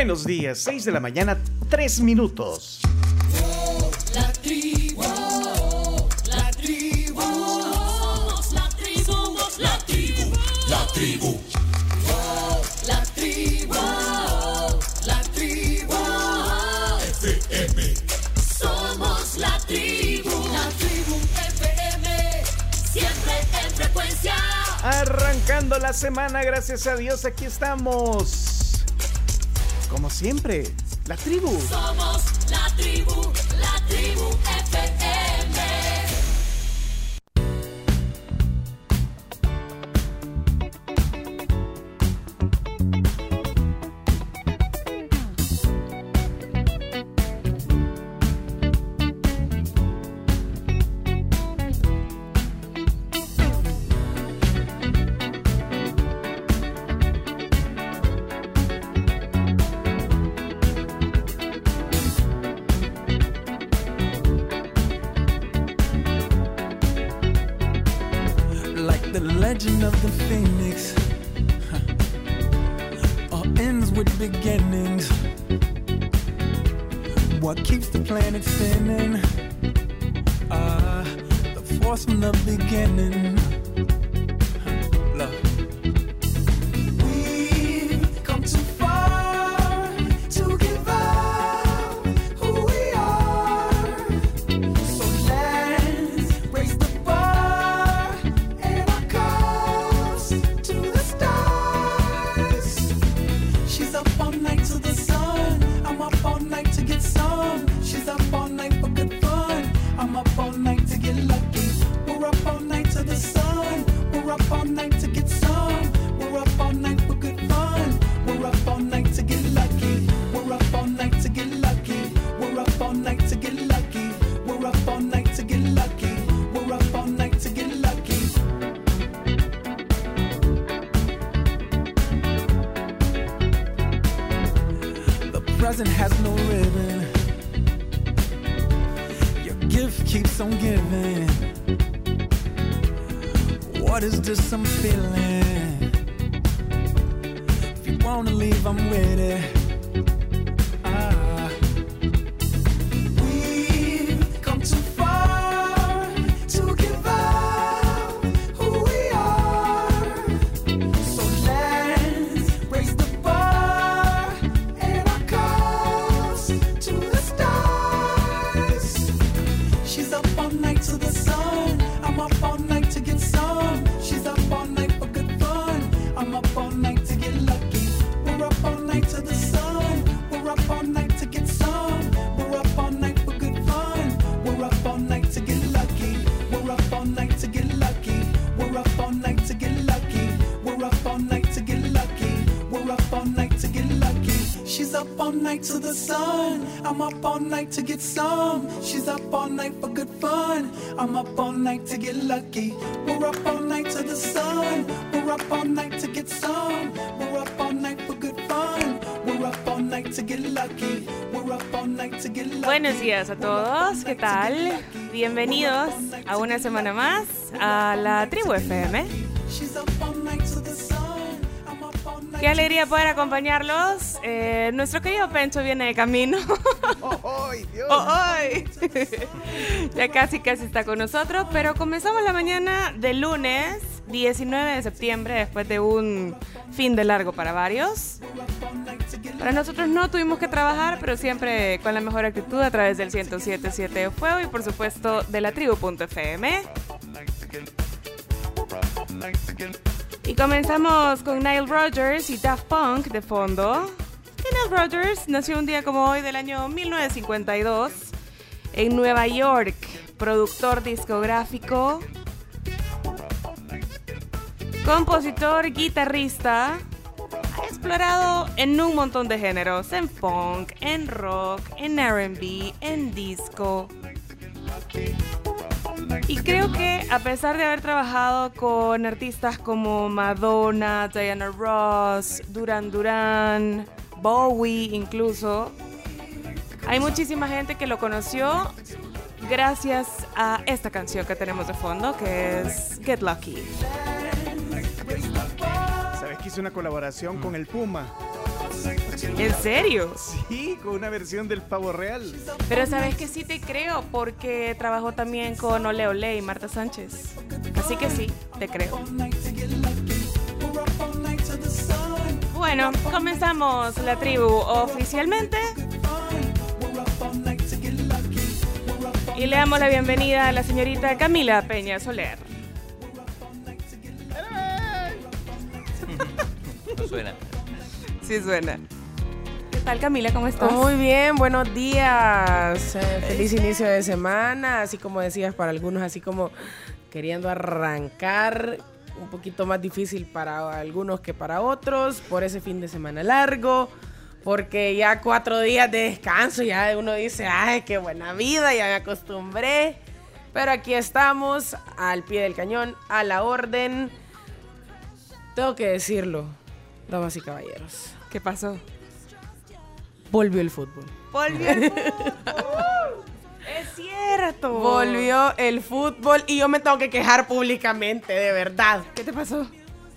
Buenos días, 6 de la mañana, 3 minutos. La tribu, la tribu, somos la tribu, somos la tribu, la tribu. La tribu, la tribu, FM. Somos la tribu, la tribu FM, siempre en frecuencia. Arrancando la semana, gracias a Dios, aquí estamos. Como siempre, la tribu. Somos la tribu, just some feeling night for good fun. I'm up all night to get lucky. We're up all night to the sun. We're up all night to get some. We're up all night for good fun. We're up all night to get lucky. We're up all night to get lucky. Buenos días a todos, ¿qué tal? Bienvenidos a una semana más a la Tribu FM. Qué alegría poder acompañarlos. Eh, nuestro querido Pencho viene de camino. ¡Ay, Dios! Oh, ¡Ay! Ya casi casi está con nosotros, pero comenzamos la mañana de lunes 19 de septiembre después de un fin de largo para varios. Para nosotros no tuvimos que trabajar, pero siempre con la mejor actitud a través del 107.7 de Fuego y por supuesto de la tribu.fm. Y comenzamos con Nile Rodgers y Daft Punk de fondo. Nile Rodgers nació un día como hoy del año 1952 en Nueva York, productor discográfico, compositor, guitarrista. Ha explorado en un montón de géneros, en funk, en rock, en RB, en disco. Y creo que a pesar de haber trabajado con artistas como Madonna, Diana Ross, Duran Duran, Bowie incluso, hay muchísima gente que lo conoció gracias a esta canción que tenemos de fondo, que es Get Lucky. ¿Sabes que hice una colaboración con el Puma? ¿En serio? Sí, con una versión del pavo real. Pero sabes que sí te creo porque trabajó también con Ole Ole y Marta Sánchez. Así que sí, te creo. Bueno, comenzamos la tribu oficialmente. Y le damos la bienvenida a la señorita Camila Peña Soler. No suena. Sí suena. ¿Qué tal Camila? ¿Cómo estás? Muy bien, buenos días. Eh, feliz inicio de semana, así como decías para algunos, así como queriendo arrancar, un poquito más difícil para algunos que para otros, por ese fin de semana largo, porque ya cuatro días de descanso, ya uno dice, ay, qué buena vida, ya me acostumbré. Pero aquí estamos, al pie del cañón, a la orden. Tengo que decirlo, damas y caballeros, ¿Qué pasó? volvió el fútbol. Volvió el fútbol. Es cierto. Volvió el fútbol y yo me tengo que quejar públicamente, de verdad. ¿Qué te pasó?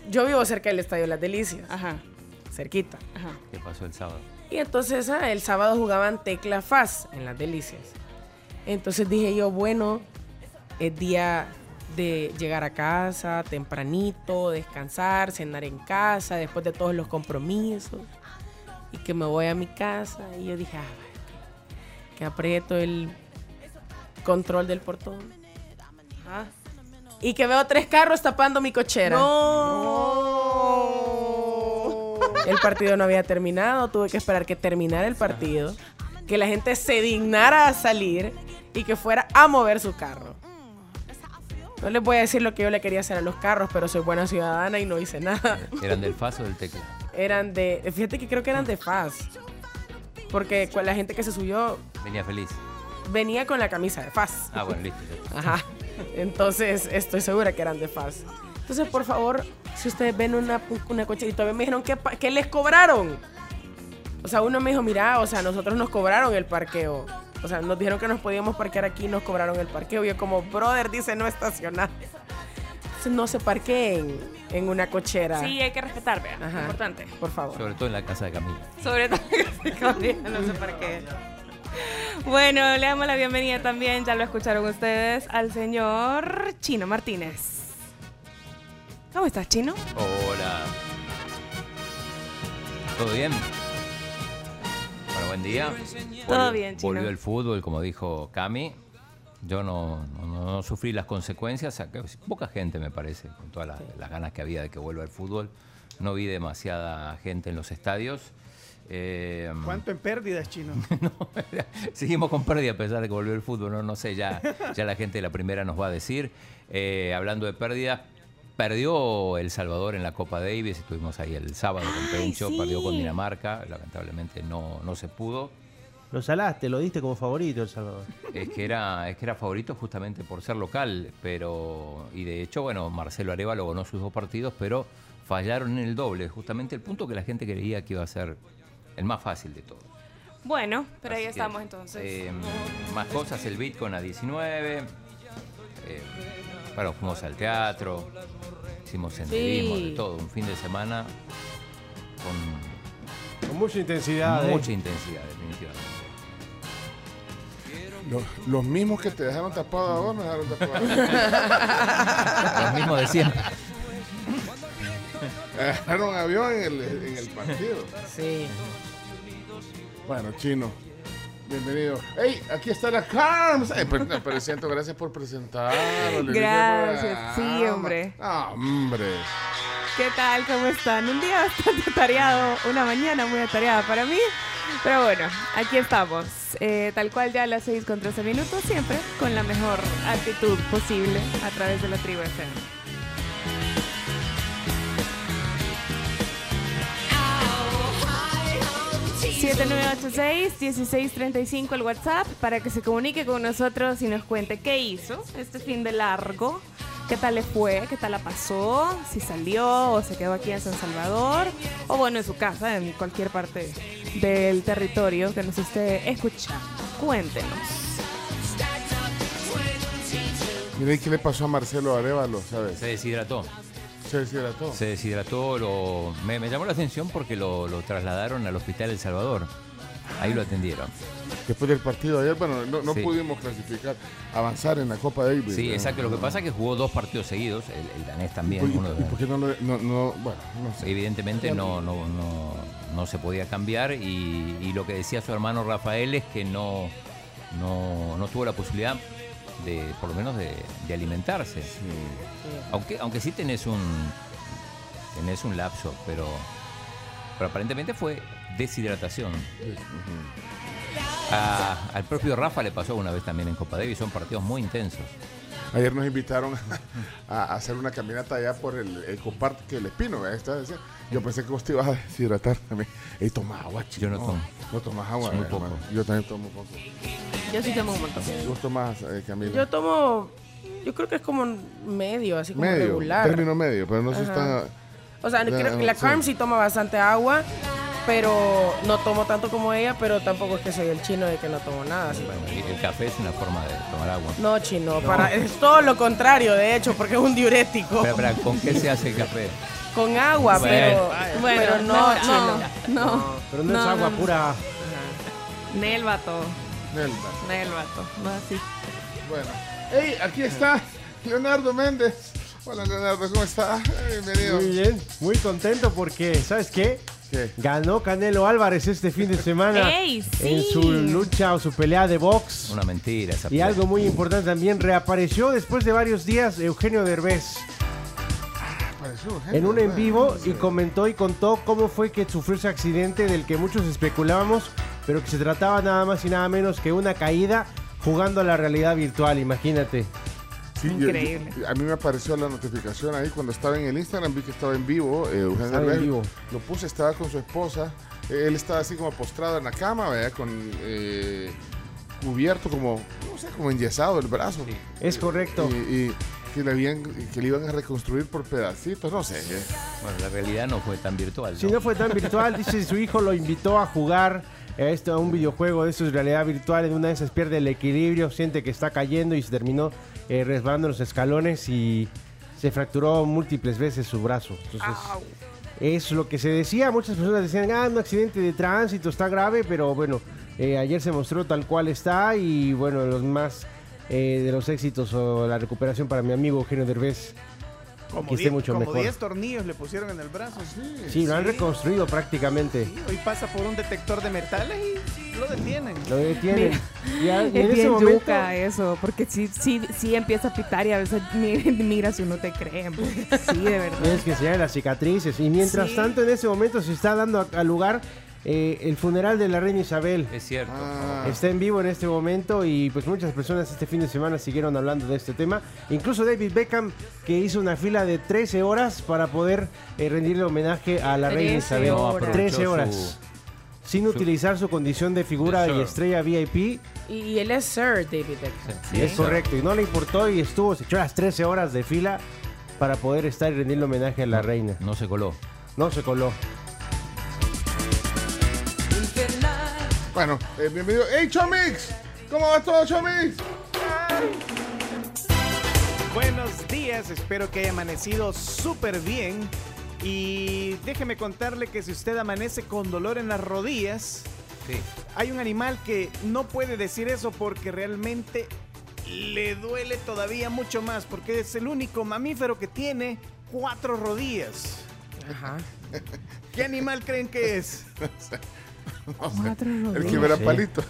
Yo vivo cerca del Estadio Las Delicias, Ajá, cerquita. ajá. ¿Qué pasó el sábado? Y entonces ah, el sábado jugaban Tecla Faz en Las Delicias. Entonces dije yo, bueno, es día de llegar a casa tempranito, descansar, cenar en casa, después de todos los compromisos. Y que me voy a mi casa. Y yo dije, ah, que, que aprieto el control del portón. Ajá. Y que veo tres carros tapando mi cochera. El partido no había terminado, tuve que esperar que terminara el partido, que la gente se dignara a salir y que fuera a mover su carro. No les voy a decir lo que yo le quería hacer a los carros, pero soy buena ciudadana y no hice nada. ¿Eran del FAS o del Tecla? Eran de, fíjate que creo que eran de FAS. Porque la gente que se subió Venía feliz. venía con la camisa de FAS. Ah, bueno, listo. Ajá. Entonces, estoy segura que eran de FAS. Entonces, por favor, si ustedes ven una, una coche y todavía me dijeron que, pa- que les cobraron. O sea, uno me dijo, mira, o sea, nosotros nos cobraron el parqueo. O sea, nos dijeron que nos podíamos parquear aquí y nos cobraron el parqueo. Y yo como, brother, dice no estacionar. Entonces, no se parqueen en una cochera. Sí, hay que respetar, vea. Ajá. Importante. Por favor. Sobre todo en la casa de Camila. Sobre todo que se cambian, no sé para qué. Bueno, le damos la bienvenida también, ya lo escucharon ustedes, al señor Chino Martínez. ¿Cómo estás, Chino? Hola. ¿Todo bien? Bueno, buen día. Todo bien, Chino. Volvió el fútbol, como dijo Cami. Yo no, no- no- no sufrí las consecuencias. Poca gente, me parece, con todas las, las ganas que había de que vuelva el fútbol. No vi demasiada gente en los estadios. Eh, ¿Cuánto en pérdidas, chino? No, seguimos con pérdida a pesar de que volvió el fútbol. No, no sé, ya, ya la gente de la primera nos va a decir. Eh, hablando de pérdidas, perdió El Salvador en la Copa Davis. Estuvimos ahí el sábado con Pencho. sí. Perdió con Dinamarca. Lamentablemente no, no se pudo. Lo salaste, lo diste como favorito El Salvador. Es que era, es que era favorito justamente por ser local, pero y de hecho, bueno, Marcelo Arevalo ganó sus dos partidos, pero fallaron en el doble, justamente el punto que la gente creía que iba a ser el más fácil de todos. Bueno, pero ahí que, estamos entonces. eh, más cosas, el Bitcoin a 19. eh, bueno, fuimos al teatro, hicimos senderismo, Sí. de todo. Un fin de semana con Con mucha intensidad. ¿eh? mucha intensidad, definitivamente. Los, los mismos que te dejaron tapado a vos me dejaron tapado. Lo mismo de siempre. Agarraron avión en el, en el partido. Sí. Bueno, chino. Bienvenido. ¡Ey! Aquí está la Carms. Eh, pero, no, pero siento, gracias por dije, Gracias, ah, sí, hombre. Ah, hombre. ¿Qué tal? ¿Cómo están? Un día bastante atareado, una mañana muy atareada para mí. Pero bueno, aquí estamos. Eh, tal cual ya a las 6 con 13 minutos, siempre con la mejor actitud posible a través de la tribu FM. $7986-1635 el WhatsApp para que se comunique con nosotros y nos cuente qué hizo este fin de largo, qué tal le fue, qué tal la pasó, si salió o se quedó aquí en San Salvador o bueno en su casa, en cualquier parte del territorio que nos esté escuchando. Cuéntenos. Mire, ¿qué le pasó a Marcelo Arevalo, sabes? Se deshidrató. Se deshidrató. Se deshidrató, lo, me, me llamó la atención porque lo, lo trasladaron al Hospital El Salvador. Ahí lo atendieron. Después del partido de ayer, bueno, no, no Sí. pudimos clasificar, avanzar en la Copa Davis. Sí, exacto. Lo que pasa es que jugó dos partidos seguidos, el, el danés ¿Y, también. y- uno de- y por qué no lo.? No, no, bueno, no sé. Evidentemente no, no, no, no se podía cambiar y, y lo que decía su hermano Rafael es que no, no, no tuvo la posibilidad de, por lo menos, de, de alimentarse. Aunque, aunque sí tenés un, tenés un lapso, pero, pero aparentemente fue deshidratación. A- al propio Rafa le pasó una vez también en Copa Davis, son partidos muy intensos. Ayer nos invitaron a, a hacer una caminata allá por el, el comparte que el espino, Yo pensé que vos te ibas a deshidratar también. Y toma agua, chico. Yo no tomo. No tomas agua, Muy poco. Yo también tomo poco. Yo sí tomo un montón. Vos tomás, eh, Camila. Yo tomo, yo creo que es como medio, así como medio, regular. término medio, pero no se está. O sea, Ya, creo que la sí. Carm sí toma bastante agua, pero no tomo tanto como ella, pero tampoco es que soy el chino de que no tomo nada. así. Y El café es una forma de tomar agua. No, chino, para, es todo lo contrario, de hecho, porque es un diurético. Espera, ¿con qué se hace el café? Con agua, Bueno. pero, Bueno, pero no, no, chino. No, Pero no, es agua no. pura. Nel vato, Nelda. Nel vato, no así. Bueno. ¡Ey! Aquí está Leonardo Méndez. Hola, Leonardo, ¿cómo está? Bienvenido. Muy bien, muy contento porque, ¿sabes qué? Ganó Canelo Álvarez este fin de semana ¡Ey, sí! en su lucha o su pelea de box. Una mentira esa Y pelea. algo muy importante también, reapareció después de varios días Eugenio Derbez en un en vivo y comentó y contó cómo fue que sufrió ese accidente del que muchos especulábamos, pero que se trataba nada más y nada menos que una caída jugando a la realidad virtual, imagínate. Sí, Increíble. yo- a mí me apareció la notificación ahí cuando estaba en el Instagram, vi que estaba en vivo. eh, Eugenio Estaba en Derbez. vivo. Lo puse, estaba con su esposa. eh, él estaba así como postrado en la cama, ¿verdad? Con eh, cubierto como, no sé, como enyesado el brazo. Es correcto. Y, y que, le habían, que le iban a reconstruir por pedacitos, no sé. eh. Bueno, la realidad no fue tan virtual. Si ¿no? no fue tan virtual, dice su hijo lo invitó a jugar esto, un videojuego de de realidad virtual. En una de esas pierde el equilibrio, siente que está cayendo y se terminó eh, resbalando los escalones y se fracturó múltiples veces su brazo. Entonces, es lo que se decía. Muchas personas decían, ah, un accidente de tránsito está grave, pero bueno, eh, ayer se mostró tal cual está y bueno, los más eh, de los éxitos o la recuperación para mi amigo Eugenio Derbez. Como Que esté 10 mucho como mejor. 10 tornillos le pusieron en el brazo. Sí, lo han Sí. reconstruido prácticamente. Sí, hoy pasa por un detector de metales y lo detienen. Lo detienen. Y, a- y Es en ese bien momento, yuca eso, porque sí, sí, sí empieza a pitar y a veces mi- mira si no te creen. porque Sí, de verdad. tienes que enseñar las cicatrices. Y mientras Sí. tanto, en ese momento se está dando a, a lugar eh, el funeral de la reina Isabel. Es cierto. Ah. Está en vivo en este momento y pues muchas personas este fin de semana siguieron hablando de este tema. Incluso David Beckham que hizo una fila de 13 horas para poder eh, rendirle homenaje a la reina 13 Isabel. No, horas. aprovechó 13 su- horas. Sin utilizar su condición de figura y estrella VIP. Y, y él es Sir David Beckham. Sí, es correcto. Y no le importó y estuvo, se echó las 13 horas de fila para poder estar y rendirle homenaje a la reina. No se coló. No se coló. Bueno, eh, bienvenido. ¡Hey, Chomix! ¿Cómo va todo, Chomix? Buenos días, espero que haya amanecido súper bien. Y déjeme contarle que si usted amanece con dolor en las rodillas, Sí. hay un animal que no puede decir eso porque realmente le duele todavía mucho más, porque es el único mamífero que tiene cuatro rodillas. Ajá. ¿Qué animal creen que es? Cuatro El rodillas. que verá Sí. palito.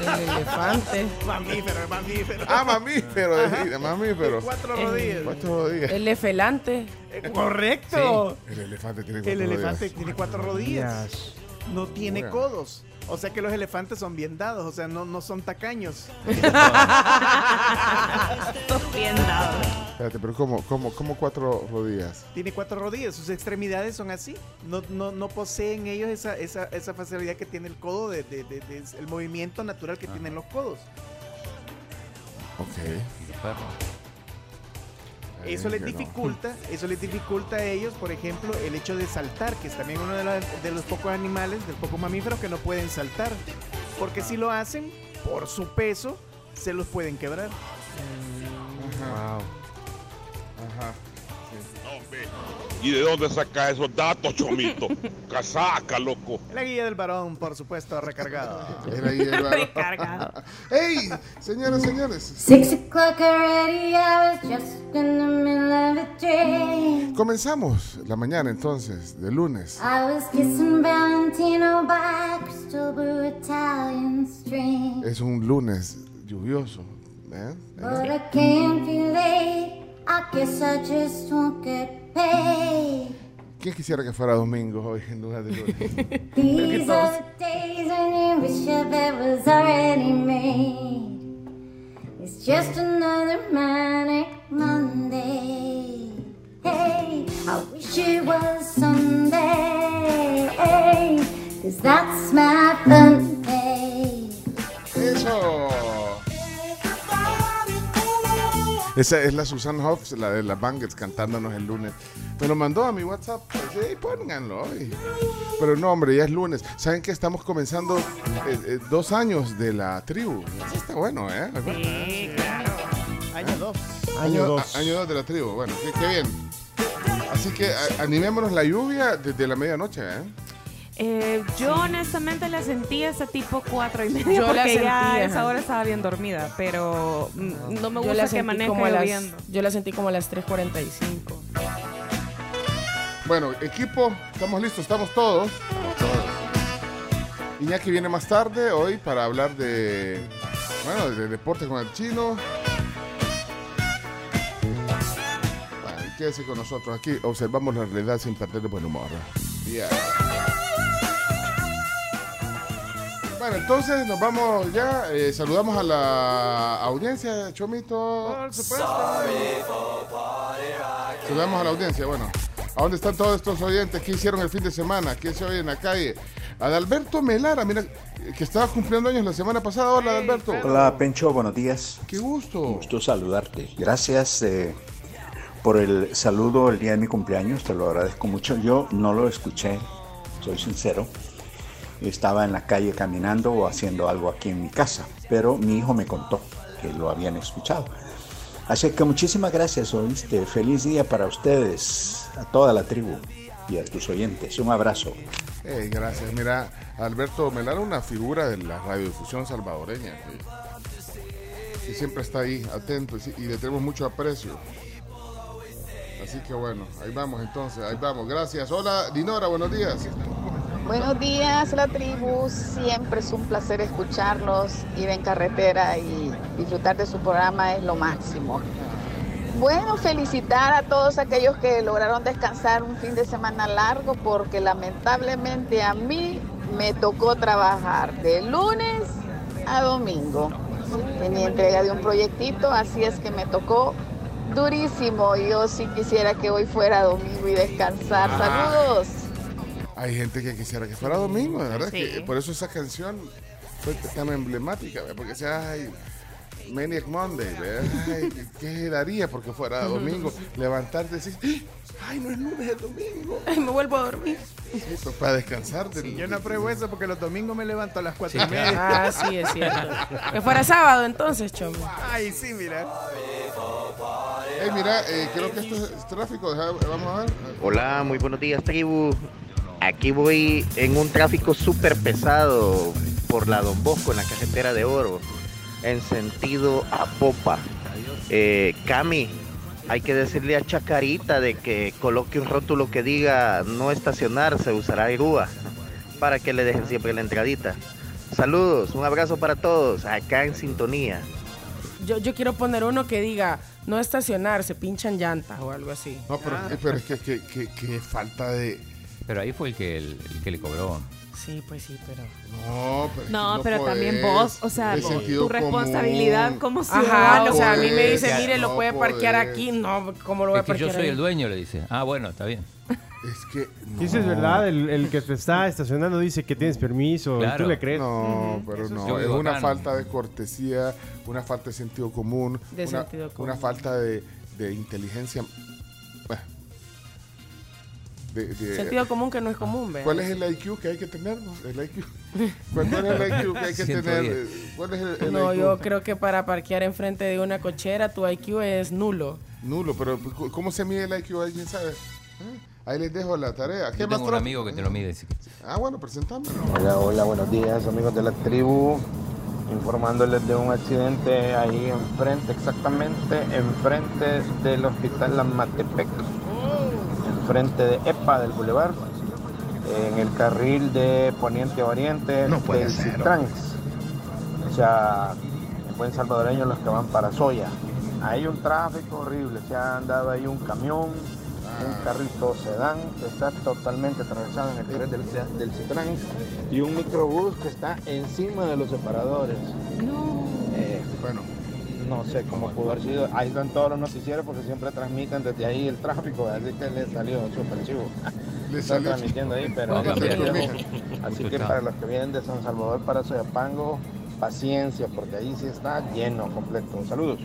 El elefante. Mamífero, mamífero. Ah, mamífero, decía, mamífero. Cuatro rodillas. Cuatro rodillas. El efelante. Eh, Correcto. El elefante tiene cuatro El elefante rodillas. tiene cuatro rodillas. No tiene codos. O sea que los elefantes son bien dados, o sea, no, no son tacaños. Bien dado. Espérate, pero ¿cómo, cómo, cómo cuatro rodillas? Tiene cuatro rodillas, sus extremidades son así. No, no, no poseen ellos esa, esa, esa facilidad que tiene el codo, de, de- de- de- el movimiento natural que tienen los codos. Ok. Eso les no. dificulta, eso les dificulta a ellos, por ejemplo, el hecho de saltar, que es también uno de, la- de los pocos animales, del poco mamíferos que no pueden saltar. Porque si lo hacen, por su peso, se los pueden quebrar. Ajá, Wow. ajá. ¿Y de dónde sacas esos datos, Chomito? Casaca, loco. La guía del varón, por supuesto, recargado. Era ahí el varón. Señoras, señores. Six o'clock already, I was just in the middle of a dream. Comenzamos la mañana entonces, de lunes. I was kissing Valentino by crystal blue Italian stream. Es un lunes lluvioso. ¿eh? But I can't be late. I guess I just won't get paid. ¿Quién quisiera que fuera domingo hoy en lugar de lunes? These are the days when you wish your bed was already made. It's just another manic Monday. Hey, I wish it was Sunday. Cause that's my fun day. ¡Eso! Esa es la Susan Hoffs, la de las Bangles, cantándonos el lunes. Me lo mandó a mi WhatsApp. Sí, pónganlo hoy. Pero no, hombre, ya es lunes. ¿Saben que estamos comenzando eh, eh, dos años de la tribu? Eso está bueno, ¿eh? Sí, claro. Año 2. Año a- 2. Año dos de la tribu. Bueno, qué, qué bien. Así que a- animémonos la lluvia desde la medianoche, ¿eh? Eh, yo honestamente la sentí hasta tipo cuatro y media Yo la porque ya a esa hora estaba bien dormida, pero no me gusta que maneje como a las, lloviendo. yo la sentí como a las 3.45. Bueno, equipo, estamos listos, estamos todos. Iñaki viene más tarde hoy para hablar de, bueno, de deporte con el chino. Bueno, y quédese con nosotros aquí, observamos la realidad sin perder el buen humor. Yeah. Bueno, entonces nos vamos ya, eh, saludamos a la audiencia, Chomito. Por supuesto. Saludamos a la audiencia, bueno. ¿A dónde están todos estos oyentes? ¿Qué hicieron el fin de semana? ¿Quién se oye en la calle? Adalberto Melara, mira, que estaba cumpliendo años la semana pasada. Hola, Adalberto. Hola Pencho, buenos días. Qué gusto. Gusto saludarte. Gracias eh, por el saludo el día de mi cumpleaños, te lo agradezco mucho. Yo no lo escuché, soy sincero. Estaba en la calle caminando o haciendo algo aquí en mi casa, pero mi hijo me contó que lo habían escuchado. Así que muchísimas gracias, oíste. Feliz día para ustedes, a toda la tribu y a tus oyentes. Un abrazo. Eh, gracias. Mira, Alberto Melara, una figura de la radiodifusión salvadoreña. que- Que siempre está ahí, atento, y sí, y le tenemos mucho aprecio. Así que bueno, ahí vamos entonces, ahí vamos. Gracias. Hola, Dinora, buenos días. Buenos días, la tribu. Siempre es un placer escucharlos, ir en carretera y disfrutar de su programa es lo máximo. Bueno, felicitar a todos aquellos que lograron descansar un fin de semana largo porque lamentablemente a mí me tocó trabajar de lunes a domingo. Tenía entrega de un proyectito, así es que me tocó durísimo. Yo sí quisiera que hoy fuera domingo y descansar. Saludos. Hay gente que quisiera que fuera domingo, de verdad. Sí. Que por eso esa canción fue tan emblemática, ¿verdad? porque decía, ay, Maniac Monday, ¿verdad? Ay, ¿qué daría porque fuera domingo? Levantarte y decir, ay, no es lunes, es domingo. Ay, me vuelvo a dormir. Sí, pues, para descansar. del- Yo no apruebo eso porque los domingos me levanto a las 4 y media. Ah, sí, es cierto. Que fuera sábado entonces, chomo. Ay, sí, mira. Ey, mira, eh, creo que esto es tráfico. vamos a ver. Hola, muy buenos días, tribu. Aquí voy en un tráfico súper pesado por la Don Bosco, en la carretera de Oro, en sentido a Popa. Eh, Cami, hay que decirle a Chacarita de que coloque un rótulo que diga no estacionar, se usará grúa, para que le dejen siempre la entradita. Saludos, un abrazo para todos, acá en sintonía. Yo, yo quiero poner uno que diga no estacionar, se pinchan llantas o algo así. No, pero, pero es que, que, que- que falta de. Pero ahí fue el que, el, el que le cobró. Sí, pues sí, pero. No, pero, No, podés. también vos, o sea, tu responsabilidad común. como Ajá, ciudadano. o sea, a mí me dice, mire, lo no puede parquear podés. aquí. No, ¿cómo lo voy a Es que yo parquear soy ahí? el dueño, le dice. Ah, bueno, está bien. Es que. Si eso es no. verdad, el, el que te está estacionando dice que tienes permiso Claro. tú le crees. No, pero no. Es una falta ¿no? de cortesía, una falta de sentido común. De una, sentido común. Una falta de, de inteligencia. Bah. De, de- Sentido común que no es común, ¿verdad? ¿Cuál es el IQ que hay que tener? no? El IQ. ¿Cuál cuál es el IQ que hay que 110. tener? Eh, ¿Cuál es el, el No, IQ? yo creo que para parquear enfrente de una cochera tu IQ es nulo. Nulo, pero ¿cómo- ¿cómo se mide el IQ? ¿Alguien sabe? Ah, Ahí les dejo la tarea. ¿Qué Yo más tengo un amigo que te lo mide. Ah, bueno, presentámelo. Hola, hola, buenos días amigos de la tribu. Informándoles de un accidente ahí enfrente, exactamente enfrente del hospital Lamatepec, enfrente de EPA del Boulevard, en el carril de Poniente a Oriente del Citrans. O sea, en buen salvadoreño los que van para Soya. Hay un tráfico horrible, se ha andado ahí un camión, un carrito sedán que está totalmente atravesado en el carril del, del Citrans y un microbús que está encima de los separadores. Eh, bueno, no sé cómo pudo haber sido. Ahí están todos los noticieros porque siempre transmiten desde ahí el tráfico, así que le salió sorpresivo. Le Está salió- transmitiendo ahí, pero ver. así que para los que vienen de San Salvador para Soyapango, paciencia, porque ahí sí está lleno completo. Saludos.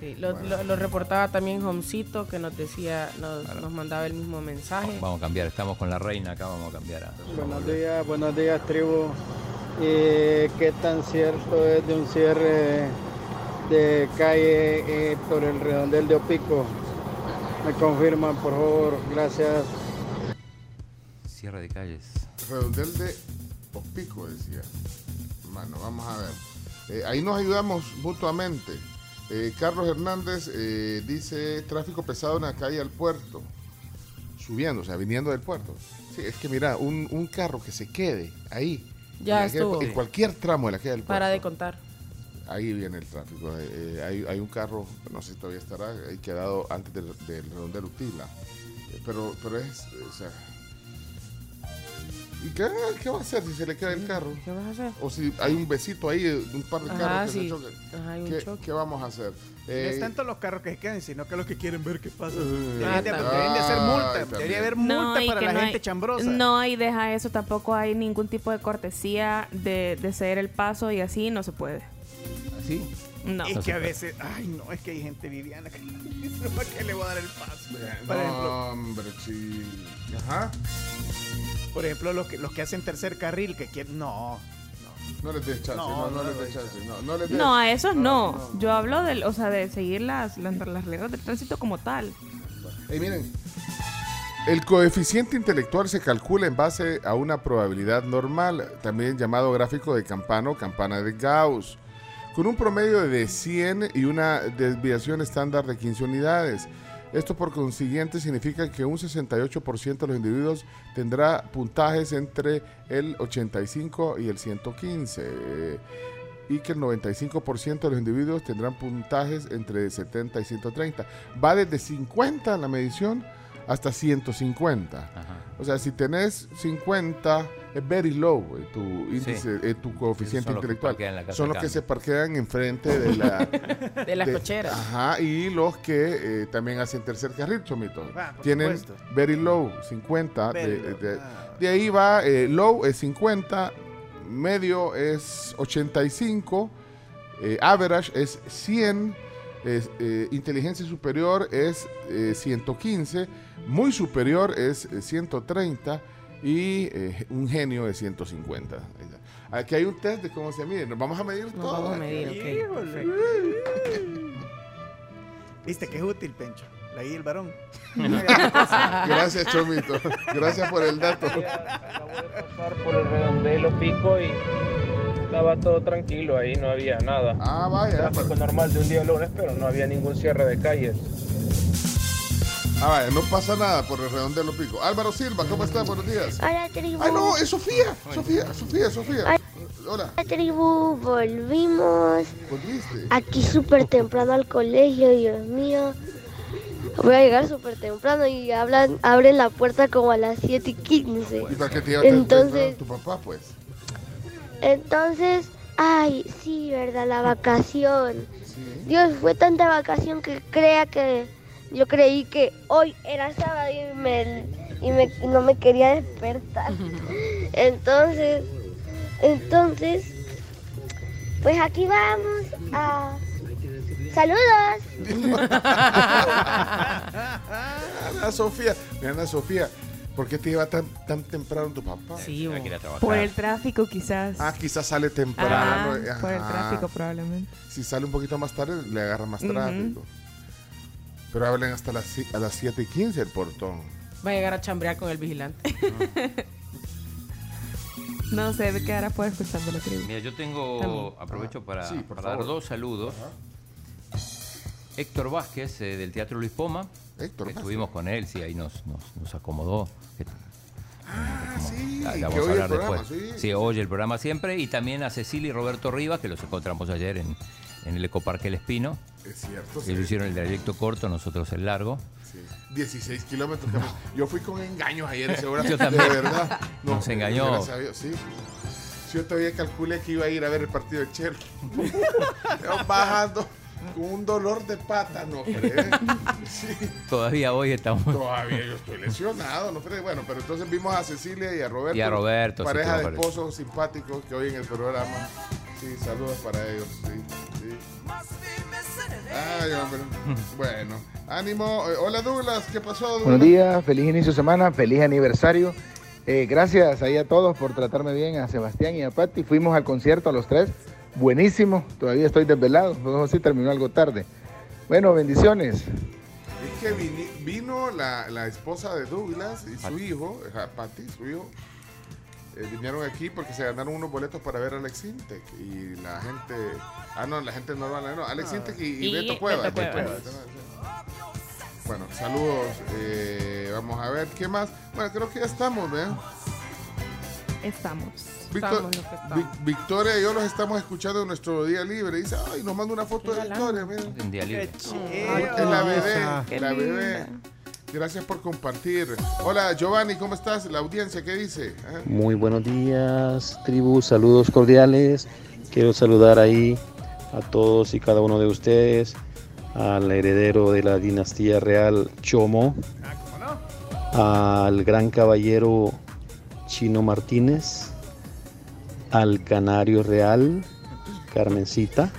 Sí, lo, lo- lo reportaba también Homcito que nos decía, nos, nos mandaba el mismo mensaje. Vamos a cambiar, estamos con la reina acá, vamos a cambiar a... Buenos días, buenos días tribu. Eh, ¿Qué tan cierto es de un cierre de calle eh, por el redondel de Opico? Me confirman, por favor, gracias. Cierre de calles. Redondel de Opico, decía. Bueno, vamos a ver. Eh, ahí nos ayudamos mutuamente. Eh, Carlos Hernández eh, dice tráfico pesado en la calle al puerto. Subiendo, o sea, viniendo del puerto. Sí, es que mira, un, un carro que se quede ahí. Ya en, estuvo. en cualquier tramo de la calle del puerto. Para de contar. Ahí viene el tráfico. Eh, eh, hay, hay un carro, no sé si todavía estará, ahí quedado antes del, del redondel Utila. Eh, pero, pero es, eh, o sea... ¿Y qué, qué va a hacer si se le queda el carro? ¿Qué vas a hacer? O si hay un besito ahí, de un par de Ajá, carros que sí. se choquen. Ajá, hay un ¿Qué, choque. qué vamos a hacer? No Eh, es tanto los carros que se queden, sino que los que quieren ver qué pasa. Ah, Deberían de, deberían de hacer multa. también. Debería haber multa No, y para que la no gente hay- chambrosa. No, y deja eso, tampoco hay ningún tipo de cortesía de, de ceder el paso y así no se puede. ¿Así? No. Es que a veces, ay no, es que hay gente viviana que dice, ¿para qué le voy a dar el paso? no, Por ejemplo, hombre, sí. Ajá. por ejemplo los que los que hacen tercer carril que quieren, no, No les des chance, no, No, no, no les des chance. No, no les des. No, a esos no. Yo hablo del, o sea, de seguir las, las, las reglas del tránsito como tal. Miren, el coeficiente intelectual se calcula en base a una probabilidad normal, también llamado gráfico de campana o campana de Gauss, con un promedio de 100 y una desviación estándar de 15 unidades. Esto por consiguiente significa que un 68% de los individuos tendrá puntajes entre el 85 y el 115 eh, y que el 95% de los individuos tendrán puntajes entre 70 y 130. Va desde 50 la medición hasta 150. Ajá. O sea, si tenés 50, es very low eh, tu índice, eh, tu coeficiente Son los que intelectual. Son los que se parquean enfrente de la... De las de- cocheras. Ajá, y los que eh, también hacen tercer carril, Chomito. Ah, Tienen supuesto. very low, 50. Very de, low, de- ah. de ahí va, eh, low es 50, medio es 85, eh, average es 100, es, eh, inteligencia superior es eh, 115, muy superior es eh, 130 y eh, un genio es 150. Ahí está. Aquí hay un test de cómo se mide. Nos vamos a medir Nos todo. vamos a medir, ok. Híjole. Viste que es útil, Pencho. La guía el varón. Gracias, Chomito. Gracias por el dato. Acabo de pasar por el redondelo pico y estaba todo tranquilo ahí, no había nada. Ah, vaya. Tráfico normal de un día lunes, pero no había ningún cierre de calles. Ah, no pasa nada por el redondelo pico. Álvaro Silva, ¿cómo estás? Buenos días. Hola tribu. Ay, no, es Sofía. Sofía, Sofía, Sofía. Hola. Hola tribu, volvimos. ¿Volviste? Aquí súper temprano al colegio, Dios mío. Voy a llegar súper temprano y hablan, abren la puerta como a las 7 y 15. ¿Y para qué te iba a tener Entonces, tu papá, pues? entonces, ay, sí, ¿verdad? La vacación. Sí. Dios, fue tanta vacación que crea que yo creí que hoy era sábado y, me, y, me- y no me quería despertar. Entonces, entonces, pues aquí vamos a... ¡Saludos! Ana Sofía. Mira, Ana Sofía, ¿por qué te iba tan, tan temprano tu papá? Sí. Por el tráfico quizás. Ah, quizás sale Ah, temprano. por el tráfico probablemente. Si sale un poquito más tarde, le agarra más tráfico. Pero hablen hasta las, a las 7 y 15 el portón. Va a llegar a chambrear con el vigilante. No sé, me quedará por escuchando la tribu. Mira, yo tengo, También. aprovecho para, Sí, dar dos saludos. Héctor Vázquez, eh, del Teatro Luis Poma. Héctor Vázquez. Estuvimos con él, sí, ahí nos, nos, nos acomodó. Que- Ah, sí, la- la vamos a hablar programa, después. sí. oye el programa siempre. Y también a Cecilia y Roberto Rivas, que los encontramos ayer en, en el Ecoparque El Espino. Es cierto. sí. Ellos hicieron el trayecto corto, nosotros el largo. Sí. 16 kilómetros. cami- Yo fui con engaños ayer hora. Yo De también. verdad. Nos engañó. sí. Yo todavía calculé que iba a ir a ver el partido de Chelsea. Bajando un dolor de pata, no, hombre. Sí. Todavía hoy estamos. Todavía yo estoy lesionado, no Freddy? Bueno, pero entonces vimos a Cecilia y a Roberto. Y a Roberto, sí, Pareja de esposos simpáticos que oyen el programa. Sí, saludos para ellos. Sí, sí. Ay, hombre. Bueno, ánimo. Eh, Hola Douglas, ¿qué pasó Douglas? Buenos días, feliz inicio de semana, feliz aniversario. Eh, gracias ahí a todos por tratarme bien, a Sebastián y a Patti. Fuimos al concierto a los tres, buenísimo, todavía estoy desvelado, no sé si terminó algo tarde. Bueno, bendiciones. Es que vino la, la esposa de Douglas y su hijo, eh, Patty, su hijo, eh, vinieron aquí porque se ganaron unos boletos para ver a Alex Intec y la gente, ah no, la gente normal, no, Alex Intec y, y Y Beto Cuevas. Beto Cuevas. Bueno, saludos, eh, vamos a ver, ¿qué más? Bueno, creo que ya estamos, ¿ven? Estamos. Victor- Estamos los que estamos. Vic- Victoria y yo los estamos escuchando en nuestro día libre. Dice, ay, nos manda una foto de Victoria, miren. En día libre. La bebé, Qué la linda. bebé. Gracias por compartir. Hola, Giovanni, ¿cómo estás? La audiencia, ¿qué dice? Ajá. Muy buenos días, tribu, saludos cordiales. Quiero saludar ahí a todos y cada uno de ustedes, al heredero de la dinastía real Chomo, al gran caballero Chino Martínez, al canario real Carmencita,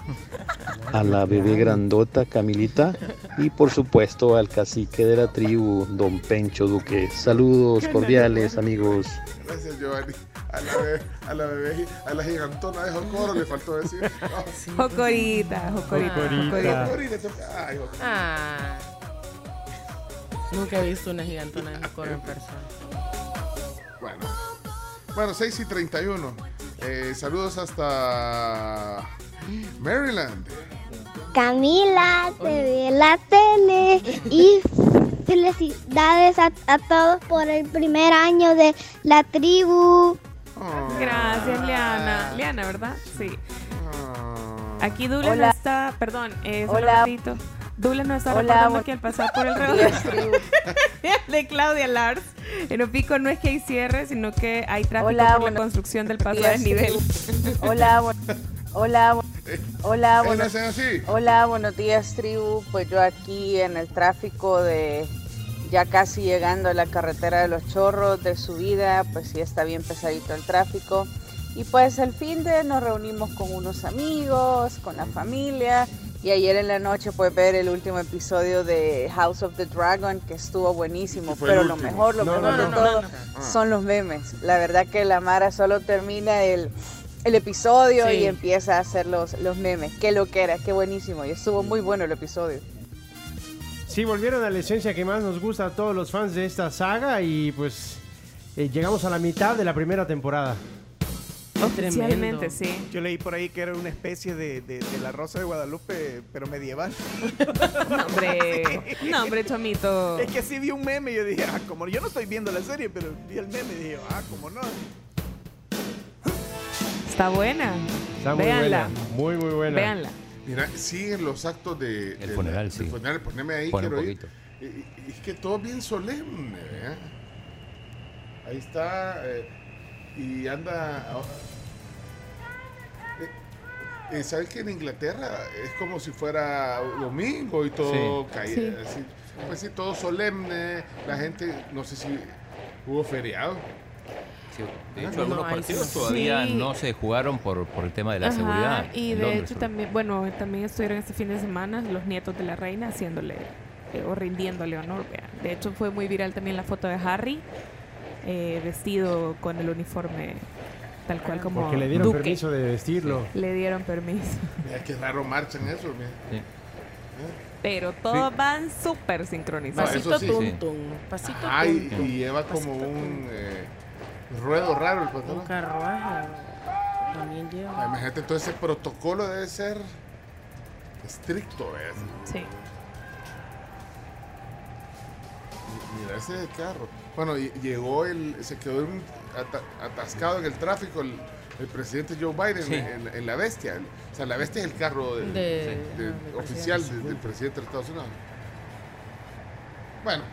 a la bebé grandota Camilita y por supuesto al cacique de la tribu, don Pencho Duque. Saludos cordiales amigos. Gracias, Giovanni. A la bebé, a la, bebé, a la gigantona de Jocoro le faltó decir. No. Jocorita, Jocorita, Jocorita. Jocorita. Ay, Jocorita. Ah. Nunca he visto una gigantona de coro en persona. Bueno. Bueno, 6 y 31. Eh, saludos hasta Maryland. Camila, te ve en la tele y felicidades a, a todos por el primer año de la tribu. Gracias, Liana. Liana, ¿verdad? Sí. Ah. Aquí no está, perdón, eh, solo Hola. un ratito. Douglas no está Hola, recordando bu- que al pasar por el tribu. de Claudia Lars, en Opico no es que hay cierre, sino que hay tráfico Hola, por la construcción del paso desnivel. tribu. Hola, hola, hola, hola, buenos días, tribu. Pues yo aquí en el tráfico de ya casi llegando a la carretera de los chorros de subida, pues sí está bien pesadito el tráfico. Y pues el fin de nos reunimos con unos amigos, con la familia. Y ayer en la noche pues ver el último episodio de House of the Dragon que estuvo buenísimo. Pero lo mejor, lo No, mejor no, de no, todo no, Ah. son los memes. La verdad que la Mara solo termina el, el episodio Sí. y empieza a hacer los, los memes. Qué lo que era, qué buenísimo. Y estuvo muy bueno el episodio. Sí, volvieron a la esencia que más nos gusta a todos los fans de esta saga y pues eh, llegamos a la mitad de la primera temporada. Oficialmente, sí. Yo leí por ahí que era una especie de, de- de la Rosa de Guadalupe, pero medieval. No, hombre, no, hombre, Chomito. Es que sí vi un meme y yo dije, ah, como yo no estoy viendo la serie, pero vi el meme y dije, ah, como no. Está buena. Está muy Véanla. buena. Muy, muy buena. Véanla. Mira, siguen los actos de, El de funeral, la- sí. del funeral. Poneme ahí, Pone un quiero ir. poquito. Y- y- Es que todo bien solemne. ¿eh? Ahí está. eh, y anda. Eh, ¿Sabes que en Inglaterra es como si fuera domingo y todo Sí. cae- Sí. así, pues sí, todo solemne. La gente, no sé si hubo feriado. Sí, de Ah, hecho, no, algunos partidos sí. todavía no se jugaron por, por el tema de la Ajá, seguridad. Y de Londres, hecho también, bueno, también estuvieron este fin de semana los nietos de la reina haciéndole eh, o rindiéndole honor. vea. De hecho fue muy viral también la foto de Harry eh, vestido con el uniforme tal cual como Porque le dieron duque. permiso de vestirlo. Le dieron permiso. Mira qué raro marchan eso. mira. Sí. Pero todos van súper sincronizados. No, Pasito sí. tum tum, pasito Ay, tum tum. y lleva como un eh, ruedo raro el pantalón. Un carruaje. También lleva. Ay, Imagínate, todo ese protocolo debe ser estricto, ¿ves? Sí. Mi- Mira ese carro. Bueno, llegó el, se quedó en- atascado en el tráfico el, el presidente Joe Biden Sí. en, en la bestia. O sea, la bestia es el carro De- de- del oficial presidente. de- del presidente de Estados Unidos. Bueno,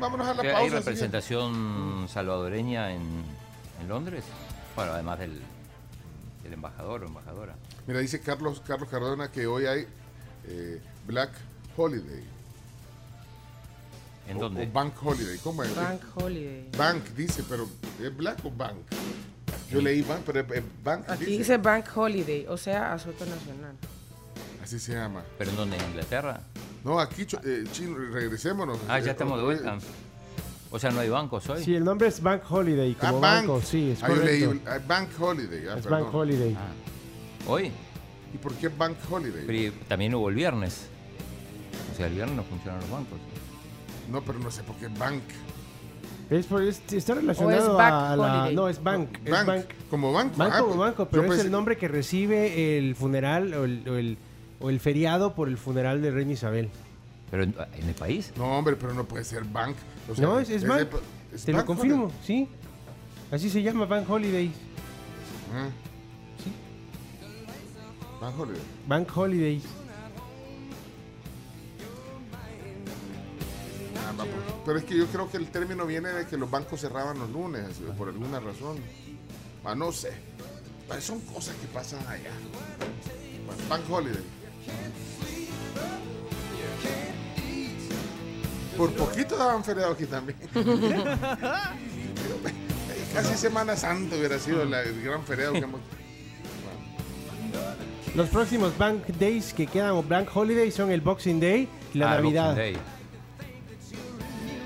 vámonos a la ¿Hay pausa. señor. representación salvadoreña en, en Londres? Bueno, además del, del embajador o embajadora. Mira, dice Carlos, Carlos Cardona que hoy hay eh, Black Holiday. ¿En O- dónde? O Bank Holiday. ¿Cómo es? Bank Holiday. Bank dice, pero ¿es Black o Bank? Yo leí Bank, pero es, es Bank Aquí dice. dice Bank Holiday, o sea, asueto nacional. Así se llama. ¿Pero en dónde? ¿En Inglaterra? No, aquí, eh, chino, regresémonos. Ah, ya Eh, estamos de hoy- vuelta. O sea, no hay bancos hoy. Sí, el nombre es Bank Holiday, Ah, como Bank. banco, sí, es Ah, yo leí correcto. ah, Bank Holiday. ah, Es perdón. Bank Holiday. ¿Hoy? ¿Y por qué Bank Holiday? Pero también hubo el viernes. O sea, el viernes no funcionan los bancos. No, pero no sé por qué Bank. Es por- es- está relacionado Back a la... No, es Bank. es Bank, bank. Como banco. Banco ah, como banco, pero es pensé- el nombre que recibe el funeral o el, o el, o el feriado por el funeral de Reina Isabel. ¿Pero en, en el país? No, hombre, pero no puede ser Bank. O sea, no, es, es Bank. es Te Bank lo confirmo, sí. Así se llama Bank Holidays. Holiday. Ah. Bank Holiday. Bank Holidays. Pues. Pero es que yo creo que el término viene de que los bancos cerraban los lunes, eh, por alguna razón. Ah, no sé. Son cosas que pasan allá. Bueno, Bank Holiday. Por poquito daban feriado aquí también. Casi Semana Santa hubiera sido la- el gran feriado que hemos... Los próximos Bank Days que quedan o Bank Holidays son el Boxing Day y la Ah, Navidad. Boxing Day.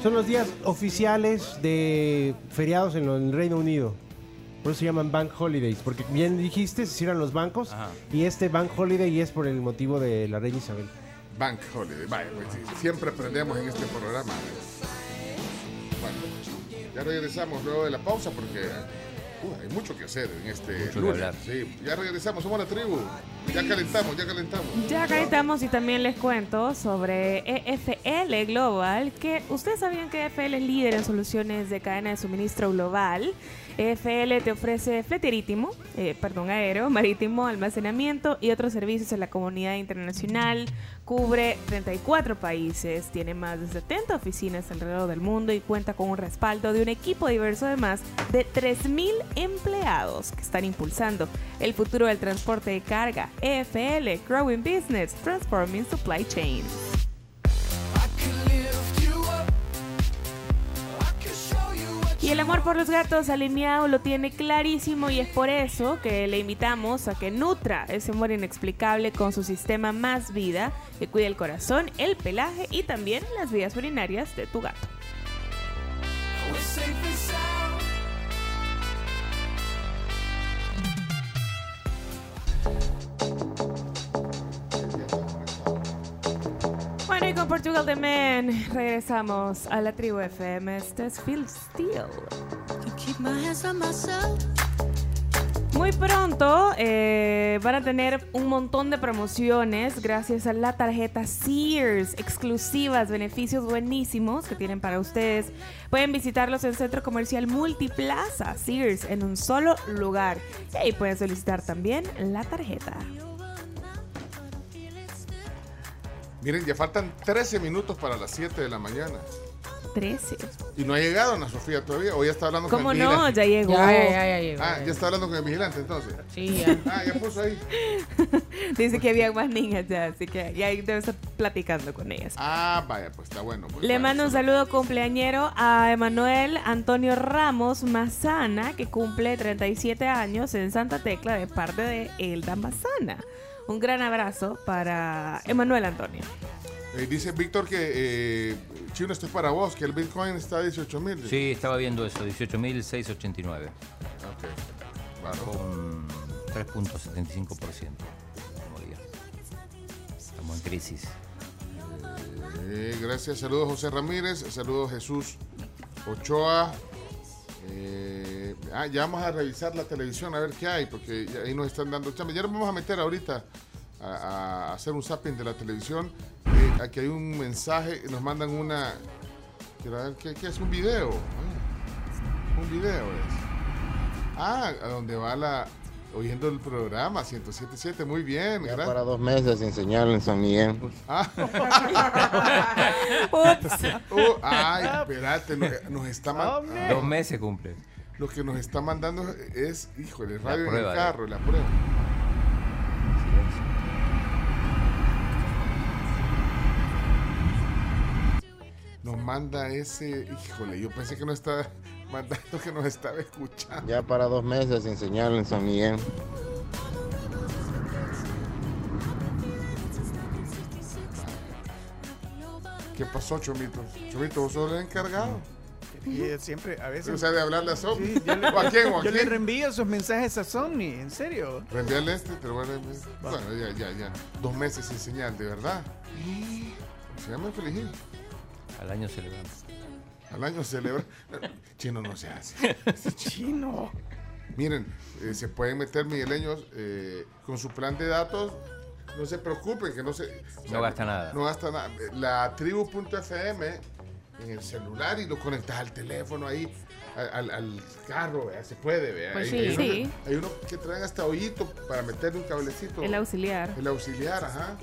Son los días oficiales de feriados en, el Reino Unido. Por eso se llaman Bank Holidays, porque bien dijiste, se cierran los bancos Ajá. y este Bank Holiday es por el motivo de la Reina Isabel. Bank Holiday. Vaya, pues, siempre aprendemos en este programa. Bueno, ya regresamos luego de la pausa porque hay mucho que hacer en este Mucho que lunes. hablar. Sí, ya regresamos, somos la tribu. Ya calentamos, ya calentamos. Ya calentamos y también les cuento sobre EFL Global, que ustedes sabían que EFL es líder en soluciones de cadena de suministro global. EFL te ofrece flete marítimo, eh, perdón, aéreo, marítimo, almacenamiento y otros servicios en la comunidad internacional. Cubre 34 países, tiene más de 70 oficinas alrededor del mundo y cuenta con un respaldo de un equipo diverso de más de 3.000 empleados que están impulsando el futuro del transporte de carga. EFL, Growing Business, Transforming Supply Chain. Y el amor por los gatos alineado lo tiene clarísimo y es por eso que le invitamos a que nutra ese amor inexplicable con su sistema Más Vida, que cuida el corazón, el pelaje y también las vías urinarias de tu gato. Con Portugal The Man regresamos a la tribu FM. Este es Phil Steele. Muy pronto eh, van a tener un montón de promociones gracias a la tarjeta Sears, exclusivas, beneficios buenísimos que tienen para ustedes. Pueden visitarlos en Centro Comercial Multiplaza Sears en un solo lugar. Y ahí pueden solicitar también la tarjeta. Miren, ya faltan 13 minutos para las 7 de la mañana. 13. Y no ha llegado Ana Sofía todavía. O ya está hablando con ¿Cómo el no? vigilante. Ya llegó. Ya, ya, ya, ya llegó. Ah, ya está hablando con el vigilante entonces. Sí, ya. Ah, ya puso ahí. Dice que había más niñas ya, así que ya debe estar platicando con ellas. Ah, vaya, pues está bueno. pues, Le vaya, mando un saludo cumpleañero a Emanuel Antonio Ramos Mazana, que cumple 37 años en Santa Tecla de parte de Elda Mazana. Un gran abrazo para Emanuel Antonio. Eh, dice Víctor que eh, Chino, esto es para vos, que el Bitcoin está a 18 mil. Sí, estaba viendo eso, 18.689. Ok. Claro. Con 3.75% como día. Estamos en crisis. Eh, gracias, saludos José Ramírez, saludos Jesús Ochoa. Eh, ah, ya vamos a revisar la televisión a ver qué hay, porque ahí nos están dando chamba. Ya nos vamos a meter ahorita a, hacer un zapping de la televisión. Eh, aquí hay un mensaje, nos mandan una. Quiero ver qué, qué es un video. Ah, un video es. Ah, a donde va la. Oyendo el programa 1077, muy bien. Ya para dos meses sin señal en San Miguel. Ah. Uh, ay, espérate, nos, nos está mandando. Dos meses cumple. Lo que nos está mandando es, híjole, radio en prueba, el ¿eh? carro, la prueba. Nos manda ese, híjole, yo pensé que nos estaba mandando que nos estaba escuchando. Ya para dos meses sin señal en San Miguel. ¿Qué pasó, Chomito? Chomito, vos sos el encargado. Y él siempre, a veces. O sea, de hablarle a Somni. Sí, yo le, ¿O a quién? ¿O a yo le quién? reenvío esos mensajes a Somni, en serio. Reenvíale este, te lo voy a reenviar. Bueno, ya, ya, ya. Dos meses sin señal, de verdad. Se llama Feliz. Al año celebramos. Al año celebra. Chino no se hace. Chino. Miren, eh, se pueden meter migueleños eh, con su plan de datos. No se preocupen, que no se. No gasta nada. No gasta nada. La tribu.fm en el celular y lo conectas al teléfono ahí, al, carro, vea, se puede, vea. Pues hay, sí. hay Sí. uno, hay uno que traen hasta hoyito para meterle un cablecito. El auxiliar. El auxiliar, ajá.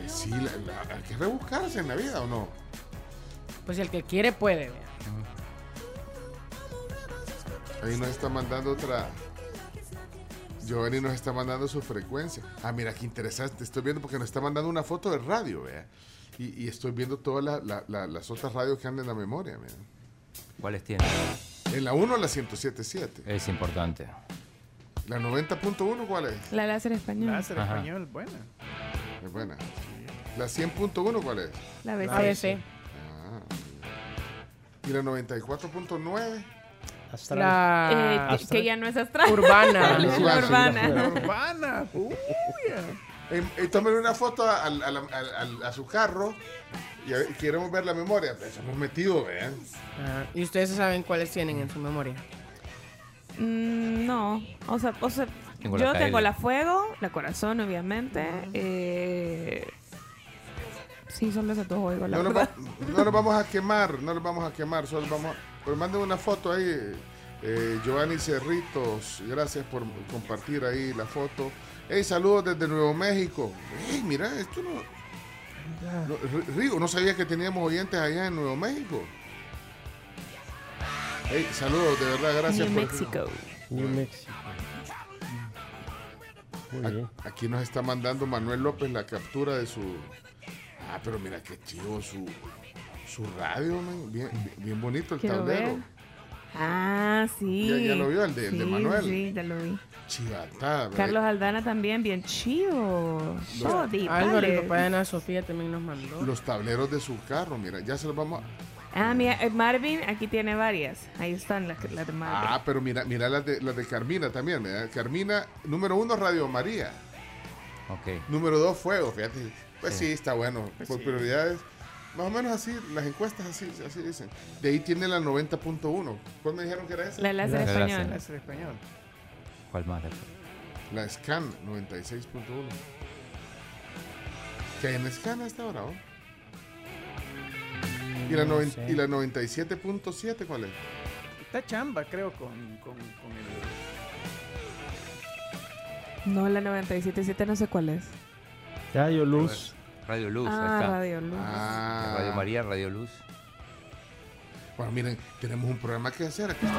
Eh, sí, la- la- hay que rebuscarse en la vida o no. Pues si el que quiere puede, vea. Ahí nos está mandando otra. Giovanni nos está mandando su frecuencia. Ah, mira, qué interesante. Estoy viendo porque nos está mandando una foto de radio, vea. Y, y estoy viendo todas la- la- la- las otras radios que andan en la memoria, mira. ¿Cuáles tiene? En la 1, la 107.7. Es importante. La 90.1, ¿cuál es? La láser español. Láser Ajá. español, buena. Es buena. La 100.1, ¿cuál es? La ABC. ¿Y la 94.9? Astral. La Eh, que- Astral. que ya no es astral. urbana. La urbana. La urbana. Uy, Eh, eh, tómenle una foto al- al- al- al- a su carro y, a queremos ver la memoria. Pues hemos metido, vean. Ah, ¿Y ustedes saben cuáles tienen en su memoria? Mm, no, o sea, o sea Tengo yo tengo la fuego, la corazón, obviamente. Eh, sí, solo esos dos oigo, la No verdad. va- no nos vamos a quemar, no nos vamos a quemar, solo vamos a... Pero manden una foto ahí, eh, Giovanni Cerritos, gracias por compartir ahí la foto. Hey, saludos desde Nuevo México. Hey, mira, esto no... no Rigo, no sabía que teníamos oyentes allá en Nuevo México. Hey, saludos, de verdad, gracias New por... Mexico. New Mexico. Muy bien. Aquí nos está mandando Manuel López la captura de su... Ah, pero mira qué chivo su, su radio, man. Bien, bien bonito el Quiero tablero. ver. Ah, sí. Ya- ya lo vio, el de- el de Manuel. Sí, ya lo vi. Chivatada, ¿verdad? Carlos Aldana también, bien chivo. Di, Álvaro, el papá de Ana Sofía, también nos mandó. Los tableros de su carro, mira, ya se los vamos a... Ah, mira, eh, Marvin aquí tiene varias. Ahí están las, las de Marvin. Ah, pero mira, mira las de, las de Carmina también, ¿verdad? Carmina, número uno, Radio María. Ok. Número dos, Fuego, fíjate. Pues sí, Sí. está bueno. Por prioridades, más o menos así, las encuestas así, así dicen. De ahí tiene la 90.1. ¿Cuál me dijeron que era esa? La láser La español. láser. Láser español. ¿Cuál más? La Scan 96.1. ¿Qué hay en Scan a esta hora? oh? ¿Y, la noven- sé. ¿Y la 97.7 cuál es? Está chamba, creo, con, con, con el. No, la 97.7 no sé cuál es. Radio Luz. Radio Luz, ahí ah, está. Radio Luz. Ah, Radio María, Radio Luz. Bueno, miren, tenemos un programa que hacer. Aquí está.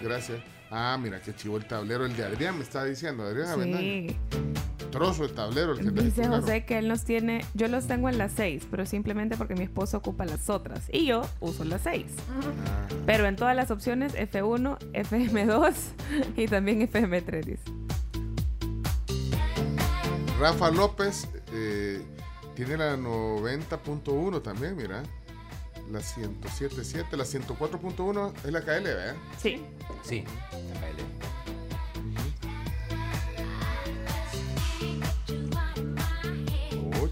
Gracias. Ah, mira, qué chivo el tablero. El de Adrián me estaba diciendo. Adrián Avendaño. Sí. Trozo el tablero. El que Dice. José que él nos tiene, yo los tengo en las 6, pero simplemente porque mi esposo ocupa las otras y yo uso las 6. Ah, Pero en todas las opciones F1, FM2 y también FM3. dice. Rafa López eh, tiene la 90.1 también, mira. La 107.7. La 104.1 es la KL, ¿verdad? Sí. Sí, la KL.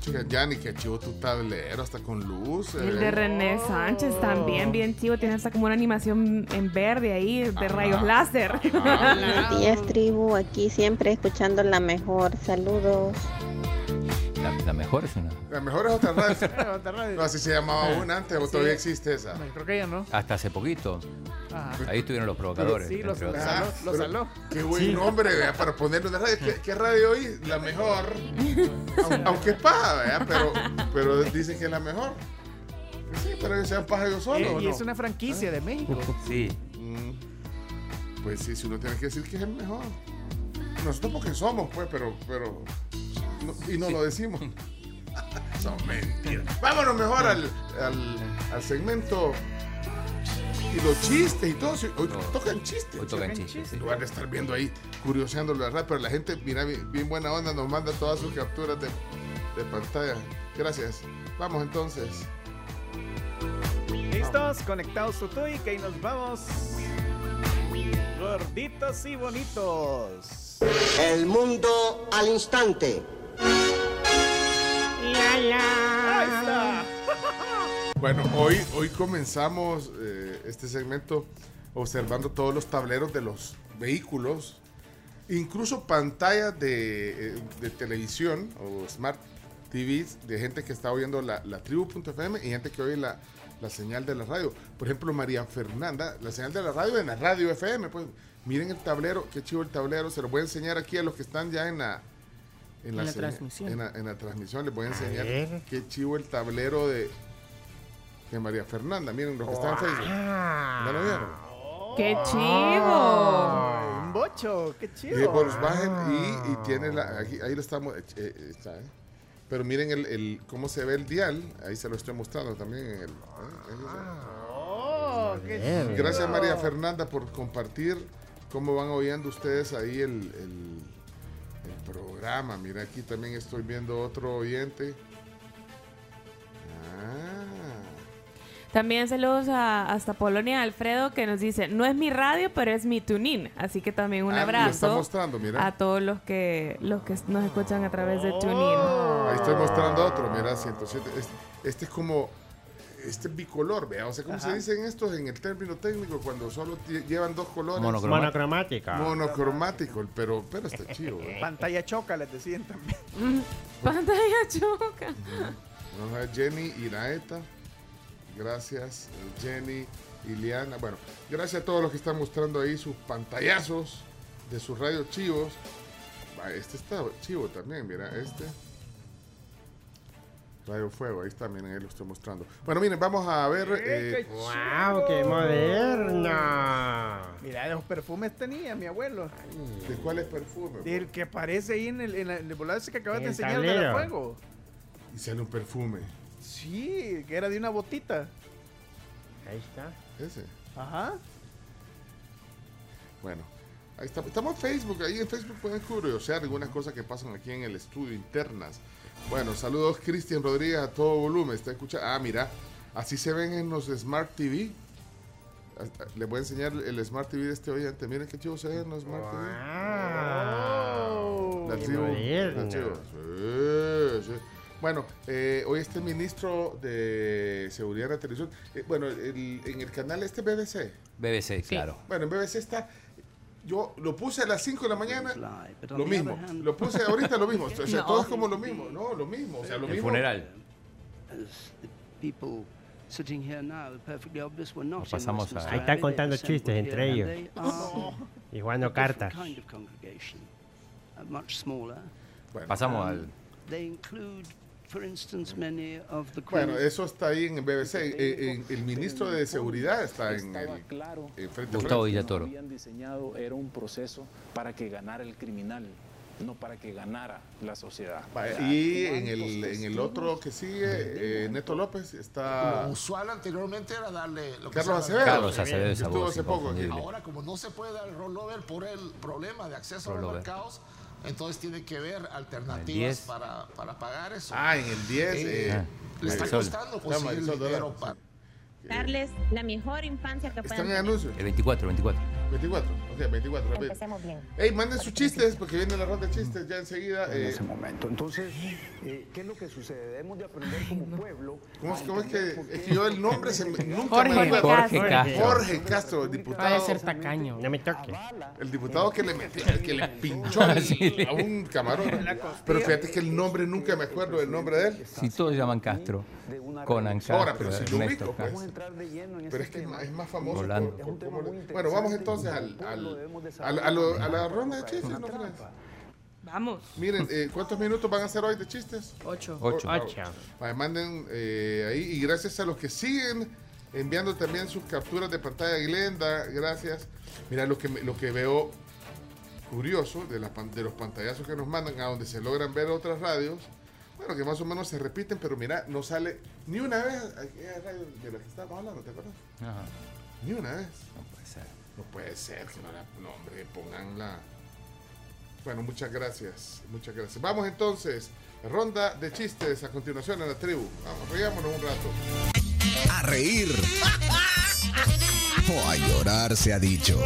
Chica, Yanni, que chivo tu tablero, hasta con luz. El eh. de René Sánchez también, bien chivo. Tiene hasta como una animación en verde ahí, de rayos láser. Buenos días, tribu. Aquí siempre escuchando la mejor. Saludos. La, la mejor es una. La mejor es otra radio. No, así se llamaba una antes, o Sí. todavía existe esa. No, creo que ya no. Hasta hace poquito. Ajá. Ahí estuvieron los provocadores. Sí, los- entre los saló, Ah, lo pero saló. Qué buen nombre, vea, para ponerlo en la radio. ¿Qué, qué radio hoy? La mejor. Aun- Aunque es paja, vea, pero, pero dicen que es la mejor. Pues Sí, pero que sean paja yo solo. Eh, ¿o y no? es una franquicia de México. Sí. Mm. Pues sí, si uno tiene que decir que es el mejor. Nosotros porque somos, pues, pero. pero no- y no lo decimos. Son mentiras. Vámonos mejor al, al, al segmento. Y los chistes y todo. Hoy tocan chistes. Hoy tocan chistes, sí. En lugar de estar viendo ahí, curioseando la radio. Pero la gente, mira, bien, bien buena onda, nos manda todas sus capturas de, de pantalla. Gracias. Vamos entonces. ¿Listos? Conectados Tutuy, que ahí nos vamos. Gorditos y bonitos. El mundo al instante. Ahí está. Bueno, hoy, hoy comenzamos eh, este segmento observando todos los tableros de los vehículos, incluso pantallas de, eh, de televisión o smart TVs de gente que está oyendo la, la tribu.fm y gente que oye la, la señal de la radio. Por ejemplo, María Fernanda, la señal de la radio en la radio FM. Pues miren el tablero, qué chivo el tablero. Se lo voy a enseñar aquí a los que están ya en la, En la señal- transmisión. En la, en la transmisión les voy a enseñar qué chivo el tablero de, de María Fernanda. Miren los que están en Facebook. ¿Ya lo vieron? ¡Qué chivo! Un bocho, qué Volkswagen y, y tiene la. Aquí, ahí lo estamos. eh, eh, está, eh. Pero miren el, el- cómo se ve el dial. Ahí se lo estoy mostrando también. en el- eh, ahí está. Oh, qué Bien. chido. Gracias María Fernanda por compartir cómo van oyendo ustedes ahí el, el- programa. Mira, aquí también estoy viendo otro oyente. Ah. También saludos a, hasta Polonia Alfredo que nos dice, no es mi radio, pero es mi tunin. Así que también un Ah, abrazo mostrando, mira. a todos los que, los que nos escuchan a través de tunin. Ahí estoy mostrando otro, mira, 107. Este, este es como. Este es bicolor, vea. O sea, ¿cómo se dicen estos en el término técnico cuando solo llevan dos colores? Monocromático. Monocromática. Monocromático, pero, pero está chido. ¿eh? Pantalla choca, les decían también. Mm, Pantalla choca. Vamos a ver, Jenny Iraeta. Gracias, eh, Jenny, Iliana. Bueno, gracias a todos los que están mostrando ahí sus pantallazos de sus radios chivos. Este está chivo también, mira, este. Radio Fuego, ahí está, miren, ahí lo estoy mostrando. Bueno, miren, vamos a ver. eh, ¡Wow! ¡Qué moderna! Mira, esos perfumes tenía mi abuelo. ¿De cuál es perfume? Del que aparece ahí en el, en la- en el volado ese que acabas de enseñar de fuego. Y sale un perfume. Sí, que era de una botita. Ahí está. Ese. Ajá. Bueno, ahí está. Estamos en Facebook. Ahí en Facebook pueden curiosear algunas cosas que pasan aquí en el estudio internas. Bueno, saludos Cristian Rodríguez a todo volumen. Está escuchando. Ah, mira, así se ven en los Smart TV. Les voy a enseñar el Smart TV de este oyente. Miren qué chivo se ve en los Smart TV. La qué tribu. moderno. La tribu. Sí, sí. Bueno, eh, hoy este ministro de Seguridad de la Televisión. eh, bueno, el- en el canal este BBC. BBC, claro. Bueno, en BBC está. Yo lo puse a las 5 de la mañana. Lo mismo. Lo puse ahorita lo mismo. O sea, No. todo es como lo mismo. No, lo mismo. O sea, lo El mismo. funeral. people sitting here now, perfectly obvious we're not in pasamos a- Ahí están contando chistes entre ellos. Y jugando cartas. smaller. Pasamos Um, al. They include, for instance, many of the Bueno, eso está ahí en BBC. Eh, en- el ministro de Seguridad está en el. claro en frente Gustavo. Villatoro. habían diseñado era un proceso para que ganara el criminal, no para que ganara la sociedad. Y en el, en el otro que sigue, eh, Neto López, está. Lo usual anteriormente era darle lo que Carlos Acevedo. Carlos Acevedo, esa Estuvo voz hace poco. Ahora, como no se puede dar el rollover por el problema de acceso a los Rollover. mercados, entonces tiene que ver El alternativas 10. para, para pagar eso. Ah, en el 10. Eh, eh, le está costando conseguir Marisol dinero para... sí. darles la mejor infancia que ¿Están puedan en tener. anuncios? El 24, 24. 24, ok, 24. rápido. Empecemos bien. Ey, manden sus chistes porque viene la ronda de chistes ya enseguida. en eh, ese momento. Entonces, eh, ¿qué es lo que sucede? Debemos de aprender como pueblo. ¿Cómo es, cómo es que, es que yo el nombre se me- nunca Jorge me acuerdo? Jorge Castro. Jorge Castro, el diputado. Va a ser tacaño. No me toque. El diputado que le metió, que le pinchó al- a un camarón. Pero fíjate que el nombre nunca me acuerdo del nombre de él. Si todos llaman Castro, Conan Castro, Ahora, pero si lo Ernesto ubico, pues. Pero es que es más- es más famoso. Por- por- por- bueno, vamos entonces al, al- al- a, lo- a la ronda de chistes, ¿no? Vamos. Miren, eh, ¿cuántos minutos van a hacer hoy de chistes? Ocho. Ocho. Ocho. Vale, manden eh, ahí y gracias a los que siguen enviando también sus capturas de pantalla, Glenda, gracias. Mira lo que lo que veo curioso de, la de los pantallazos que nos mandan a donde se logran ver otras radios. Bueno, que más o menos se repiten, pero mira, no sale ni una vez de la que estábamos hablando, ¿te acuerdas? Ajá. Ni una vez. No puede ser. No puede ser que no la, no, hombre, ponganla. Bueno, muchas gracias, muchas gracias. Vamos entonces, ronda de chistes a continuación en la tribu. Vamos, riámonos un rato. A reír. O a llorar se ha dicho.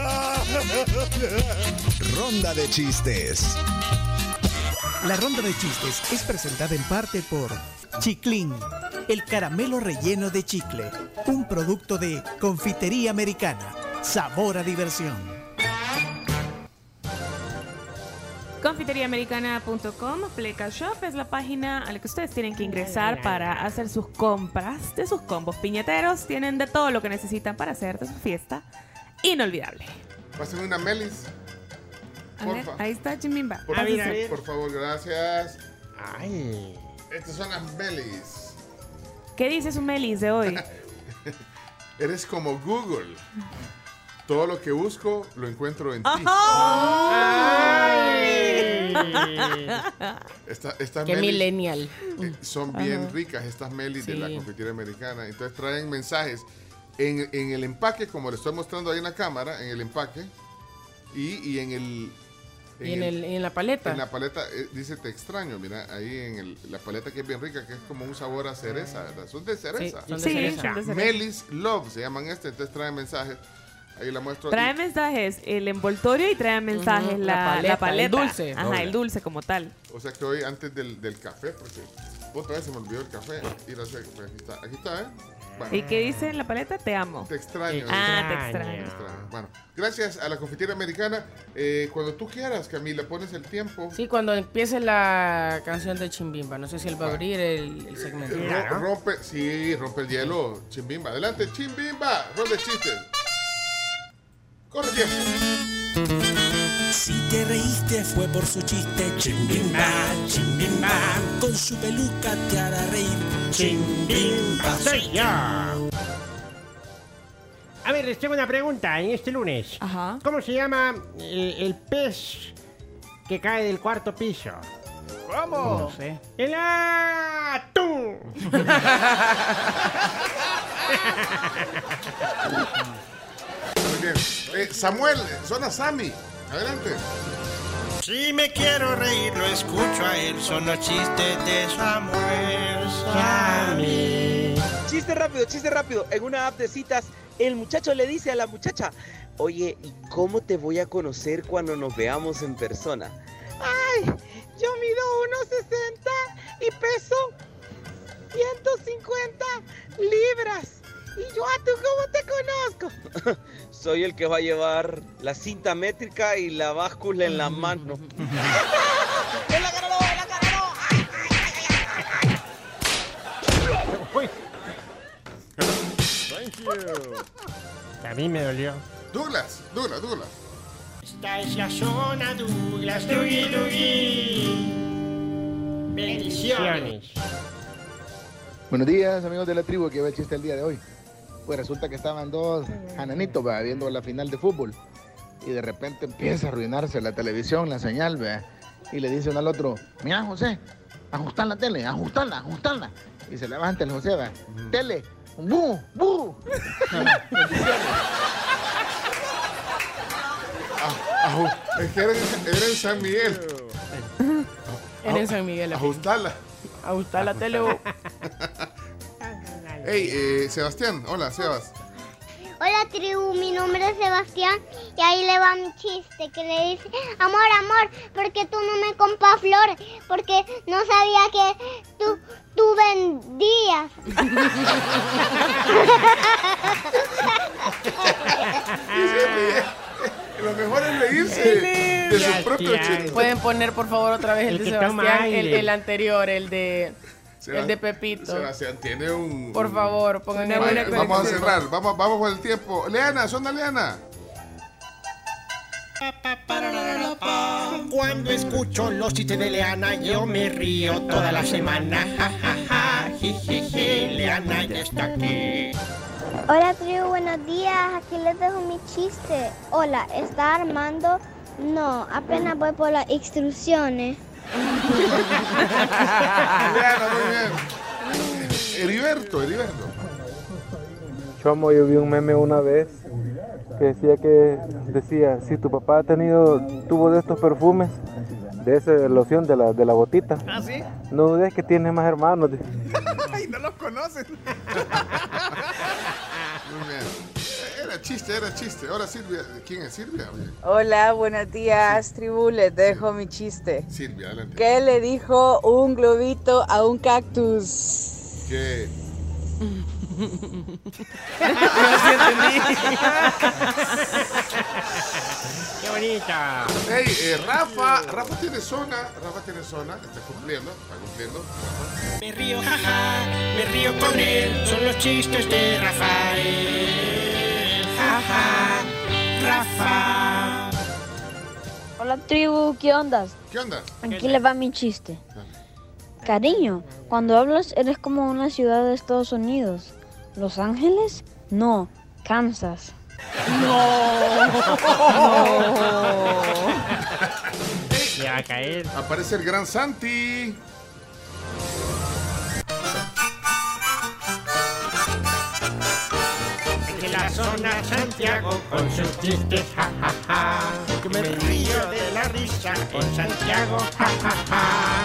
Ronda de chistes. La ronda de chistes es presentada en parte por Chiclin, el caramelo relleno de chicle, un producto de confitería americana. Sabor a diversión. Confiteriaamericana.com, Pleca Shop es la página a la que ustedes tienen que ingresar para hacer sus compras de sus combos piñateros. Tienen de todo lo que necesitan para hacer de su fiesta inolvidable. Pásenme una melis, A ver, Porfa. ahí está Chimimba. por, favor, mira, mira. por favor, gracias. Ay. Estas son las melis. ¿Qué dice su Melis de hoy? Eres como Google. Todo lo que busco lo encuentro en ti. Esta- estas Qué melis, millennial. eh, son bien ricas estas melis de la Sí. confitería americana. Entonces traen mensajes en, en el empaque, como le estoy mostrando ahí en la cámara, en el empaque, y, y en el... Y en, el, en la paleta. En la paleta eh, dice te extraño, mira, ahí en el- la paleta que es bien rica, que es como un sabor a cereza, ¿verdad? Son de cereza. Sí, son de Sí, cereza. son de cereza. Melis Love se llaman este, entonces traen mensajes. Ahí la muestro. Trae Y- mensajes el envoltorio y trae mensajes la, la paleta, la paleta. el dulce. Ajá, el dulce como tal. O sea que hoy antes del, del café, porque otra vez se me olvidó el café. Ir a hacer- pues, aquí está, aquí está, ¿eh? Bueno, ¿Y qué dice en la paleta? Te amo. Te extraño. Ah, te Te extraño. Bueno, gracias a la confitería americana. Eh, cuando tú quieras, Camila, pones el tiempo. Sí, cuando empiece la canción de Chimbimba. No sé si él va a abrir el, el segmento. Eh, ro- rompe, sí, rompe el hielo, Chimbimba. Adelante, Chimbimba, ronda de chistes. Corre tiempo. Si te reíste fue por su chiste, chimbimba, chimbimba. Con su peluca te hará reír, chimbimba. Soy yo. A ver, les tengo una pregunta en este lunes. Ajá. ¿Cómo se llama el, el pez que cae del cuarto piso? ¿Cómo? No sé. ¡El atún! Muy bien. Eh, Samuel, zona Sammy. Adelante. Si me quiero reír, lo escucho a él. Son los chistes de Samuel Sammy. Chiste rápido, chiste rápido. En una app de citas, el muchacho le dice a la muchacha, oye, ¿y cómo te voy a conocer cuando nos veamos en persona? Ay, yo mido 1,60 y peso 150 libras. ¿Y yo a tú cómo te conozco? Soy el que va a llevar la cinta métrica y la báscula en la mano. ¡Él la ganó, él ganó! Thank you. A mí me dolió. Douglas, Douglas, Douglas. Esta es la zona Douglas, Dougie Dougie. Bendiciones. Buenos días, amigos de la tribu, que va el chiste el día de hoy. Pues resulta que estaban dos ananitos ¿va? viendo la final de fútbol y de repente empieza a arruinarse la televisión, la señal, ¿va? y le dice uno al otro, mira José, ajustar la tele, ajustarla, ajustarla. Y se levanta el José, va, tele, bu, bu. Es que era, en- era en San Miguel. Era en San Miguel. Ajustarla. Ajustar la tele. Hey, eh, Sebastián, hola, Sebas. Hola tribu, mi nombre es Sebastián y ahí le va mi chiste que le dice, amor, amor, ¿por qué tú no me compras flores? Porque no sabía que tú, tú vendías. Lo mejor es reírse de su propio chiste. Pueden poner por favor otra vez el, El de Sebastián, el, el anterior, el de El de Pepito. Sebastián tiene un... Por favor, pongan el buena vamos a cerrar, vamos, vamos por el tiempo. Leana, son Leana. Cuando escucho los chistes de Leana, yo me río toda la semana. Ja, ja, ja, Leana ya está aquí. Hola tribu, buenos días, aquí les dejo mi chiste. Hola, ¿está Armando? No, apenas voy por las instrucciones. Muy bien. Heriberto, Heriberto. Chomo, yo vi un meme una vez que decía que decía, si tu papá ha tenido tuvo de estos perfumes, de esa loción de la, de la botita, ¿Ah, sí? no dudes que tiene más hermanos. Ay, no los conocen. Chiste, era chiste. Ahora Silvia, ¿quién es Silvia? Oye, Hola, buenos días, tribu. Les dejo mi chiste. Silvia, adelante. ¿Qué le dijo un globito a un cactus? ¿Qué? Qué bonita. Hey, eh, Rafa, Rafa tiene zona, Rafa tiene zona, está cumpliendo, está cumpliendo. Rafa. Me río, jaja, me río con él. Son los chistes de Rafael. Jaja, Rafa. Hola tribu, ¿qué ondas? ¿Qué onda? Aquí le va mi chiste. Cariño, cuando hablas eres como una ciudad de Estados Unidos. ¿Los Ángeles? No, Kansas. Le va a caer. Aparece el gran Santi. Zona Santiago con sus chistes, ja, ja, ja. Que me río de la risa con Santiago, ja, ja, ja.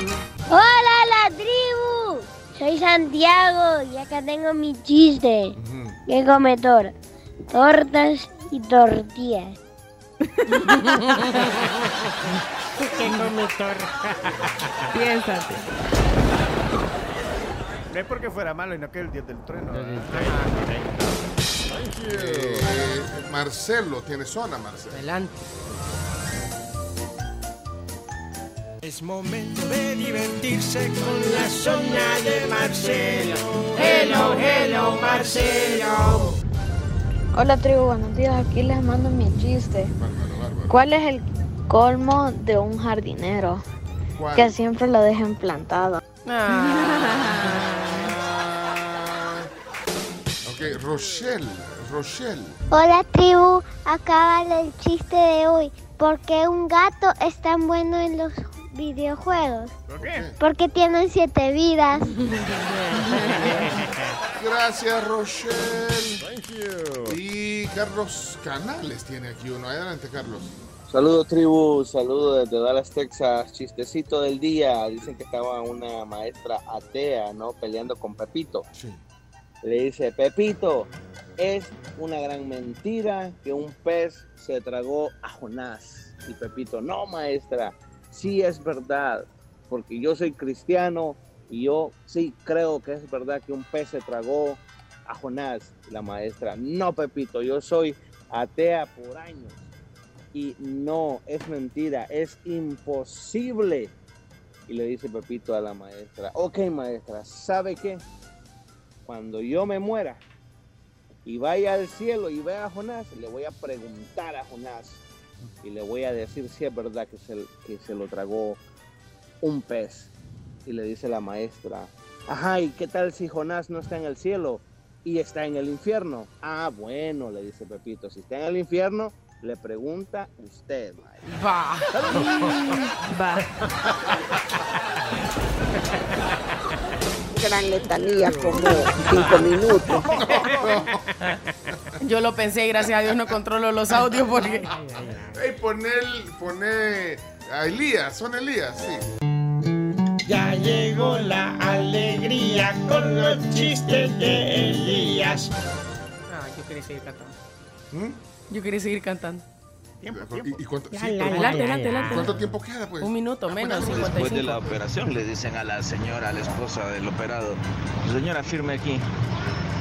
¡Hola la tribu! Soy Santiago y acá tengo mi chiste. ¿Qué come tor- Tortas y tortillas. ¿Qué come Piénsate. No es porque fuera malo y no que el dios del trueno. Eh, Marcelo tiene zona, Marcelo. Adelante. Es momento de divertirse con la zona de Marcelo. Hello, hello, Marcelo. Hola tribu, buenos días. Aquí les mando mi chiste. ¿Cuál es el colmo de un jardinero? ¿Cuál? Que siempre lo dejen plantado. Ok, Rochelle, Rochelle. Hola tribu, acaba el chiste de hoy. ¿Por qué un gato es tan bueno en los videojuegos? ¿Por qué? Porque tienen siete vidas. Gracias, Rochelle. Y Carlos Canales tiene aquí uno. Adelante, Carlos. Saludos tribu, saludos desde Dallas, Texas. Chistecito del día. Dicen que estaba una maestra atea, ¿no? Peleando con Pepito. Le dice, Pepito, es una gran mentira que un pez se tragó a Jonás. Y Pepito, no maestra, sí es verdad, porque yo soy cristiano y yo sí creo que es verdad que un pez se tragó a Jonás. La maestra, no Pepito, yo soy atea por años. Y no, es mentira, es imposible. Y le dice Pepito a la maestra, ok maestra, ¿sabe qué? Cuando yo me muera y vaya al cielo y vea a Jonás, le voy a preguntar a Jonás y le voy a decir si es verdad que se, que se lo tragó un pez. Y le dice la maestra, ajá, ¿y qué tal si Jonás no está en el cielo y está en el infierno? Ah, bueno, le dice Pepito, si está en el infierno, le pregunta usted, maestra. Va. Va. Gran letanía, como cinco minutos. Yo lo pensé y gracias a Dios no controlo los audios porque... Hey, poné, el- poné a Elías, son Elías, sí. Ya llegó la alegría con los chistes de Elías. Ah, yo quería seguir cantando. Yo quería seguir cantando. ¿Y, y cuánto, Ya, sí, la, pero la, ¿cuánto- la, la, la. ¿Cuánto tiempo queda, pues? Un minuto menos, Después de 55. la operación le dicen a la señora, a la esposa del operado, señora, firme aquí.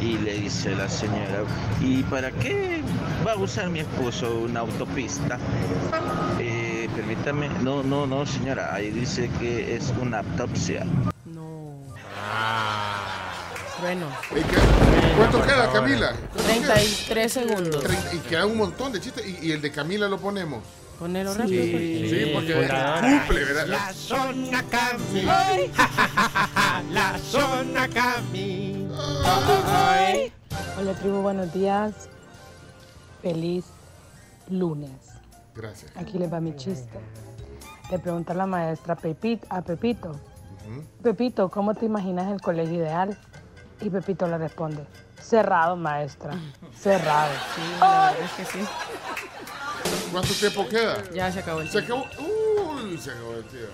Y le dice la señora, ¿y para qué va a usar mi esposo una autopista? Eh, permítame, no, no, no, señora, ahí dice que es una autopsia. Bueno. ¿Cuánto queda, Camila? 33 segundos. Treinta- Y queda un montón de chistes. Y, y el de Camila lo ponemos. Ponelo Sí, rápido. sí, porque cumple, ¿verdad? La zona Cami. La zona Cami. Hola tribu, buenos días. Feliz lunes. Gracias. Aquí les va mi chiste. Le pregunta la maestra Pepit- a Pepito. Pepito, ¿cómo te imaginas el colegio ideal? Y Pepito le responde, cerrado, maestra. Cerrado. Sí, la verdad es que sí. ¿Cuánto tiempo queda? Ya se acabó el Se tiempo. acabó. Uy, se acabó el tiempo.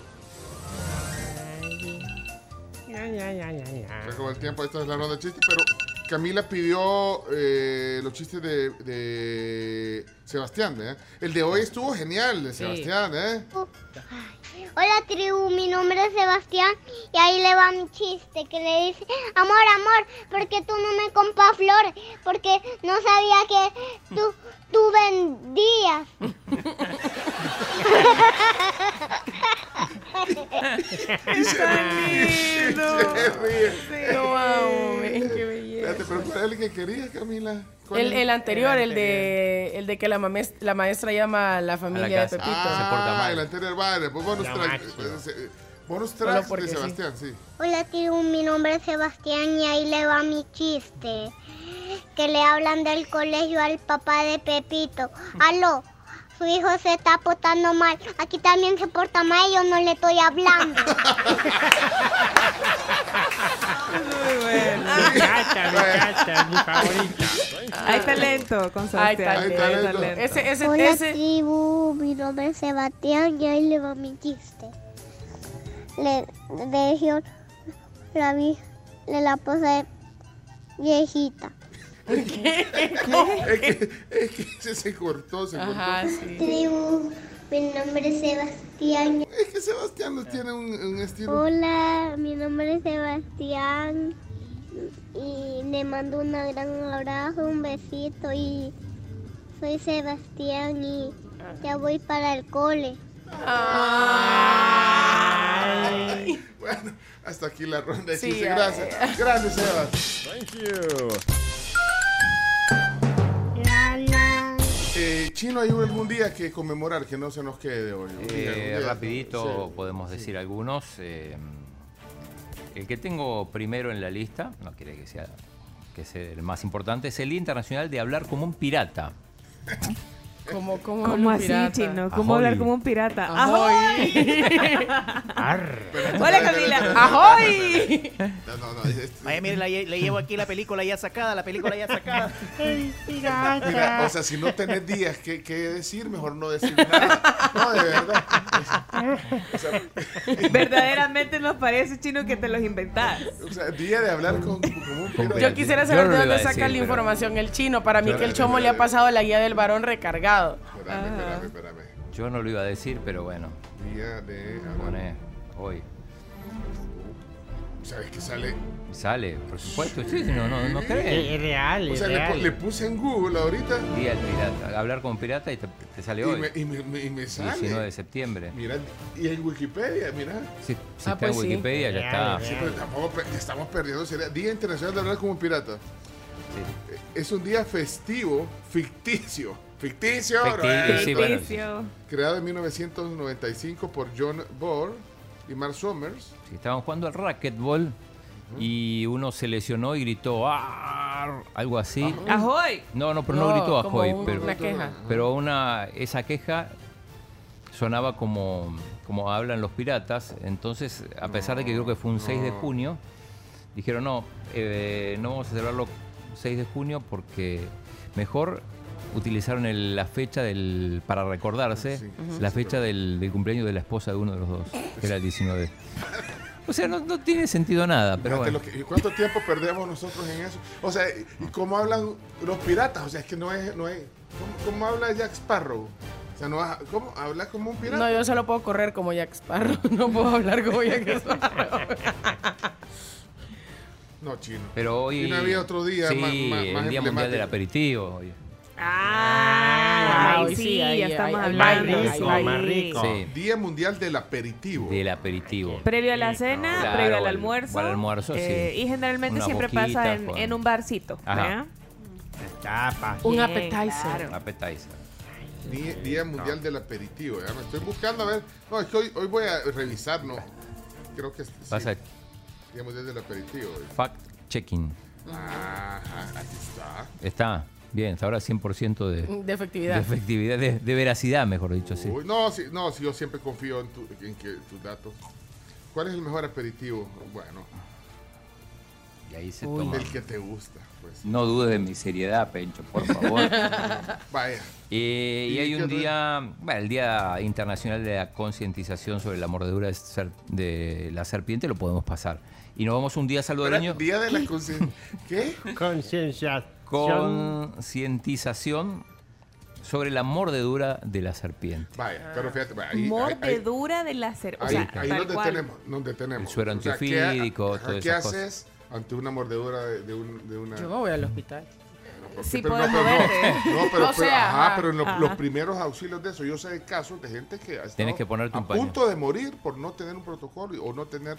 Ya, ya, ya, ya, ya. Se acabó el tiempo. Esta es la ronda de chistes. Pero Camila pidió eh, los chistes de, de Sebastián, ¿eh? El de hoy estuvo genial, de. Sebastián, ¿eh? Hola tribu, mi nombre es Sebastián y ahí le va mi chiste que le dice, amor, amor, ¿por qué tú no me compras flores? Porque no sabía que tú, tú vendías. Y se ríe. lindo. Se. Lo amo, qué belleza. Espérate, pero ¿cuál era el que quería, Camila? ¿Cuál El, anterior, el de, el de que la, mames- la maestra llama a la familia de casa. Pepito. Ah, el anterior, vale. Pues bonus Lo track. máximo. eh, Bonus Solo track porque de sí. Sebastián, sí. Hola tribu, mi nombre es Sebastián y ahí le va mi chiste. Que le hablan del colegio al papá de Pepito. Aló, su hijo se está portando mal. Aquí también se porta mal y yo no le estoy hablando. Muchacha, muchacha, mi favorita. Hay talento con Hay talento. Hay talento. Ese, ese, Hola ese. tribu, mi nombre es Sebastián y ahí le va mi chiste. Le, le dijeron la vi, le la puse viejita. Es que, es que ese se cortó, se Ajá, cortó. sí. Tribu, mi nombre es Sebastián. Es que Sebastián no tiene un, un estilo. Hola, mi nombre es Sebastián y le mando un gran abrazo, un besito y soy Sebastián y ya voy para el cole. Bueno, hasta aquí la ronda de Sí, chistes. ya, Gracias. Gracias, Sebas. Thank you. Chino, ¿hay algún día que conmemorar que no se nos quede hoy? Día, Eh, día. rapidito Sí. podemos decir algunos. eh, el que tengo primero en la lista, no quiere que sea que sea el más importante, es el Día Internacional de Hablar como un Pirata. Como, como ¿Cómo así, pirata? chino? ¿Cómo Ahoy. hablar como un pirata? Ahoy. Hola, Camila. ¡Ahoy! No, no, no, Vaya, mire, le llevo aquí la película ya sacada, la película ya sacada. Mira, o sea, si no tenés días que, que decir, mejor no decir nada. No, de verdad. O sea, Verdaderamente nos parece, chino, que te los inventás. o sea, día de hablar con, como un pirata. Yo quisiera saber de dónde saca decir, la pero- información el chino. Para mí que el chomo le ha pasado la guía del varón Espérame, espérame, espérame. Yo no lo iba a decir, pero bueno, Día de pone hoy. ¿Sabes qué sale? Sale, por supuesto. Sí, no, no, no Es, crees. es real, O sea, le, pu- real. le puse en Google ahorita Día del pirata. Hablar con pirata y te, te sale y hoy. me, y me, me- y me sale. 19 de septiembre. Mira, y en Wikipedia, mira. Si, si Ah, está pues en sí. Wikipedia, ya está. Sí, pero tampoco pe- estamos perdiendo. Sería Día Internacional de Hablar como un Pirata. Eh, Es un día festivo, ficticio. Ficticio, Ficticio, ¿no? sí, bueno. Ficticio. Creado en 1995 por John Bohr y Mark Summers. Sí, estaban jugando al racquetball y uno se lesionó y gritó "Arr", algo así. ¡Ahoy! No, no, pero no, No, gritó Ajoy, un- pero, una queja. pero una, esa queja sonaba como, como hablan los piratas. Entonces, a pesar de que creo que fue un 6 de junio, dijeron no, eh, no vamos a celebrarlo 6 de junio porque mejor utilizaron el- la fecha del para recordarse Sí, la sí, fecha del, del cumpleaños de la esposa de uno de los dos, que era el 19. O sea, no, no tiene sentido nada, pero bueno. que- ¿y ¿Cuánto tiempo perdemos nosotros en eso? O sea, ¿y cómo hablan los piratas? O sea, es que no es... No es ¿cómo, cómo habla Jack Sparrow? O sea, no ha- ¿cómo? ¿Habla como un pirata? No, yo solo puedo correr como Jack Sparrow. No puedo hablar como Jack Sparrow. No, chino. Pero hoy. Y no había otro día sí, más- más- más el Día Mundial del Aperitivo. hoy. Ah, Ay, sí, ahí, ya estamos ahí, hablando. sí. ahí, más rico. Sí, Día Mundial del Aperitivo. del aperitivo. Previo a la cena, Claro, previo al al- almuerzo. al almuerzo, eh, sí. Y generalmente Una siempre boquita pasa en, un barcito. Ajá. Tapa. Un Bien, appetizer. claro. Appetizer. Día, Día Mundial del Aperitivo. Ya me estoy buscando a ver. No, es que hoy, hoy voy a revisar, ¿no? Creo que sí. Pasa Día Mundial del Aperitivo. fact checking. Ajá, aquí está. Está bien, hasta ahora 100% de, De de efectividad. efectividad, de, de veracidad, mejor dicho, sí. No, sí, no, sí, yo siempre confío en, tu- en que tus datos. ¿Cuál es el mejor aperitivo? Bueno, Y ahí se Uy. toma. el que te gusta, pues. No dudes de mi seriedad, Pencho, por favor. Vaya. Eh, y ¿Y hay un día, bueno, el Día Internacional de la Concientización sobre la mordedura de, ser- de la serpiente, lo podemos pasar. Y nos vamos un día salvadoreño. Día de la conciencia. ¿Qué? Conciencia. Concientización sobre la mordedura de la serpiente. Vaya, pero fíjate, vaya, ahí, ahí, ahí, Mordedura de la. O ahí, sea, ahí tal nos cual. detenemos, nos detenemos. El suero O sea, ¿qué antiofídico, ¿Qué esas cosas. haces ante una mordedura de, de un, de una... Yo me voy al hospital. Porque- Sí, pero puedes pero. No, no, pero, O pero- sea, ajá, ajá, pero en lo- ajá. los primeros auxilios de eso, yo sé de casos de gente que ha Tienes que ponerte un a paño. punto de morir por no tener un protocolo y- o no tener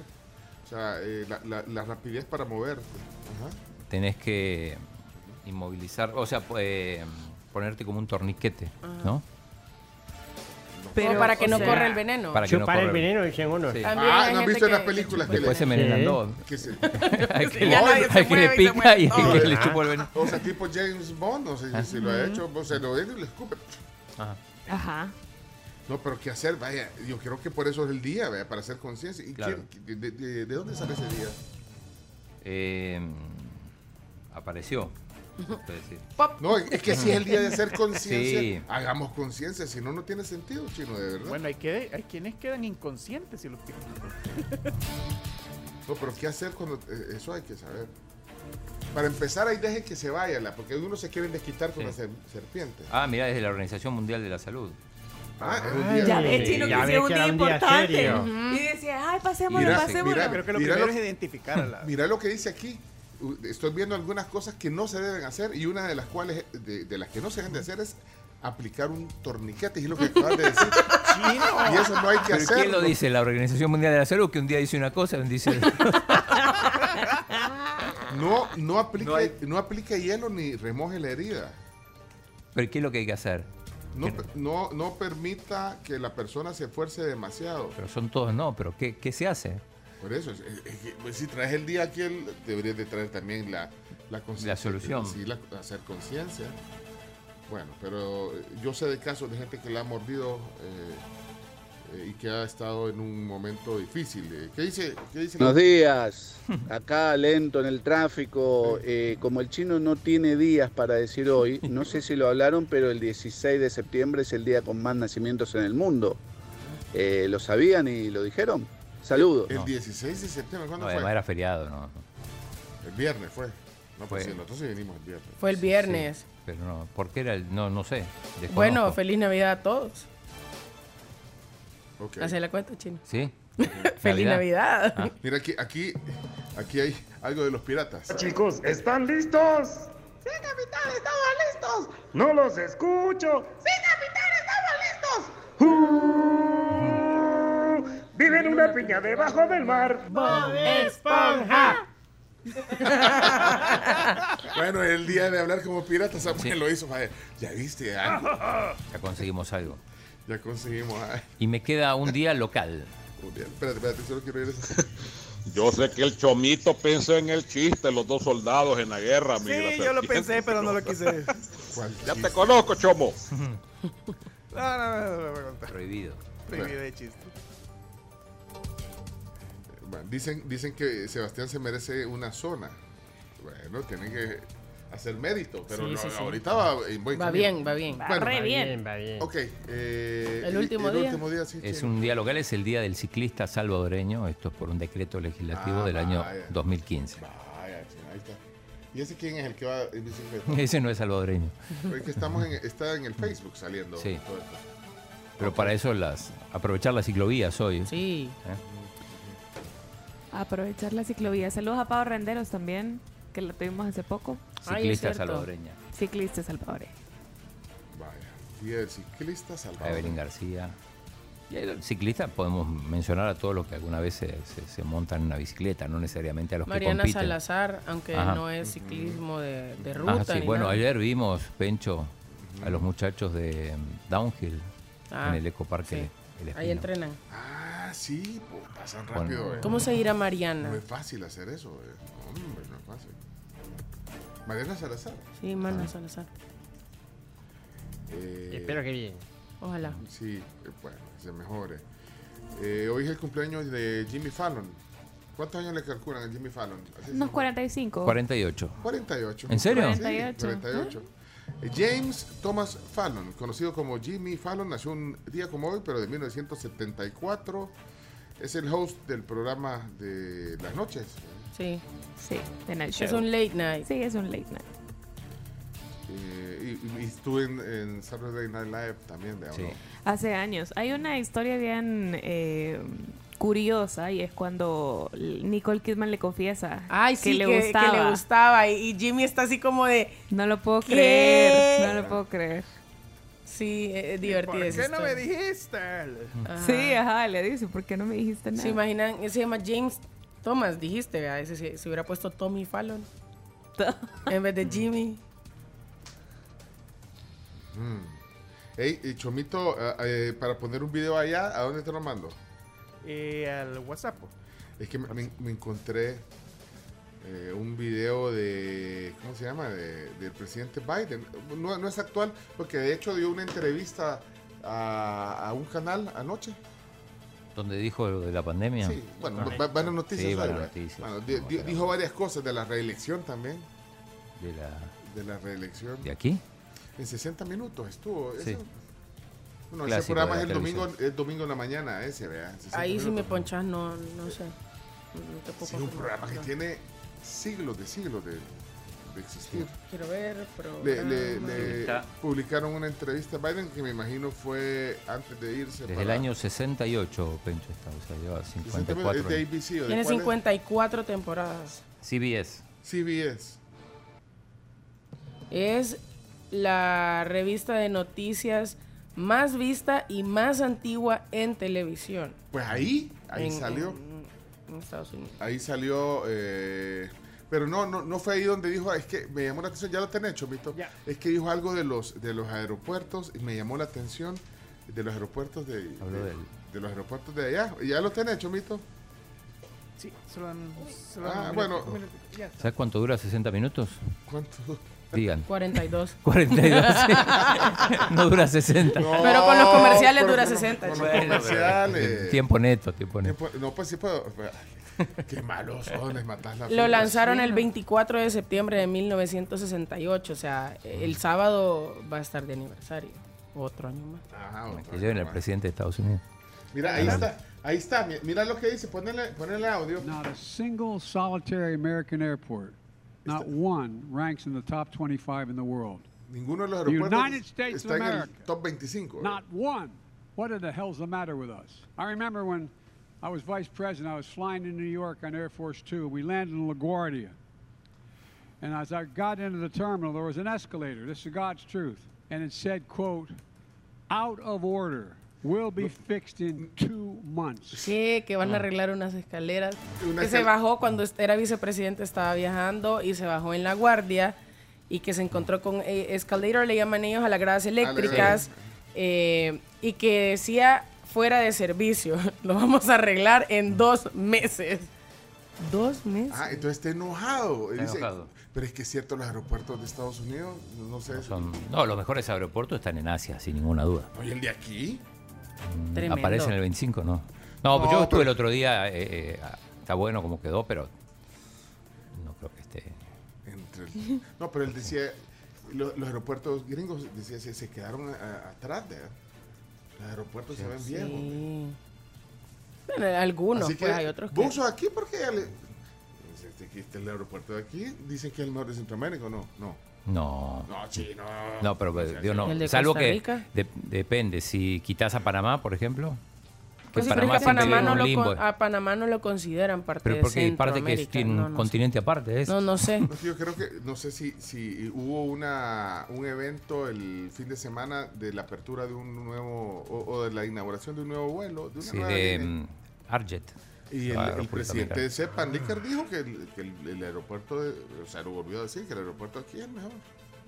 o sea, eh, la, la- la rapidez para moverte. Ajá. Tenés que inmovilizar, o sea, eh, ponerte como un torniquete, ¿no? Pero para que no sea, corra el veneno. Para que no Chupar el corra- veneno, dicen unos. Sí. También Ah, ¿no has gente visto en que- las películas que Después le- se envenenan dos. que se- Hay que, se hay que le y se pica y hay que le chupa el veneno. O sea, tipo James Bond, no sé si- si lo ha hecho, o sea, lo ve y le escupe. Ajá. Ajá. No, pero ¿qué hacer? Vaya, yo creo que por eso es el día, vaya, para hacer conciencia. ¿Y Claro. quién- de, de- de dónde sale ese día? Eh, apareció. Es. No, es que si es el día de hacer conciencia, Sí. hagamos conciencia, si no, no tiene sentido, chino, de verdad. Bueno, hay, que, hay quienes quedan inconscientes y los No, pero ¿qué hacer cuando eh, eso hay que saber? Para empezar, ahí deje que se vaya, la- porque algunos se quieren desquitar con Sí. la ser- serpiente. Ah, mira, desde la Organización Mundial de la Salud. Ah, es un día- Ya ves, chino, ya que sea un día un día importante. serio. Y decía, ay, pasémoslo, pasémoslo. Creo que lo primero lo- es identificar a la... Mira lo que dice aquí. Estoy viendo algunas cosas que no se deben hacer y una de las cuales, de, de las que no se deben de hacer es aplicar un torniquete, y es lo que acabas de decir. Y eso no hay que ¿Pero hacerlo. quién lo dice? ¿La Organización Mundial de la Salud? Que un día dice una cosa y un día dice... No, no aplique, No hay- no aplique hielo ni remoje la herida. ¿Pero qué es lo que hay que hacer? No, ¿Qué- per- no, no permita que la persona se esfuerce demasiado. Pero son todos no, pero ¿qué, qué se hace? Por eso, es- es- es que, pues, si traes el día aquí, el- deberías de traer también la, la, conciencia- La solución. Sí, la- hacer conciencia. Bueno, pero eh, yo sé de casos de gente que la ha mordido eh, eh, y que ha estado en un momento difícil. eh. ¿Qué dice? ¿Qué dice la- Buenos días, acá lento en el tráfico, eh, como el chino no tiene días para decir hoy, no sé si lo hablaron, pero el 16 de septiembre es el día con más nacimientos en el mundo. Eh, ¿Lo sabían y lo dijeron? Saludos. El 16 de septiembre, ¿cuándo No, fue? además era feriado, ¿no? El viernes fue. No, pues Fue. sí, nosotros sí venimos el viernes. Fue el viernes. Sí, pero no, ¿por qué era el...? No, no sé. desconozco. Bueno, feliz Navidad a todos. Ok. Hace la cuenta, chino. ¿Sí? Feliz Navidad. Ah. Mira, aquí, aquí, aquí hay algo de los piratas. Chicos, ¿están listos? Sí, capitán, estamos listos. No los escucho. Sí, capitán, estamos listos. Uh, vive en una piña debajo del mar. Bob Esponja. Bueno, el día de hablar como piratas, Samuel Sí. lo hizo. Ya viste, ya, Ya conseguimos algo. ya conseguimos. ay, Y me queda un día local. un día. Espérate, espérate, solo quiero ir eso. Yo sé que el chomito pensó en el chiste, los dos soldados en la guerra. Sí, mira, yo lo pensé, pero no lo quise. ¿Cuál Ya te conozco, chomo. No, no, no, no, a contar. Prohibido. Prohibido de chiste. Bueno, dicen, dicen que Sebastián se merece una zona. Bueno, tienen que hacer mérito, pero Sí, no, sí, sí. ahorita va en buen Va bien, va bien. Va re bien. va bien. Ok. eh, El último el día. último día, sí, Es un día local, es el Día del Ciclista Salvadoreño. Esto es por un decreto legislativo Ah, del año vaya. 2015. Vaya, ahí está. ¿Y ese quién es el que va en bicicleta? Ese no es salvadoreño. Es que estamos en, está en el Facebook saliendo. Sí. todo esto. Pero para eso las aprovechar las ciclovías hoy. Sí. Aprovechar la ciclovía. Saludos a Pau Renderos también, que la tuvimos hace poco. Ay, Ciclista cierto. salvadoreña. Ciclista salvadoreño. Vaya. Día del ciclista A Salvador. Evelyn García. Y el ciclista podemos mencionar a todos los que alguna vez se, se- se montan en una bicicleta, no necesariamente a los que Mariana compiten. Salazar, aunque Ajá. no es ciclismo de, de Ah, ruta. sí. ni Bueno, nada. ayer vimos, Pencho, a los muchachos de mm, Downhill Ah, en el ecoparque. sí. El Ahí entrenan. Ah, sí, pues, pasan Bueno. rápido. eh. ¿Cómo se irá Mariana? No es fácil hacer eso. eh. Hombre, no es fácil. Mariana Salazar. Sí, Mana Salazar. Eh, Espero que bien. Ojalá. Sí, eh, bueno, se mejore. Eh, hoy es el cumpleaños de Jimmy Fallon. ¿Cuántos años le calculan a Jimmy Fallon? Unos se- 45. 48. 48. ¿En serio? Sí, 48. 48. Eh, James Thomas Fallon, conocido como Jimmy Fallon, nació un día como hoy, pero de 1974. Es el host del programa de las noches. Sí. Sí, de Night Es Show. un late night. Sí, es un late night. Eh, y, y estuve en, en Saturday Night Live también. De Sí. Hace años. Hay una historia bien eh, curiosa y es cuando Nicole Kidman le confiesa Ay, que, sí, le que, que gustaba. le gustaba. Y, y Jimmy está así como de. No lo puedo ¿Qué? creer. No lo puedo creer. Sí, es divertido. ¿Por qué no me dijiste? Sí, ajá, le dice, ¿por qué no me dijiste nada? Se imaginan, se llama James Thomas, dijiste, ¿verdad? Ese se, se hubiera puesto Tommy Fallon en vez de Jimmy. Mm. Ey, y Chomito, eh, eh, para poner un video allá, ¿a dónde te lo mando? Eh, al WhatsApp. Es que me, me- me encontré eh, un video de, ¿cómo se llama? De- del presidente Biden. No, no es actual, porque de hecho dio una entrevista a, a un canal anoche. Donde dijo lo de la pandemia. Sí, bueno, noticias. Sí, buenas noticias. Bueno, di- di- dijo varias cosas de la reelección también. De, la, De la reelección. ¿De aquí? En 60 minutos estuvo. Sí. Eso. Bueno, ese programa es el domingo, es domingo en la mañana, ese, vea. 60 Ahí si me ponchas, no, no sé. No te puedo Sí, es un programa que tiene siglos de siglos de, de existir. Quiero ver, pero. Le, le- le Está. publicaron una entrevista a Biden que me imagino fue antes de irse. Desde el año 68, Pencho está, o sea, lleva 54 ¿Es de. ABC o de Tiene cuál es? 54 temporadas. CBS. CBS. Es la revista de noticias más vista y más antigua en televisión. Pues ahí, ahí En- salió. En, en Estados Unidos. Ahí salió. eh, pero no, no, no fue ahí donde dijo, es que me llamó la atención, ya lo tenés, Chomito. Es que dijo algo de los, de los aeropuertos y me llamó la atención de los aeropuertos de, de, los aeropuertos de allá. ¿Ya lo tenés, Chomito? Sí, solo dan- solo dan Ah, un bueno. minuto, un minuto, ya está. ¿Sabes cuánto dura 60 minutos? ¿Cuánto? Digan. 42. 42. sí. no dura 60. Pero con los comerciales pero dura con los- 60. con los comerciales. Tiempo neto, tiempo neto. Tiempo- No, pues sí puedo. Qué malos son, les matas la Lo lanzaron el Sí. 24 de septiembre de 1968. O sea, el sábado va a estar de aniversario. Otro año más. Ajá, Que lleven año al más. presidente de Estados Unidos. Mira, ahí está. Ahí está. mi- Mira lo que dice. Ponele, ponele audio. Not a single solitary American airport, not one, ranks in the top 25 in the world. Ninguno de los The aeropuertos United States of está en el America. top 25. ¿eh? Not one. What in the hell's the matter with us? I remember when I was vice president, I was flying to New York on Air Force Two. We landed in LaGuardia. And as I got into the terminal, there was an escalator. This is God's truth. And it said, quote, out of order. Will be fixed in two months. Sí, que van a arreglar unas escaleras. Una que se bajó cuando est- era vicepresidente, estaba viajando y se bajó en la guardia y que se encontró con eh, escalator, le llaman ellos a las gradas eléctricas, eh, y que decía fuera de servicio. Lo vamos a arreglar en dos meses. Dos meses. Ah, entonces está enojado. Está Dice, enojado. Pero es que es cierto, los aeropuertos de Estados Unidos, no, no sé. Son, no, los mejores aeropuertos están en Asia, sin ninguna duda. Oye, el de aquí. Tremendo. Aparece en el 25, ¿no? No, No, yo estuve pero- el otro día, eh, eh, está bueno como quedó, pero no creo que esté. En entre el- no, pero él decía, lo- los aeropuertos gringos decía, se, se quedaron a- a- atrás de los aeropuertos se ven Sí. viejos. Bueno, algunos, Así que, pues hay otros que... aquí porque ya le, este, aquí está el aeropuerto de aquí, dicen que es el mejor de Centroamérica, ¿o no? No. No. No, chino. No, pero pues, digo, no. ¿El de Salvo Costa que de- depende. Si quitas a Panamá, por ejemplo, que Pues sí, pero es que a siempre Panamá, vive no lo un limbo. con- a Panamá no lo consideran parte Pero de porque parte que es- Centroamérica. tiene un no, no sé. continente aparte. Es. No, no sé. No, Yo creo que, no sé si, si hubo una, un evento el fin de semana de la apertura de un nuevo, o, o de la inauguración de un nuevo vuelo, de una Sí, nueva de línea. mm, Arjet. Y el, presidente de. CEPAN, Licker, dijo que, el, que el- el aeropuerto, de, o sea, lo volvió a decir, que el aeropuerto aquí es el mejor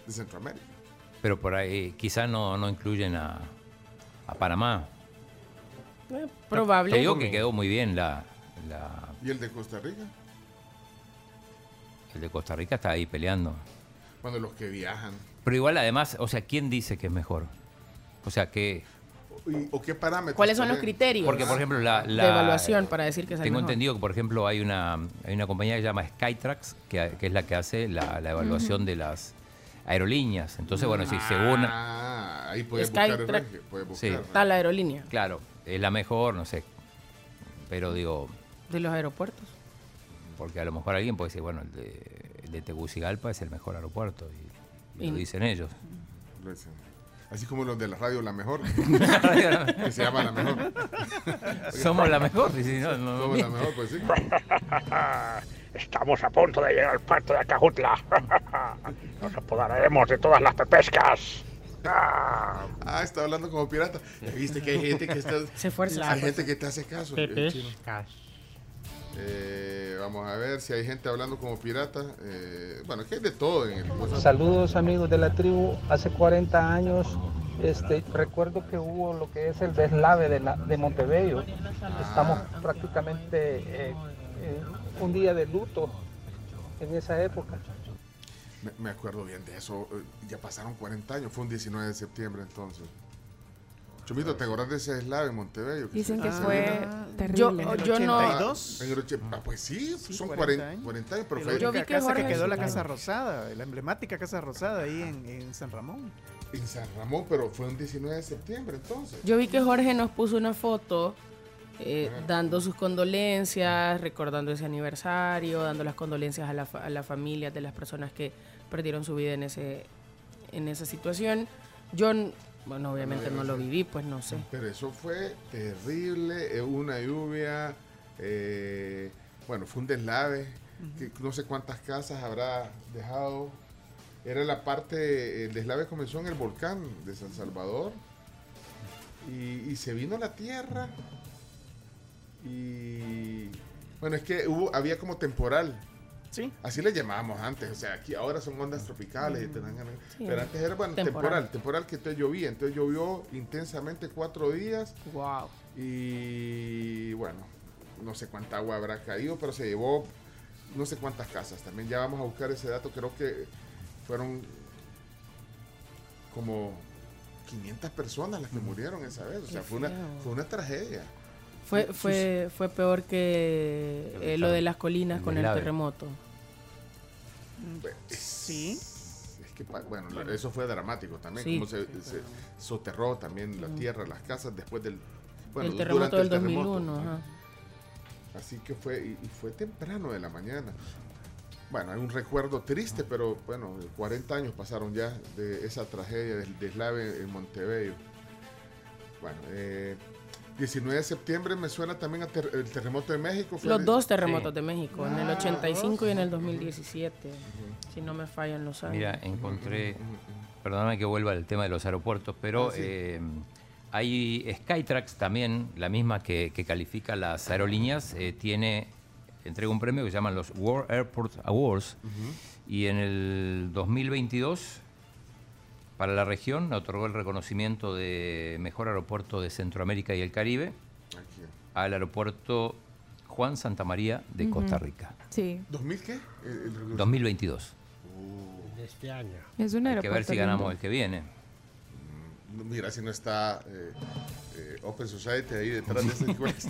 de Centroamérica. Pero por ahí quizás no, no incluyen a, a Panamá. Eh, probable. Te digo que quedó muy bien la, la- ¿Y el de Costa Rica? el de Costa Rica está ahí peleando. Bueno, los que viajan. Pero igual además, o sea, ¿quién dice que es mejor? O sea, que... ¿Y- ¿O qué parámetros? ¿Cuáles son los criterios? Porque, por ejemplo, la... la- de evaluación para decir que es el Tengo mejor. entendido que, por ejemplo, hay una, hay una compañía que se llama Skytrax, que, que es la que hace la, la evaluación de las aerolíneas. Entonces, bueno, si según... Ah, ahí puedes buscar, Sí. buscar. Está la aerolínea Claro, es la mejor, no sé. Pero digo, de los aeropuertos. porque a lo mejor alguien puede decir, bueno, el de, el de Tegucigalpa es el mejor aeropuerto. Y, y lo Y- dicen ellos. Lo dicen. Así como los de la radio La Mejor. que se llama La Mejor. Somos la mejor, y si no, Somos la mejor, pues sí. Estamos a punto de llegar al puerto de Acajutla. Nos apoderaremos de todas las pepescas. Ah. Ah, está hablando como pirata. Viste que hay gente que está. Se esfuerza. Hay gente que te hace caso. Pepescas. Eh, vamos a ver si hay gente hablando como pirata. Eh, bueno, es que hay de todo en el. Saludos amigos de la tribu. Hace 40 años este, recuerdo que hubo lo que es el deslave de, la, de Montebello. Estamos prácticamente eh, eh, un día de luto en esa época. Me, me acuerdo bien de eso. eh, Ya pasaron 40 años. Fue un 19 de septiembre entonces. Chumito, ¿te acordás de ese deslave en Montebello? Dicen que se- fue Ah. terrible. Yo, En el yo no. Ah, en el oche- ah, pues sí, son 40, 40 años, pero fue única vi que casa que Jorge quedó la. Casa Rosada, la emblemática Casa Rosada ahí en, en San Ramón. en San Ramón, pero fue un 19 de septiembre entonces. Yo vi que Jorge nos puso una foto eh, dando sus condolencias, recordando ese aniversario, dando las condolencias a la, fa- a la familia de las personas que perdieron su vida en ese en esa situación. Yo, bueno, obviamente no lo viví, pues no sé. Pero eso fue terrible, eh, una lluvia, eh, bueno, fue un deslave, que no sé cuántas casas habrá dejado. Era la parte, el deslave comenzó en el volcán de San Salvador y, y se vino la tierra y bueno, es que hubo, había como temporal. Sí. Así le llamábamos antes, o sea, aquí ahora son ondas tropicales, y te dan ganas- Sí. pero antes era bueno, Temporal. temporal, temporal, que entonces llovía, entonces llovió intensamente cuatro días Wow. y bueno, no sé cuánta agua habrá caído, pero se llevó no sé cuántas casas. También ya vamos a buscar ese dato, creo que fueron como 500 personas las que murieron esa vez, o sea, fue una, fue una tragedia. Fue, fue, fue peor que eh, lo de las colinas con el terremoto. Sí. Es que, bueno, la- eso fue dramático también, Sí. como se, se soterró también la tierra, las casas después del bueno, el terremoto del durante el terremoto, 2001. ajá. ajá. Así que fue, y, y fue temprano de la mañana. Bueno, hay un recuerdo triste, pero bueno, 40 años pasaron ya de esa tragedia del deslave en Montebello. Bueno, eh, 19 de septiembre me suena también a ter- el terremoto de México. fue Los de- dos terremotos de México, en el Ah, 85 y en el 2017, si no me fallan los años. Mira, encontré, perdóname que vuelva al tema de los aeropuertos, pero Ah, sí. eh, hay Skytrax también, la misma que, que califica las aerolíneas, eh, tiene, entrega un premio que se llaman los World Airport Awards y en el 2022 para la región otorgó el reconocimiento de mejor aeropuerto de Centroamérica y el Caribe al aeropuerto Juan Santa María de. Costa Rica. Sí. ¿2000 qué? El- el- 2022. De este año. Es un Hay que ver aeropuerto si ganamos lindo. el que viene. Mira, si no está eh, eh, Open Society ahí detrás de ese encuesta.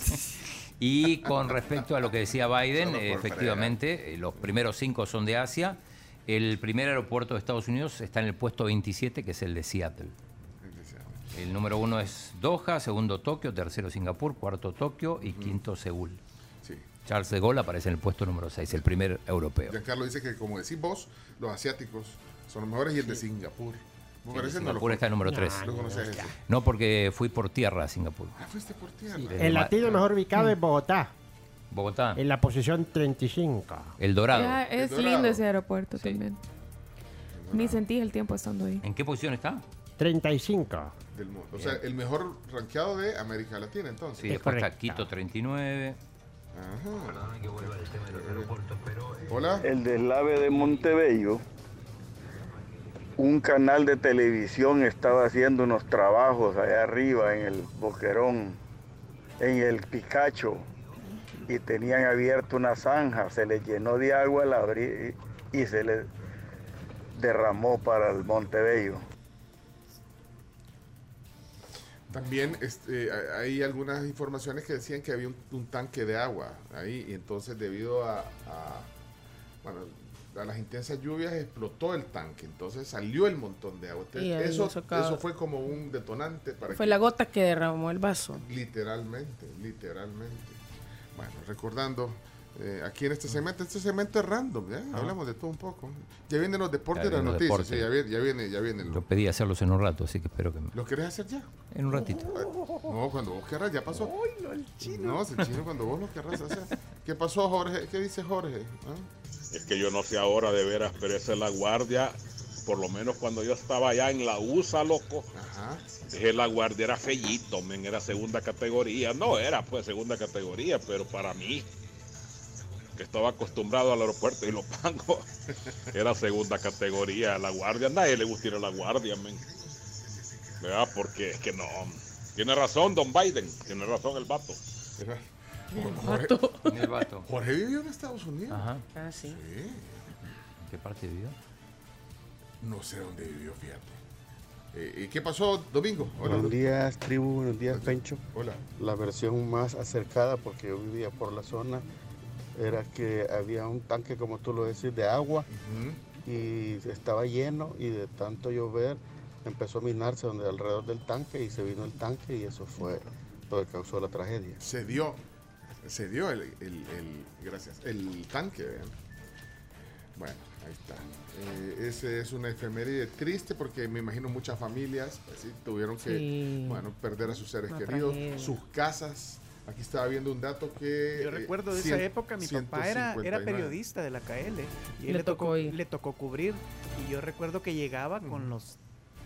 Y con respecto a lo que decía Biden, efectivamente, eh, los primeros cinco son de Asia El primer aeropuerto de Estados Unidos está en el puesto 27, que es el de Seattle. El número uno es Doha, segundo Tokio, tercero Singapur, cuarto Tokio y quinto Seúl. Sí. Charles de Gaulle aparece en el puesto número 6, el primer europeo. Giancarlo dice que, como decís vos, los asiáticos son los mejores y el de Singapur. ¿Vos Sí, parece? No Singapur lo está en número no, 3. No. No, porque fui por tierra a Singapur. Ah, fuiste por tierra. El latino mejor ubicado es Bogotá, Bogotá, en la posición 35. El Dorado. Ya, es Dorado. lindo ese aeropuerto también. Ni sentí el tiempo estando ahí. ¿En qué posición está? 35. Del mundo. O sea, el mejor rankeado de América Latina, entonces. Sí, después está Quito 39. Hola. El deslave de Montebello, un canal de televisión estaba haciendo unos trabajos allá arriba en el Boquerón, en el Picacho, y tenían abierto una zanja, se les llenó de agua la abrí y se les derramó para el Montebello. También este, hay- algunas informaciones que decían que había un, un tanque de agua ahí y entonces debido a, a, bueno, a las intensas lluvias explotó el tanque, entonces salió el montón de agua. Entonces, eso, fue como un detonante para Fue que- la gota que derramó el vaso. Literalmente, literalmente. Bueno, recordando, eh, aquí en este segmento, este segmento es random, ¿ya? Ah. Hablamos de todo un poco. Ya vienen los deportes y las vienen los noticias, deportes. sí, ya viene, ya viene, ya vienen. Yo pedí hacerlos en un rato, así que espero que me... ¿Lo querés hacer ya? En un ratito. No, cuando vos querrás, ya pasó. no, el chino. No, es el chino cuando vos lo querrás hacer. ¿Qué pasó, Jorge? ¿Qué dice Jorge? ¿Ah? Es que yo no sé ahora de veras, pero esa es la guardia. Por lo menos cuando yo estaba allá en la USA, loco. Dije, la guardia era fellito, men, era segunda categoría. No era pues segunda categoría, pero para mí, que estaba acostumbrado al aeropuerto y lo pago, era segunda categoría. La guardia, nadie le gusta ir a la guardia, men. ¿Verdad? Porque es que no. Tiene razón, don Biden. Tiene razón el vato. Jorge, El vato. Jorge vivió en Estados Unidos. Ajá. Ah, sí. ¿En qué parte vivió? No sé dónde vivió, fíjate. Eh, ¿Y qué pasó, Domingo? Hola. Buenos días, tribu. Buenos días, Pencho. Hola. La versión más acercada, porque yo vivía por la zona, era que había un tanque, como tú lo decís, de agua y estaba lleno y de tanto llover empezó a minarse donde alrededor del tanque y se vino el tanque y eso fue lo que causó la tragedia. Se dio, se dio el, el- el- gracias, el tanque, vean. Bueno, ahí está. Eh, ese es una efeméride triste porque me imagino muchas familias pues, sí, tuvieron que Sí. bueno, perder a sus seres Una queridos, tragedia. sus casas. Aquí estaba viendo un dato que... Yo eh, recuerdo de esa época, mi papá era, era 159. periodista de la KL y Le le, tocó le tocó cubrir. Y yo recuerdo que llegaba con los,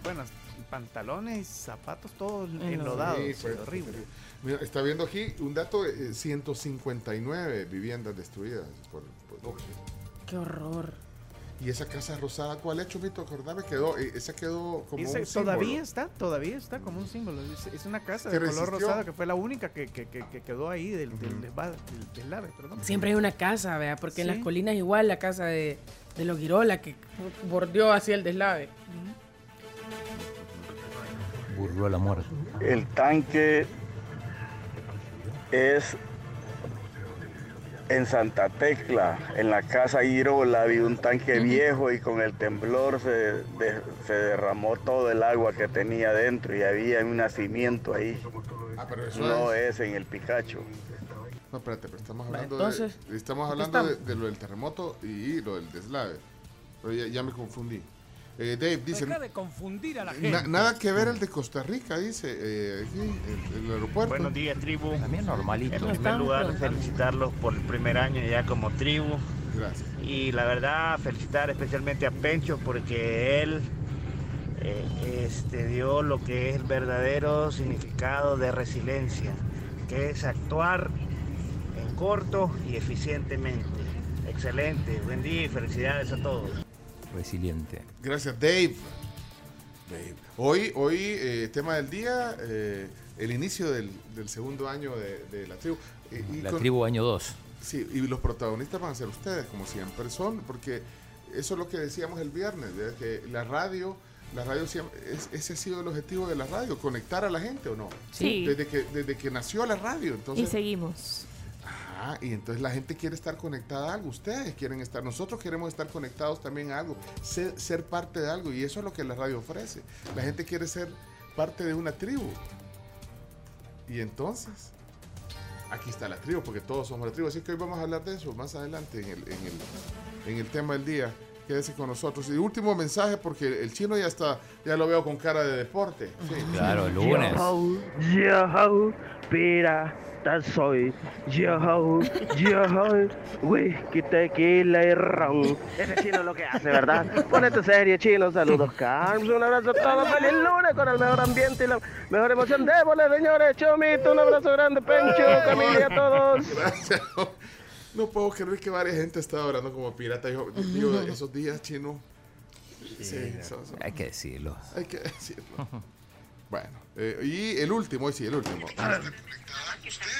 bueno, pantalones, zapatos todos enlodados. Sí, fue- horrible. Mira, está viendo aquí un dato, eh, 159 viviendas destruidas. Por, por- Qué horror. Y esa casa rosada, ¿cuál hecho, Mito? Acordame, quedó, eh, esa quedó como Ese un todavía símbolo. está, todavía está como un símbolo. Es, es una casa de color rosada que fue la única que, que- que- que quedó ahí del, del, desva- del deslave, perdón. Siempre hay una casa, vea, porque en las colinas igual la casa de, de los Girola que bordeó hacia el deslave. Burló a la muerte. El tanque es en Santa Tecla, en la casa Irola, había un tanque viejo y con el temblor se, de- se derramó todo el agua que tenía dentro y había un nacimiento ahí. Ah, pero eso No es- es en el Picacho. No, espérate, pero estamos hablando, entonces, de, estamos ¿qué hablando de, lo del terremoto y lo del deslave. Pero ya, ya me confundí. Eh, Dave dice... Deja de confundir a la "Na- gente. nada que ver el de Costa Rica, dice, eh, aquí, el, el aeropuerto. Buenos días, tribu. También normalito. En primer lugar, felicitarlos por el primer año ya como tribu. Gracias. Y la verdad, felicitar especialmente a Pencho porque él eh, este, dio lo que es el verdadero significado de resiliencia, que es actuar en corto y eficientemente. Excelente, buen día y felicidades a todos. Resiliente. Gracias, Dave. Dave. Hoy, hoy eh, tema del día, eh, el inicio del, del segundo año de, de la tribu. Eh, y La con- tribu año 2. Sí, y los protagonistas van a ser ustedes, como siempre son, porque eso es lo que decíamos el viernes, de que la radio, la radio siempre, es- ese ha sido el objetivo de la radio, conectar a la gente o no. Sí. Desde que, desde que nació la radio, entonces. y seguimos. Ah, y entonces la gente quiere estar conectada a algo. Ustedes quieren estar, nosotros queremos estar conectados también a algo, ser, ser parte de algo. Y eso es lo que la radio ofrece. La gente quiere ser parte de una tribu. Y entonces, aquí está la tribu, porque todos somos la tribu. Así que hoy vamos a hablar de eso más adelante en el, en el, en el tema del día. Quédese con nosotros. Y último mensaje, porque el chino ya está, ya lo veo con cara de deporte. Sí. Claro, el lunes. Soy. Yo, yo, whisky, tequila y ron. Ese chino es lo que hace, ¿verdad? Ponete serie, chino. Saludos, Carlos. Un abrazo a todos. Feliz lunes con el mejor ambiente y la mejor emoción. Démosle, señores. Chomito, un abrazo grande, Pencho, Camila, a todos. Gracias. No puedo creer que varias gente está hablando como pirata. Yo digo, esos días chino. Sí, Hay que decirlo. hay que decirlo. Bueno, eh, y el último, hoy sí, el último.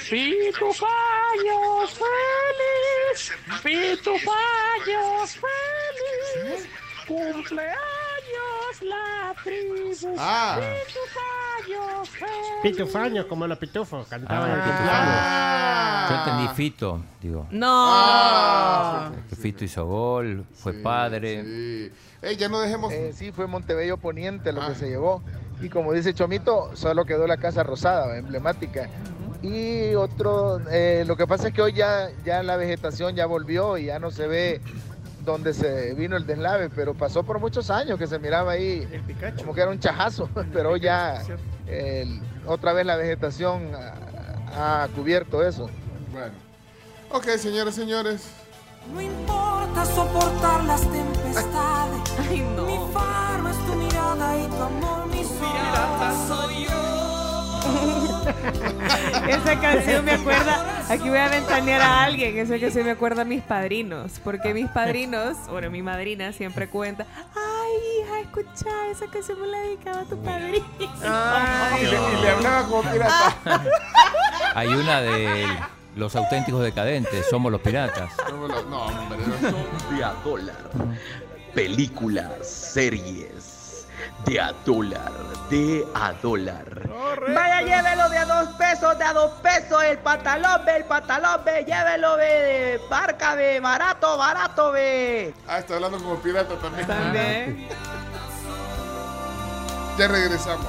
Pitufayos feliz, pitufayos feliz, cumpleaños la tribu. Ah. Pitufayos feliz. Pitufaño, como los pitufos, cantaban el pitufaño. Ah. Yo entendí Fito, digo. No. Que Fito hizo gol, fue padre. Sí. Ey, ya no dejemos. Eh, sí, fue Montebello Poniente lo que se llevó. Y como dice Chomito, solo quedó la Casa Rosada, emblemática. Y otro, eh, lo que pasa es que hoy ya, ya la vegetación ya volvió y ya no se ve donde se vino el deslave, pero pasó por muchos años que se miraba ahí como que era un chajazo, pero hoy ya el- otra vez la vegetación ha, ha cubierto eso. Bueno. Ok, señores, señores. No importa soportar las tempestades. Ay, no. Mi faro es tu mirada y tu amor, mi pirata soy yo. Esa canción me acuerda, aquí voy a ventanear a alguien, esa canción me acuerda a mis padrinos, porque mis padrinos, bueno, mi madrina siempre cuenta, ay hija, escucha, esa canción me la dedicaba a tu padrino. y, le, y le hablaba como pirata. Hay una de los auténticos decadentes, somos los piratas. No, no, hombre. de a dólar. Películas, series. De a dólar, de a dólar. Vaya, llévelo de a dos pesos, de a dos pesos, el pantalón, ve, el pantalón, ve, llévelo, ve, de barca, ve, barato, barato, ve. Ah, está hablando como pirata también. También. Ya regresamos.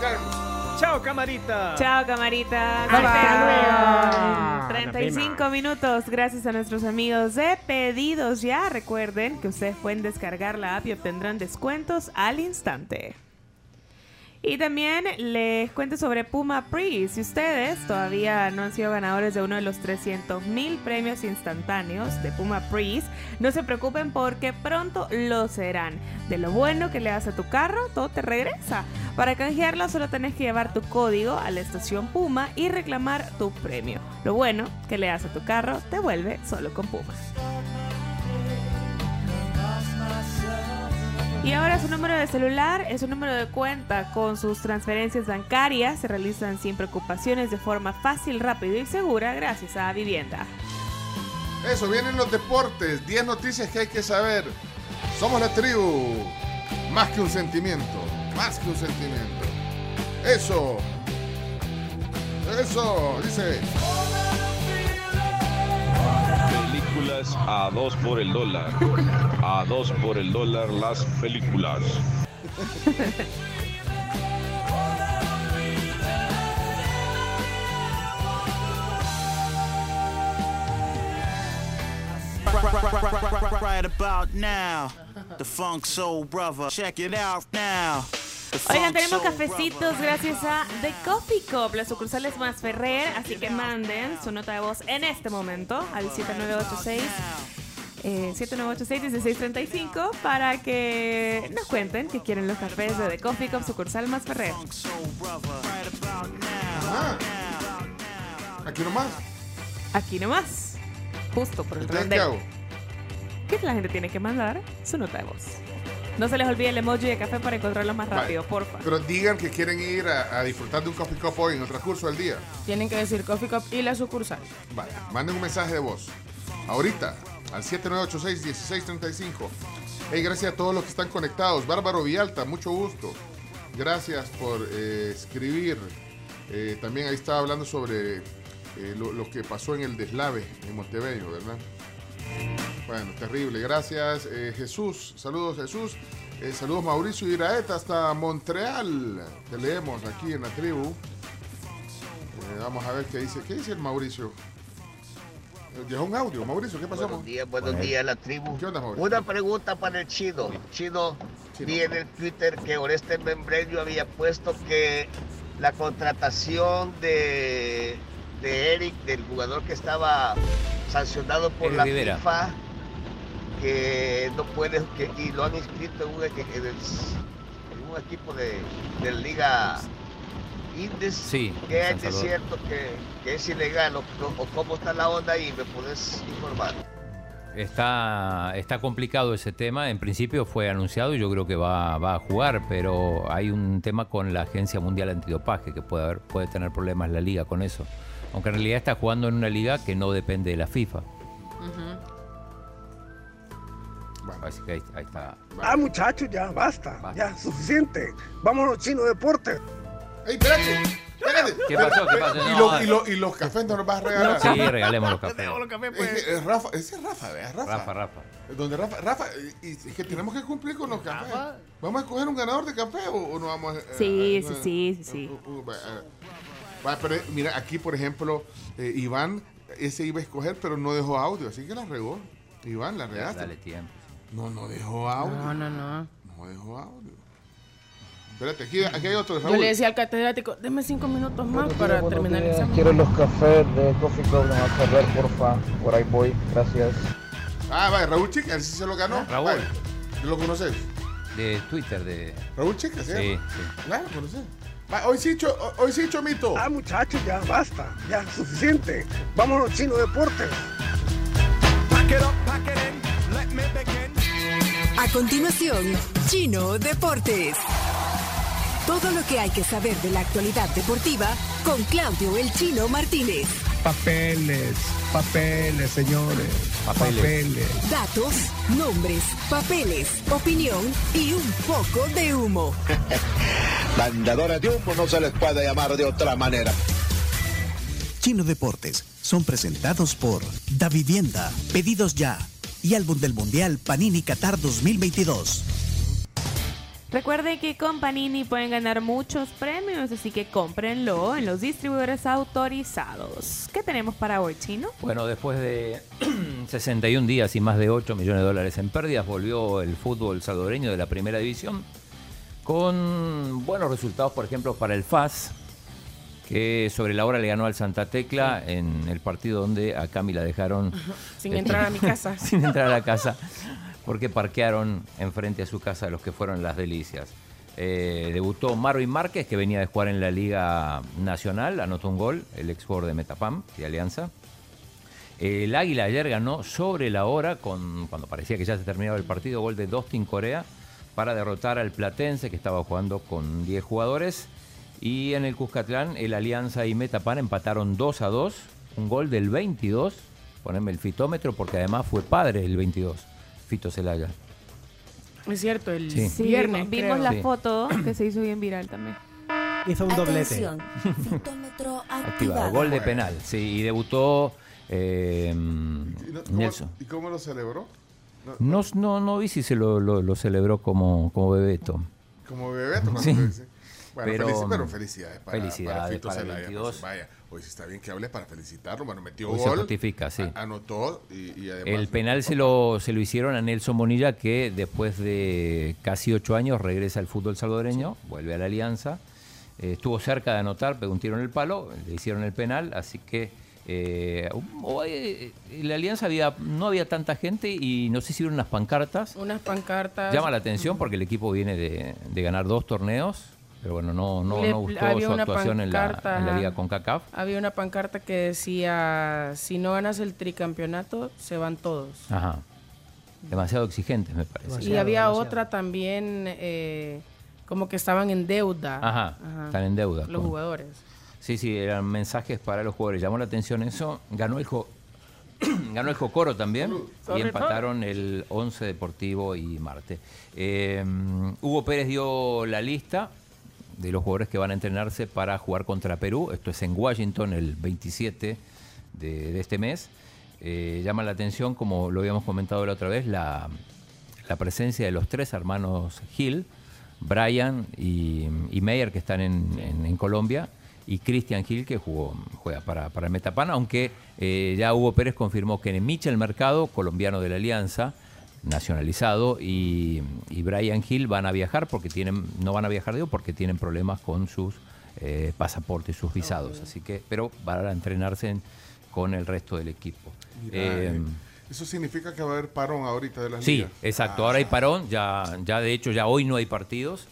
Carlos. Chao, camarita. Chao, camarita. Bye, Hasta bye. luego. 35 minutos. Gracias a nuestros amigos de Pedidos Ya. Recuerden que ustedes pueden descargar la app y obtendrán descuentos al instante. Y también les cuento sobre Puma Pre. Si ustedes todavía no han sido ganadores de uno de los 300 mil premios instantáneos de Puma Pre, no se preocupen porque pronto lo serán. De lo bueno que le das a tu carro, todo te regresa. Para canjearlo solo tenés que llevar tu código a la estación Puma y reclamar tu premio. Lo bueno que le das a tu carro te vuelve solo con Puma. Y ahora su número de celular es un número de cuenta con sus transferencias bancarias. Se realizan sin preocupaciones de forma fácil, rápida y segura gracias a Vivienda. Eso, vienen los deportes. 10 noticias que hay que saber. Somos la tribu. Más que un sentimiento. Más que un sentimiento. Eso. Eso. Dice. A dos por el dólar. A dos por el dólar las películas. Right about now, the Funk Soul Brother. Check it out now. Oigan, tenemos cafecitos gracias a The Coffee Cup, las sucursales más Ferrer, así que manden su nota de voz en este momento al 7986. eh, 7986-1635 para que nos cuenten que quieren los cafés de The Coffee Cup, sucursal más Ferrer. Aquí nomás. Aquí nomás, justo por el ¿qué que la gente tiene que mandar su nota de voz. No se les olvide el emoji de café para encontrarlo más rápido, Vale. porfa. Pero digan que quieren ir a, a disfrutar de un coffee cup hoy en el transcurso del día. Tienen que decir Coffee Cup y la sucursal. Vale, manden un mensaje de voz. Ahorita, al 7986-1635. Hey, gracias a todos los que están conectados. Bárbaro Vialta, mucho gusto. Gracias por eh, escribir. Eh, también ahí estaba hablando sobre eh, lo, lo que pasó en el deslave en Montebello, ¿verdad? Bueno, terrible. Gracias, eh, Jesús. Saludos, Jesús. Eh, saludos, Mauricio Iraeta, hasta Montreal. Te leemos aquí en la tribu. Eh, vamos a ver qué dice. ¿Qué dice el Mauricio? Dejó un audio. Mauricio, ¿qué pasó? Buenos días, buenos días, la tribu. ¿Qué onda, Mauricio? Una pregunta para el chino. Chino, vi en el Twitter que Oreste Membreño había puesto que la contratación de, de Eric, del jugador que estaba sancionado por Eric la Rivera. FIFA, que no puede, que, y lo han inscrito en un, en el- en un equipo de, de Liga Indes. Sí, que es cierto que, que es ilegal o, o cómo está la onda y me puedes informar. Está, está complicado ese tema. En principio fue anunciado y yo creo que va, va a jugar, pero hay un tema con la Agencia Mundial Antidopaje que puede, haber, puede tener problemas la liga con eso. Aunque en realidad está jugando en una liga que no depende de la FIFA. Así que ahí, ahí está. Ah, muchachos, ya, basta. Ya, suficiente. Vámonos, chino deporte. ¡Ey, espérate! espérate. ¿Qué pasó? ¿Qué pasó? ¿Y, No, los- ah. y los- y los cafés no los vas a regalar? Sí, regalemos los cafés. Es eh, Rafa, ese es Rafa, ¿verdad? Rafa. Rafa, Rafa. Donde Rafa, Rafa, y, y es que tenemos que cumplir con los cafés. ¿Vamos a escoger un ganador de café o, o no vamos a.? Sí, eh, sí, eh, sí, sí, sí. Va, eh, pero, mira, aquí, por ejemplo, eh, Iván, ese iba a escoger, pero no dejó audio, así que la regó. Iván, la regaste. Dale tiempo. No, no dejó audio. No, no, no. No dejó audio. Espérate, aquí, aquí hay otro. Yo le decía al catedrático, deme cinco minutos más para terminar el examen. Quiero los cafés de Coffee Club de Monterrey, porfa. Por ahí voy, gracias. Ah, vaya, Raúl Chica, él sí se lo ganó. Raúl. Vaya, ¿Lo conoces? De Twitter, de. Raúl Chica, Sí, ¿sí? sí. Claro, lo conoces. Va, hoy sí, hoy sí, Chomito. Ah, muchachos, ya, basta. Ya, suficiente. Vámonos, chino deporte. A continuación, Chino Deportes. Todo lo que hay que saber de la actualidad deportiva con Claudio El Chino Martínez. Papeles, papeles, señores. Papeles. Datos, nombres, papeles, opinión y un poco de humo. Mandadores de humo no se les puede llamar de otra manera. Chino Deportes son presentados por Da Vivienda, Pedidos Ya y Álbum del Mundial Panini Qatar 2022. Recuerde que con Panini pueden ganar muchos premios, así que cómprenlo en los distribuidores autorizados. ¿Qué tenemos para hoy, Chino? Bueno, después de 61 días y más de 8 millones de dólares en pérdidas, volvió el fútbol salvadoreño de la primera división con buenos resultados, por ejemplo, para el FAS, que sobre la hora le ganó al Santa Tecla en el partido donde a Cami la dejaron Sin entrar a mi casa. sin entrar a la casa, porque parquearon enfrente a su casa los que fueron las delicias. Eh, debutó Marvin Márquez, que venía de jugar en la Liga Nacional, anotó un gol, el ex jugador de Metapam, de Alianza. El Águila ayer ganó sobre la hora, con, cuando parecía que ya se terminaba el partido, gol de Dustin Corea, para derrotar al Platense, que estaba jugando con 10 jugadores. Y en el Cuscatlán, el Alianza y Metapan empataron 2 a 2, un gol del 22, poneme el fitómetro, porque además fue padre el 22, Fito Celaya. Es cierto, el Sí. Sí, viernes. vimos creo. la Sí. foto que se hizo bien viral también. Hizo un doblete. Atención, fitómetro Activado, gol de penal, sí, y debutó eh, ¿Y, no- cómo, Nelson. ¿Y cómo lo celebró? No, No, no, no vi si se lo, lo- lo celebró como, como Bebeto. Como Bebeto, cuando Sí. Bueno, Pero, felici- pero felicidades para, felicidades para Fito para el Zelaya, 22. pues, vaya, hoy sí está bien que hables para felicitarlo. Bueno, metió Hoy se gol. justifica, sí. a- Anotó y, y además. El penal se lo, se lo hicieron a Nelson Bonilla, que después de casi ocho años regresa al fútbol salvadoreño, vuelve a la Alianza. Eh, estuvo cerca de anotar, pegó un tiro en el palo, le hicieron el penal, así que eh, o- eh, en la Alianza había, no había tanta gente y no sé si vieron unas pancartas. Unas pancartas. Llama la atención porque el equipo viene de, de ganar dos torneos, pero bueno, no, no, Le- no gustó había su una actuación en la, pancarta, en la ajá. liga con CACAF. Había una pancarta que decía, si no ganas el tricampeonato, se van todos. Ajá. Demasiado exigentes, me parece. y había otra también, eh, como que estaban en deuda. Ajá, están en deuda. Los con- jugadores. Sí, sí, eran mensajes para los jugadores. Llamó la atención eso. Ganó el Jo- ganó el Jocoro también y empataron el 11 Deportivo y Marte. Eh, Hugo Pérez dio la lista de los jugadores que van a entrenarse para jugar contra Perú. Esto es en Washington el 27 de, este mes. Eh, llama la atención, como lo habíamos comentado la otra vez, la, la presencia de los tres hermanos Hill, Brian y, y Meyer, que están en, en- en Colombia, y Christian Hill, que jugó, juega para, para el Metapan, aunque eh, ya Hugo Pérez confirmó que Michel Mercado, colombiano de la Alianza, nacionalizado, y, y Brian Hill van a viajar porque tienen, no van a viajar digo, porque tienen problemas con sus eh, pasaportes, sus visados. Así que, pero van a entrenarse en- con el resto del equipo. Eh, eh, eso significa que va a haber parón ahorita de las Sí, ligas. exacto. Ahora hay parón. Ya, ya de hecho, ya hoy no hay partidos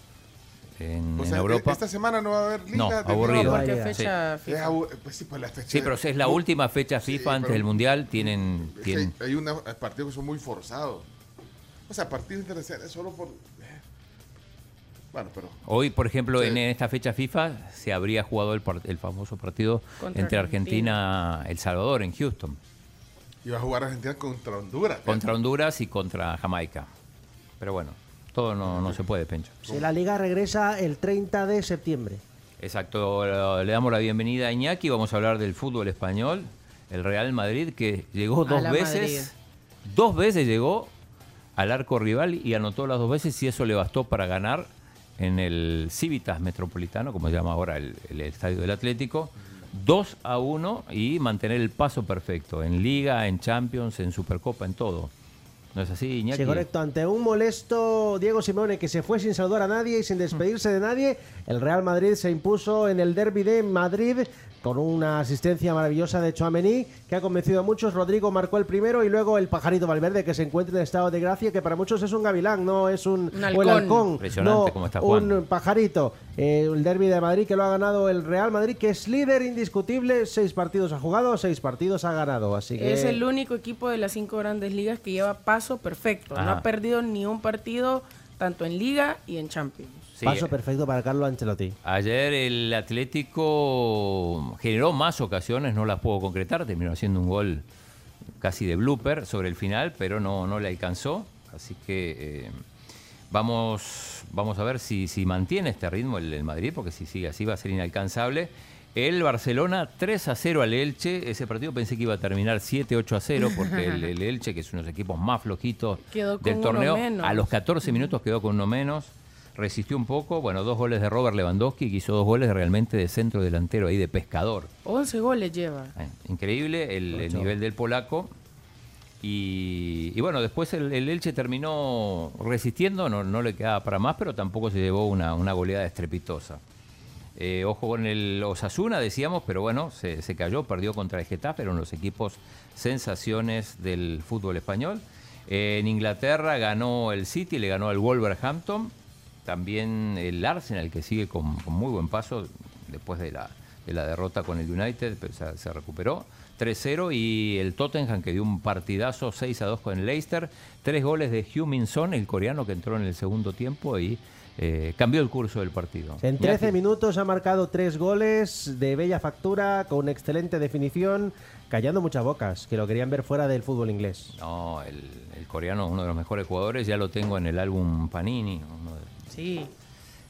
en, O en sea, Europa. Esta semana no va a haber liga. No, de- aburrido. Sí. fecha Es FIFA. pues sí, pues la fecha Sí, pero es la última fecha FIFA antes del Mundial. Tienen, tienen hay, hay una- hay partidos que son muy forzados. O sea, partidos internacionales solo por. eh. Bueno, pero. Hoy, por ejemplo, Sí. en esta fecha FIFA se habría jugado el, famoso partido Contra entre Argentina y El Salvador en Houston. Iba a jugar Argentina contra Honduras. Contra Honduras y contra Jamaica. Pero bueno, todo no, no se puede, Pencho. Si la liga regresa el 30 de septiembre. Exacto, le damos la bienvenida a Iñaki, vamos a hablar del fútbol español, el Real Madrid que llegó A dos veces, Madrid. dos veces llegó al arco rival y anotó las dos veces y eso le bastó para ganar en el Civitas Metropolitano, como se llama ahora el, el estadio del Atlético, 2 a 1 y mantener el paso perfecto en Liga, en Champions, en Supercopa, en todo. ¿No es así, Iñaki? Sí, correcto. Ante un molesto Diego Simeone que se fue sin saludar a nadie y sin despedirse de nadie, el Real Madrid se impuso en el derby de Madrid con una asistencia maravillosa de Chouameni que ha convencido a muchos. Rodrigo marcó el primero y luego el pajarito Valverde que se encuentra en estado de gracia, que para muchos es un gavilán, no es un, Un o el halcón. halcón, Impresionante no, cómo está un pajarito. Eh, el derby de Madrid que lo ha ganado el Real Madrid, que es líder indiscutible. Seis partidos ha jugado, seis partidos ha ganado. Así que Es el único equipo de las cinco grandes ligas que lleva paso perfecto. No ha perdido ni un partido tanto en Liga y en Champions. Sí, paso perfecto para Carlo Ancelotti. Ayer el Atlético generó más ocasiones, no las pudo concretar, terminó haciendo un gol casi de blooper sobre el final, pero no, no le alcanzó. Así que eh, vamos, vamos a ver si, si mantiene este ritmo el, el Madrid, porque si sigue así va a ser inalcanzable. El Barcelona 3 a 0 al Elche. Ese partido pensé que iba a terminar 7, 8 a 0, porque el, el Elche, que es uno de los equipos más flojitos Quedó del torneo, uno menos. a los 14 minutos quedó con uno menos. Resistió un poco, bueno, dos goles de Robert Lewandowski, que hizo dos goles realmente de centro delantero ahí de pescador. 11 goles lleva. Eh, Increíble el, el nivel del polaco. Y, y bueno, después el, el Elche terminó resistiendo, no, no le quedaba para más, pero tampoco se llevó una, una goleada estrepitosa. Eh, ojo con el Osasuna, decíamos, pero bueno, se, cayó, perdió contra el Getafe, eran los equipos sensaciones del fútbol español. Eh, en Inglaterra ganó el City, le ganó al Wolverhampton. También el Arsenal, que sigue con, muy buen paso después de la, de la derrota con el United, pero se, recuperó. 3-0 y el Tottenham que dio un partidazo 6-2 con el Leicester. Tres goles de Hugh Min-son, el coreano que entró en el segundo tiempo y eh, cambió el curso del partido. En 13 Iñaki. minutos ha marcado tres goles de bella factura, con excelente definición, callando muchas bocas, que lo querían ver fuera del fútbol inglés. No, el, el coreano, uno de los mejores jugadores, ya lo tengo en el álbum Panini. uno de- Sí.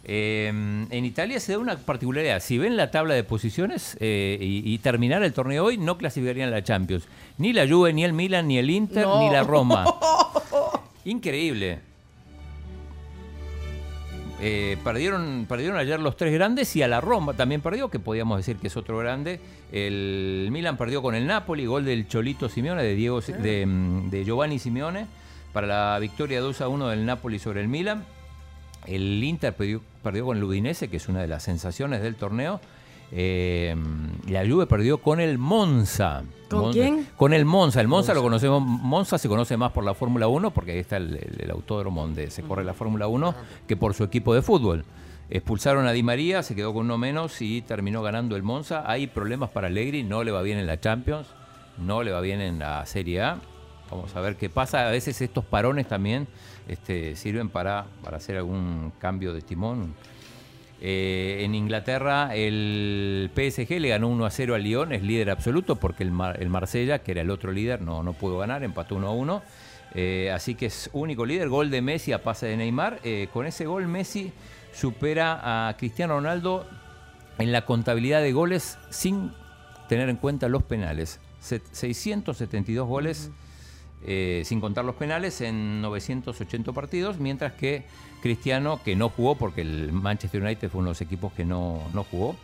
Eh, en Italia se da una particularidad. Si ven la tabla de posiciones eh, y, y terminar el torneo hoy, no clasificarían a la Champions. Ni la Juve, ni el Milan, ni el Inter, No. ni la Roma. Increíble. Eh, perdieron, perdieron ayer los tres grandes y a la Roma también perdió, que podíamos decir que es otro grande. El Milan perdió con el Napoli, gol del Cholito Simeone, de, Diego, de, mm, de Giovanni Simeone, para la victoria 2 a 1 del Napoli sobre el Milan. El Inter perdió, perdió con el Udinese, que es una de las sensaciones del torneo. Eh, la Juve perdió con el Monza. ¿Con Monza- quién? Con el Monza. El Monza, lo conocemos. Monza se conoce más por la Fórmula 1, porque ahí está el, el- el autódromo donde se corre la Fórmula 1, que por su equipo de fútbol. Expulsaron a Di María, se quedó con uno menos y terminó ganando el Monza. Hay problemas para Allegri, no le va bien en la Champions, no le va bien en la Serie A. Vamos a ver qué pasa. A veces estos parones también este, sirven para, para hacer algún cambio de timón. Eh, en Inglaterra el PSG le ganó 1 a 0 al Lyon, es líder absoluto porque el, Mar- el Marsella, que era el otro líder, no, no pudo ganar, empató 1 a 1. Eh, así que es único líder, gol de Messi a pase de Neymar. Eh, con ese gol Messi supera a Cristiano Ronaldo en la contabilidad de goles sin tener en cuenta los penales. Se- 672 goles eh, sin contar los penales en 980 partidos, mientras que Cristiano, que no jugó porque el Manchester United fue uno de los equipos que no, no jugó,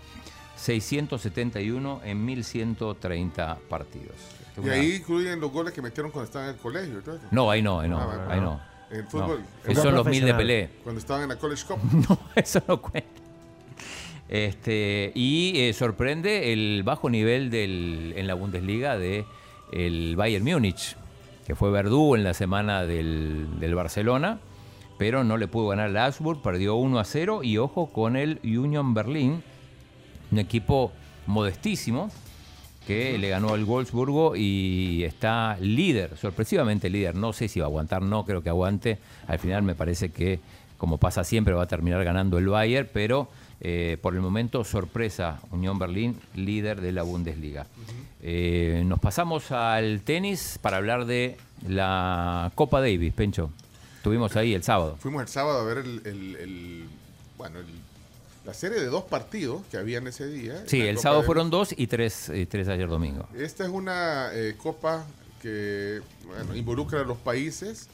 671 en 1130 partidos. Y Una- ahí incluyen los goles que metieron cuando estaban en el colegio. y. No, ahí no, ahí no, Ah, ahí no. En fútbol. No, esos son los mil de Pelé. Cuando estaban en la College Cup. No, eso no cuenta. Este, y eh, sorprende el bajo nivel del, en la Bundesliga de el Bayern Múnich, que fue verdugo en la semana del, del Barcelona, pero no le pudo ganar al Augsburg, perdió 1 a 0 y ojo con el Union Berlin, un equipo modestísimo que le ganó al Wolfsburgo y está líder, sorpresivamente líder. No sé si va a aguantar, no creo que aguante. Al final me parece que, como pasa siempre, va a terminar ganando el Bayern, pero eh, por el momento, sorpresa, Unión Berlín, líder de la Bundesliga. Eh, nos pasamos al tenis para hablar de la Copa Davis, Pencho. Estuvimos ahí el sábado. Fuimos el sábado a ver el, el- el- bueno, el- la serie de dos partidos que habían ese día. Sí, el Copa sábado de- fueron dos y tres, eh, tres ayer domingo. Esta es una eh, copa que bueno, involucra a los países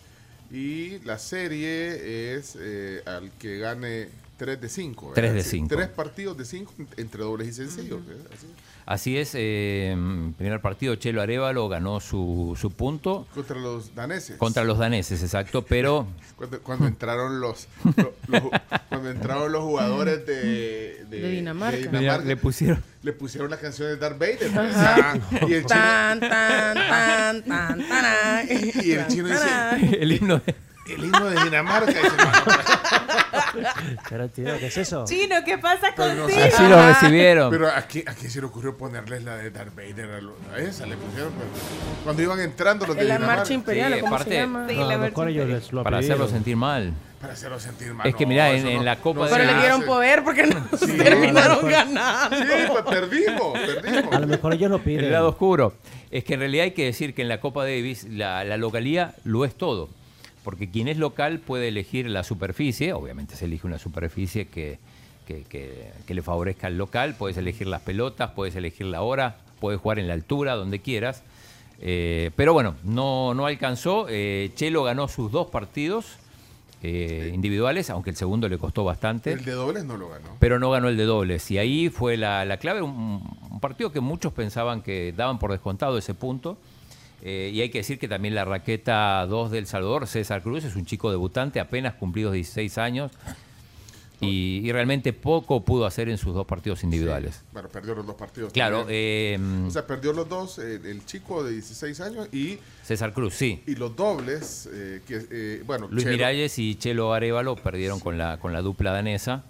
y la serie es eh, al que gane 3 de 5. Tres de cinco. Tres partidos de 5 entre dobles y sencillos. Así. Así es, eh, primer partido, Chelo Arevalo ganó su, su punto Contra los daneses. contra los daneses, exacto, pero Cuando, cuando entraron los, lo- los- cuando entraron los jugadores de, de, De Dinamarca. Dinamarca, Le pusieron- le pusieron la canción de Darth Vader. Ajá. y el chino, Tan, tan, tan, tan, tan. y el chino dice, el himno de- el himno de Dinamarca. Pero, tío, ¿qué es eso? Chino, ¿qué pasa no contigo? sé. Así lo recibieron. Pero a quién, a quién se le ocurrió ponerles la de Darth Vader a, lo- a esa, le pusieron pues, cuando iban entrando los de En la Dinamarca. marcha imperial, Sí, ¿o ¿cómo se llama? Sí, No, a la lo mejor versión ellos les lo para hacerlo sentir mal. Para hacerlo sentir mal. Es que No, mirá, en- no- la Copa no de- Pero le dieron poder porque no Sí, terminaron ganando. Sí, pues perdimos, perdimos. A lo mejor ellos lo El piden. lado oscuro. Es que en realidad hay que decir que en la Copa Davis la, la localía lo es todo. Porque quien es local puede elegir la superficie, obviamente se elige una superficie que, que- que- que le favorezca al local, puedes elegir las pelotas, puedes elegir la hora, puedes jugar en la altura, donde quieras. Eh, pero bueno, no, no alcanzó. Eh, Chelo ganó sus dos partidos eh, individuales, aunque el segundo le costó bastante El de dobles no lo ganó. pero no ganó el de dobles. Y ahí fue la, la clave, un, un partido que muchos pensaban que daban por descontado ese punto. Eh, y hay que decir que también la raqueta 2 del Salvador, César Cruz, es un chico debutante, apenas cumplidos 16 años. Y, y realmente poco pudo hacer en sus dos partidos individuales. Bueno, perdió los dos partidos. Claro, eh, o sea, perdió los dos, el chico de 16 años y, César Cruz, sí. y los dobles, eh, que, eh, bueno, Luis Chelo- Miralles y Chelo Arevalo perdieron con la, con la dupla danesa.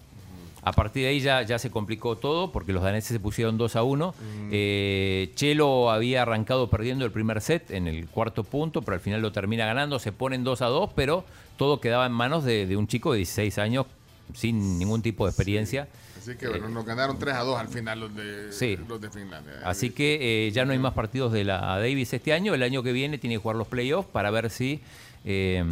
A partir de ahí ya, ya se complicó todo porque los daneses se pusieron 2 a 1. Eh, Chelo había arrancado perdiendo el primer set en el cuarto punto, pero al final lo termina ganando. Se ponen 2 a 2, pero todo quedaba en manos de, de un chico de 16 años sin ningún tipo de experiencia. Así que bueno, nos ganaron 3 a 2 al final los de, Sí. los de Finlandia. Así que eh, ya no hay más partidos de la Davis este año. El año que viene tiene que jugar los playoffs para ver si, eh,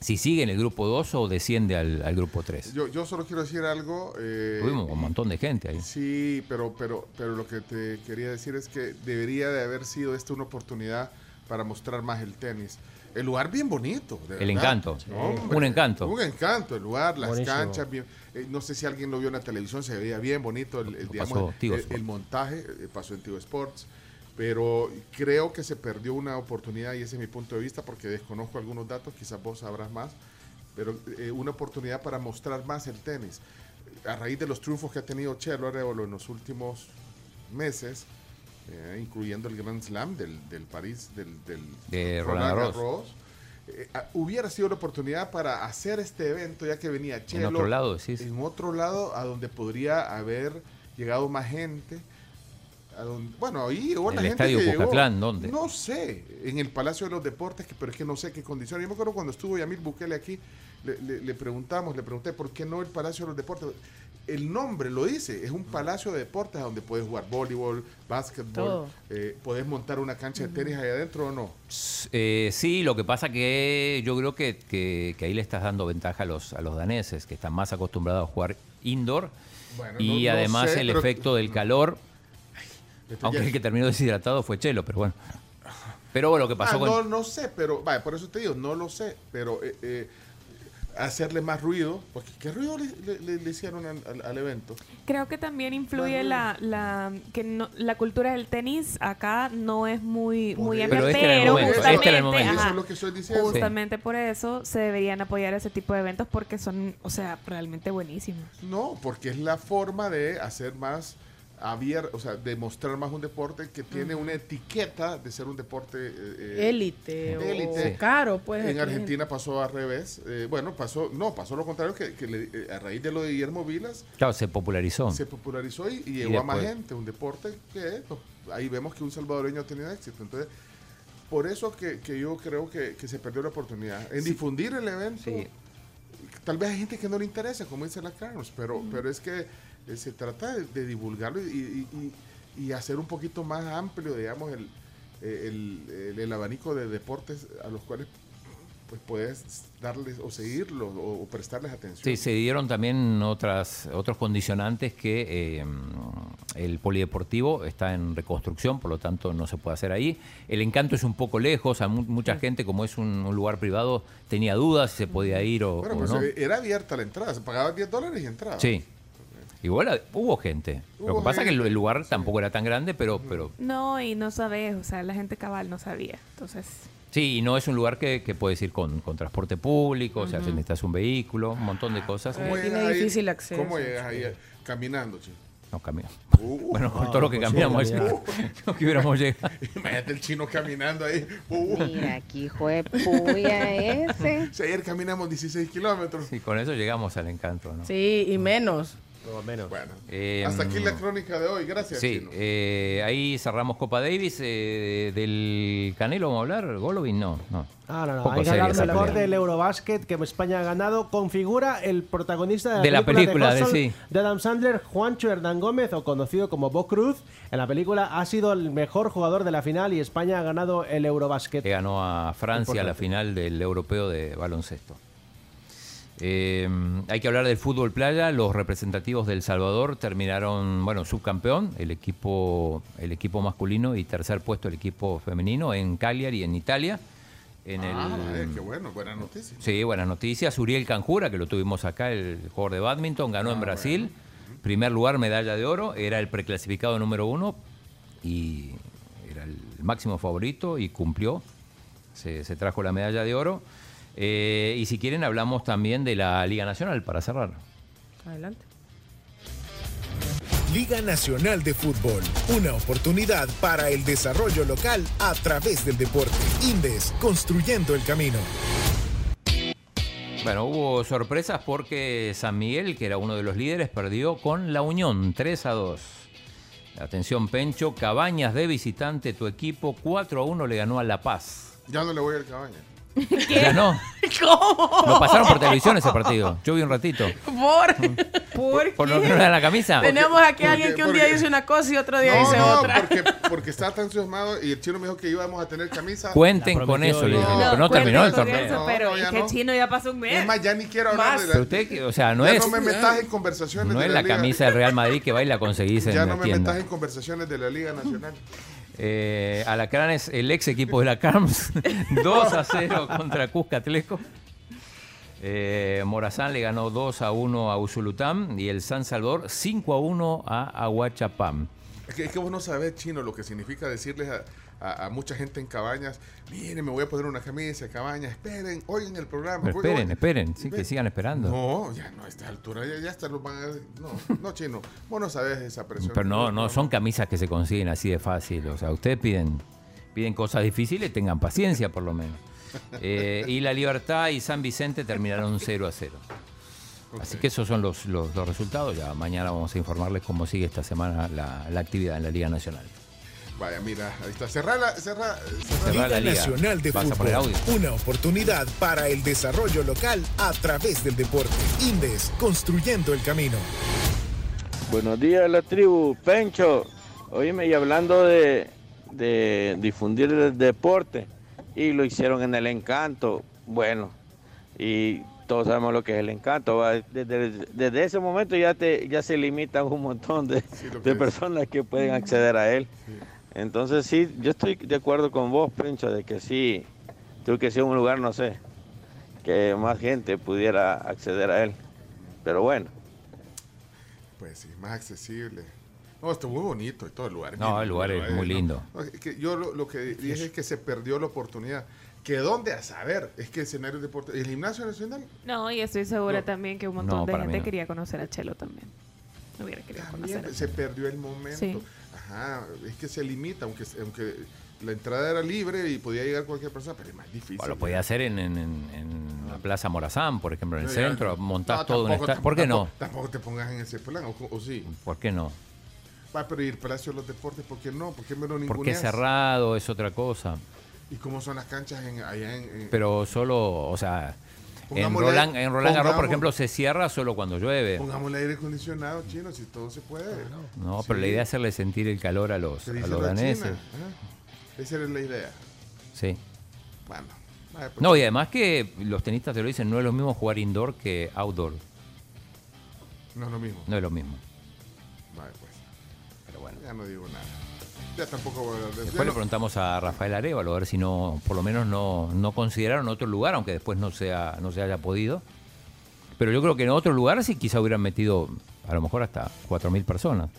si sigue en el grupo 2 o desciende al, al grupo 3. Yo, yo solo quiero decir algo. eh, Tuvimos un montón de gente ahí. Sí, pero, pero, pero lo que te quería decir es que debería de haber sido esta una oportunidad para mostrar más el tenis. El lugar bien bonito. de El verdad. encanto. Hombre, Un encanto. Un encanto, el lugar, las Buenísimo. canchas. bien- eh, no sé si alguien lo vio en la televisión, se veía bien bonito el, el, digamos, pasó Tigo el- Sports. el montaje, eh, pasó en Tigo Sports. Pero creo que se perdió una oportunidad, y ese es mi punto de vista, porque desconozco algunos datos, quizás vos sabrás más, pero eh, una oportunidad para mostrar más el tenis. A raíz de los triunfos que ha tenido Chelo Arevalo en los últimos meses, eh, incluyendo el Grand Slam del, del París, del, del De Roland Garros. Eh, hubiera sido la oportunidad para hacer este evento, ya que venía Chelo. otro lado, decís. En otro lado, a donde podría haber llegado más gente. A donde- bueno, ahí En la el gente Estadio que llegó. ¿dónde? No sé, en el Palacio de los Deportes, que, pero es que no sé qué condiciones. Yo me acuerdo cuando estuvo Yamil Bukele aquí, le, le- le preguntamos, le pregunté, ¿por qué no el Palacio de los Deportes? el nombre lo dice, es un palacio de deportes donde puedes jugar voleibol, básquetbol, eh, puedes montar una cancha de tenis ahí adentro o no. Eh, sí, lo que pasa que yo creo que, que- que ahí le estás dando ventaja a los, a los daneses, que están más acostumbrados a jugar indoor. Bueno, y no- no además sé, el pero- efecto del calor, Esto aunque ya- el que terminó deshidratado fue Chelo, pero bueno. Pero bueno, lo que pasó Ah, con... no, no sé, pero, vaya, por eso te digo, no lo sé, pero eh, eh, hacerle más ruido, porque ¿qué ruido le, le- le- le hicieron al, al- al evento? Creo que también influye la, la que no, la cultura del tenis acá no es muy muy Pero este era el pero momento, este era el momento. ajá, Eso es lo que estoy diciendo. justamente por eso se deberían apoyar ese tipo de eventos porque son, o sea, realmente buenísimos. No, porque es la forma de hacer más abierto, o sea, de mostrar más un deporte que tiene una etiqueta de ser un deporte eh, eh, Élite o caro, pues. En. Argentina pasó al revés. eh, bueno, pasó, no, pasó lo contrario, que, que le- eh, a raíz de lo de Guillermo Vilas Claro, se popularizó. se popularizó y, y Y llegó a más gente, un deporte que pues, ahí vemos que un salvadoreño ha tenido éxito. Entonces, por eso que, que yo creo que, que se perdió la oportunidad. En difundir el evento, tal vez hay gente que no le interesa, como dice la Carlos, pero, pero es que eh, se trata de, de divulgarlo y, y- y- y hacer un poquito más amplio, digamos, el, el, el- el abanico de deportes a los cuales pues puedes darles o seguirlos o, o prestarles atención. Sí, se dieron también otras, otros condicionantes que eh, el polideportivo está en reconstrucción, por lo tanto no se puede hacer ahí. El encanto es un poco lejos, a mu- mucha gente, como es un, un lugar privado, tenía dudas si se podía ir o, Bueno, o pues no. eh, era abierta la entrada, se pagaba 10 dólares y entraba. Sí. Igual a- hubo gente. lo Hubo que pasa es que el, lugar tampoco era tan grande, pero, pero No, y no sabes, o sea, la gente cabal no sabía. Entonces, sí, y no es un lugar que, que puedes ir con, con transporte público, o sea, si necesitas un vehículo, un montón de cosas. ¿Cómo tiene llegas ahí? difícil acceso. ¿Cómo llegas ahí eh, caminando, chico? No camino. Uh, bueno, con no, todo lo que pues, caminamos, sí, creo que hubiéramos llegado. Imagínate el chino caminando ahí. Uh. Mira, aquí hijo de puya ese. Si ayer caminamos 16 kilómetros. Y con eso llegamos al encanto, ¿no? Sí, y menos. O menos. Bueno, Eh, hasta aquí la crónica de hoy. Gracias, Sí, chino. eh, ahí cerramos Copa Davis. eh, del Canelo vamos a hablar. Golovin no. no. Ah, no, no. Poco Hay que hablar mejor del Eurobasket que España ha ganado. Configura el protagonista de la De la película, de- Hustle sí. de Adam Sandler, Juancho Hernán Gómez, o conocido como Bo Cruz. En la película ha sido el mejor jugador de la final y España ha ganado el Eurobasket. Que ganó a Francia la final del europeo de baloncesto. Eh, hay que hablar del fútbol playa. Los representativos del Salvador terminaron, bueno, subcampeón, el equipo, el equipo masculino y tercer puesto el equipo femenino en Cagliari, en Italia. En Ah, el, eh, qué bueno, buena noticia. Sí, buenas noticias. Uriel Canjura, que lo tuvimos acá, el jugador de badminton, ganó en Brasil. Primer lugar, medalla de oro. Era el preclasificado número uno y era el máximo favorito y cumplió. Se, se trajo la medalla de oro. Eh, y si quieren, hablamos también de la Liga Nacional para cerrar. Adelante. Liga Nacional de Fútbol, una oportunidad para el desarrollo local a través del deporte. Indes, construyendo el camino. Bueno, hubo sorpresas porque San Miguel, que era uno de los líderes, perdió con la Unión 3 a 2. Atención, Pencho, Cabañas de visitante, tu equipo 4 a 1 le ganó a La Paz. Ya no le voy al cabaña. Ganó. ¿Cómo? Lo pasaron por televisión ese partido. Yo vi un ratito. ¿Por? ¿Por ¿Por lo qué? que no dan la camisa? Tenemos aquí a alguien que un día porque- dice una cosa y otro día No, dice no, otra. porque, porque estaba tan entusiasmado y el chino me dijo que íbamos a tener camisa. Cuenten con eso, le dije. pero no terminó el torneo. eso, pero No, ya es que no. chino ya pasó un mes. Es más, ya ni quiero hablar Más. de la... Pero usted, o sea, no ya es, no me metas en conversaciones no de es la, la camisa del Real Madrid que va y la conseguís en Ya no me metas en conversaciones de la Liga Nacional. Eh, Alacranes, el ex equipo de la CARMS, 2 a 0 contra Cuscatleco. Eh, Morazán le ganó 2 a 1 a Usulután y el San Salvador 5 a 1 a Aguachapam. Es que, es que vos no sabés, chino, lo que significa decirles a, a- a mucha gente en cabañas, miren, me voy a poner una camisa de cabañas, esperen, oigan el programa. Pero oigan". esperen, esperen, sí, que sigan esperando. No, ya no, a esta altura, ya, ya hasta los van a... No, no, chino, vos no sabés esa presión. Pero no, no son camisas que se consiguen así de fácil. O sea, ustedes piden, piden cosas difíciles, tengan paciencia por lo menos. Eh, y La Libertad y San Vicente terminaron 0 a 0. Así que esos son los, los, los resultados. Ya mañana vamos a informarles cómo sigue esta semana la, la actividad en la Liga Nacional. Vaya, mira, ahí está. Cerrá la... Liga la liga. Nacional de Fútbol, audio. una oportunidad para el desarrollo local a través del deporte. Indes, construyendo el camino. Buenos días, la tribu. Pencho, oíme, y hablando de, de difundir el deporte, y lo hicieron en el encanto, bueno, y todos sabemos lo que es el encanto. ¿va? Desde, desde ese momento ya, te, ya se limitan un montón de, de personas que pueden acceder a él. Entonces sí, yo estoy de acuerdo con vos, Pencho, de que sí, tuvo que ser un lugar, no sé, que más gente pudiera acceder a él. Pero bueno. Pues sí, más accesible. No, está muy bonito y todo el lugar. No, el lugar es muy lindo. No, es que yo lo, lo que dije es que se perdió la oportunidad. Que dónde a saber, es que escenario de deporte, el gimnasio nacional, No, y estoy segura No. también que un montón No, de gente no. quería conocer a Chelo también. Hubiera querido conocer a también se perdió el momento. Sí. Ajá, es que se limita, aunque, aunque la entrada era libre y podía llegar cualquier persona, pero es más difícil. O lo podía hacer en, en- la Plaza Morazán, por ejemplo, en el No, centro, montás No, todo un estadio. ¿Por qué no? tampoco- te pongas en ese plan, o, o sí. ¿Por qué no? Va, pero ir Palacio de los Deportes, ¿por qué no? ¿Por qué me lo Porque cerrado es otra cosa. ¿Y cómo son las canchas en, allá en, en- Pero solo, o sea, en Roland, en Roland Garros, por pongamos- ejemplo, se cierra solo cuando llueve. Pongámosle aire acondicionado, chino, si todo se puede. No, pero la idea es hacerle sentir el calor a los, a los daneses. China, ajá. Esa era la idea. Sí. Bueno. pues. No, y además que los tenistas te lo dicen, no es lo mismo jugar indoor que outdoor. No es lo mismo. No es lo mismo. Vale, pues. Pero bueno. Ya no digo nada. Ya tampoco voy a hablar de Después le preguntamos a Rafael Arevalo a ver si no, por lo menos no, no consideraron otro lugar, aunque después no, sea, no se haya podido. Pero yo creo que en otro lugar sí quizá hubieran metido a lo mejor hasta 4.000 personas.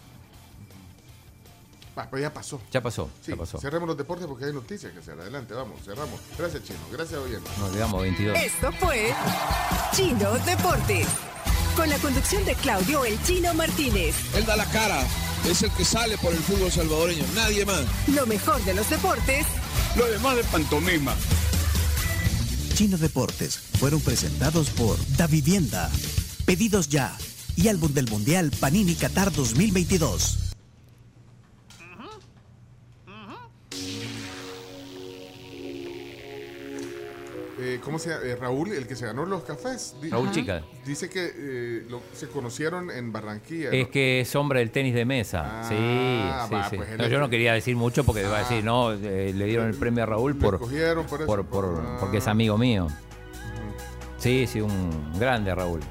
Va, pues ya pasó. Ya pasó, Sí, ya pasó. cerremos los deportes porque hay noticias que hacer. Adelante, vamos, cerramos. Gracias, Chino. Gracias, oyente. Nos quedamos 22. Esto fue Chino Deportes. Con la conducción de Claudio El Chino Martínez. Él da la cara, es el que sale por el fútbol salvadoreño, nadie más. Lo mejor de los deportes Lo demás de pantomima. Chino Deportes fueron presentados por Da Vivienda, Pedidos Ya y Álbum del Mundial Panini Qatar 2022. Eh, ¿Cómo se llama? Eh, Raúl, el que se ganó los cafés. Raúl Chica. Dice que eh, lo- se conocieron en Barranquilla. Es que es hombre del tenis de mesa. Ah, sí, sí, va, sí. pues No, yo no quería decir mucho porque va a decir, no, le dieron el premio a Raúl por, por eso. por- por- Ah. porque es amigo mío. Sí, sí, un grande Raúl.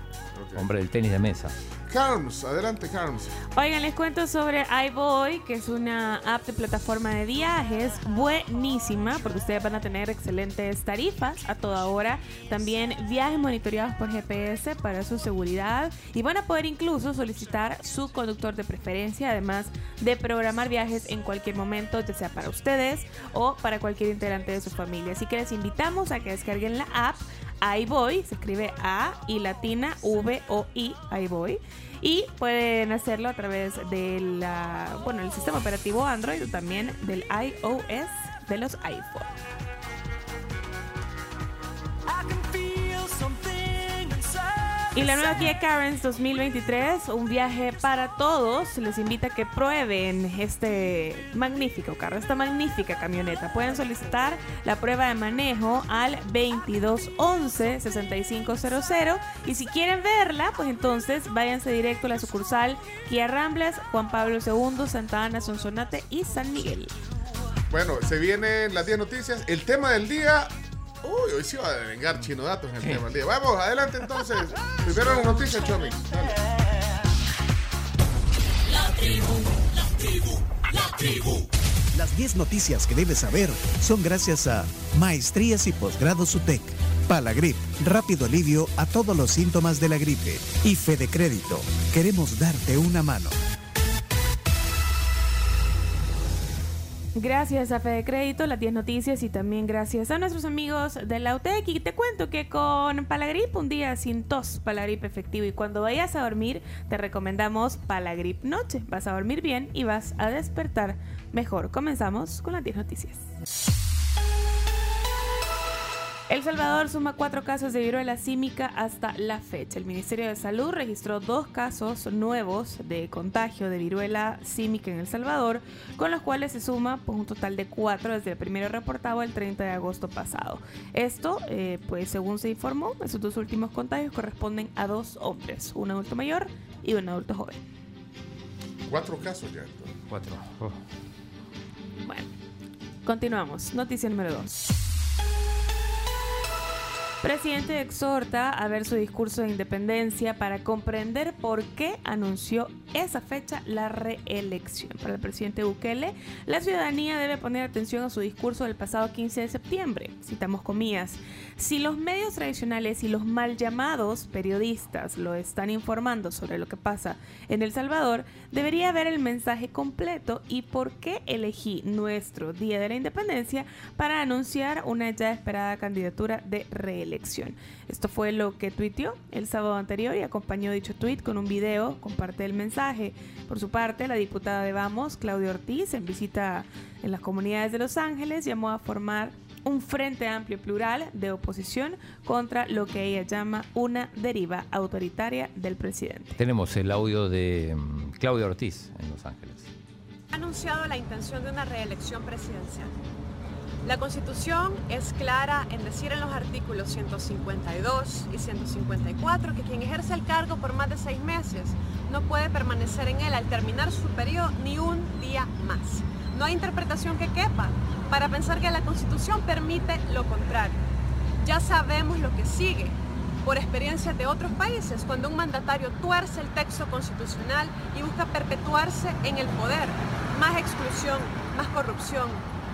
Hombre del tenis de mesa. Carms, adelante, Carms. Oigan, les cuento sobre iBoy, que es una app de plataforma de viajes buenísima, porque ustedes van a tener excelentes tarifas a toda hora. También viajes monitoreados por GPS para su seguridad y van a poder incluso solicitar su conductor de preferencia, además de programar viajes en cualquier momento, ya sea para ustedes o para cualquier integrante de su familia. Así que les invitamos a que descarguen la app iBoy, se escribe A y latina V O I iBoy y pueden hacerlo a través del bueno, el sistema operativo Android o también del iOS de los iPhone. Y la nueva Kia Carens 2023, un viaje para todos. Les invita a que prueben este magnífico carro, esta magnífica camioneta. Pueden solicitar la prueba de manejo al 2211-6500. Y si quieren verla, pues entonces váyanse directo a la sucursal Kia Ramblas, Juan Pablo II, Santa Ana, Sonsonate y San Miguel. Bueno, se vienen las 10 noticias. El tema del día. Uy, hoy sí va a vengar chino datos en el tema del día. Vamos, adelante entonces. Primero las noticias, Chomix. Dale. La tribu, la tribu, la tribu. Las 10 noticias que debes saber son gracias a Maestrías y Posgrados UTEC, Palagrip, rápido alivio a todos los síntomas de la gripe y Fede Crédito. Queremos darte una mano. Gracias a Fede Crédito, las 10 noticias y también gracias a nuestros amigos de la UTEC. Te cuento que con Palagrip, un día sin tos, Palagrip efectivo. Y cuando vayas a dormir, te recomendamos Palagrip Noche. Vas a dormir bien y vas a despertar mejor. Comenzamos con las 10 noticias. El Salvador suma cuatro casos de viruela símica hasta la fecha. El Ministerio de Salud registró dos casos nuevos de contagio de viruela símica en El Salvador, con los cuales se suma pues, un total de cuatro desde el primero reportado el 30 de agosto pasado. Esto, eh, pues según se informó, esos dos últimos contagios corresponden a dos hombres, un adulto mayor y un adulto joven. Cuatro casos ya. Cuatro. Bueno, continuamos. Noticia número 2. Presidente exhorta a ver su discurso de independencia para comprender por qué anunció esa fecha la reelección. Para el presidente Bukele, la ciudadanía debe poner atención a su discurso del pasado 15 de septiembre. Citamos comillas. Si los medios tradicionales y los mal llamados periodistas lo están informando sobre lo que pasa en El Salvador, debería ver el mensaje completo y por qué elegí nuestro Día de la Independencia para anunciar una ya esperada candidatura de reelección. Esto fue lo que tuiteó el sábado anterior y acompañó dicho tuit con un video con parte del mensaje. Por su parte, la diputada de Vamos, Claudia Ortiz, en visita en las comunidades de Los Ángeles, llamó a formar un frente amplio y plural de oposición contra lo que ella llama una deriva autoritaria del presidente. Tenemos el audio de mm, Claudia Ortiz en Los Ángeles. ha anunciado la intención de una reelección presidencial. La Constitución es clara en decir en los artículos 152 y 154 que quien ejerce el cargo por más de seis meses no puede permanecer en él al terminar su periodo ni un día más. No hay interpretación que quepa para pensar que la Constitución permite lo contrario. Ya sabemos lo que sigue por experiencias de otros países cuando un mandatario tuerce el texto constitucional y busca perpetuarse en el poder. Más exclusión, más corrupción,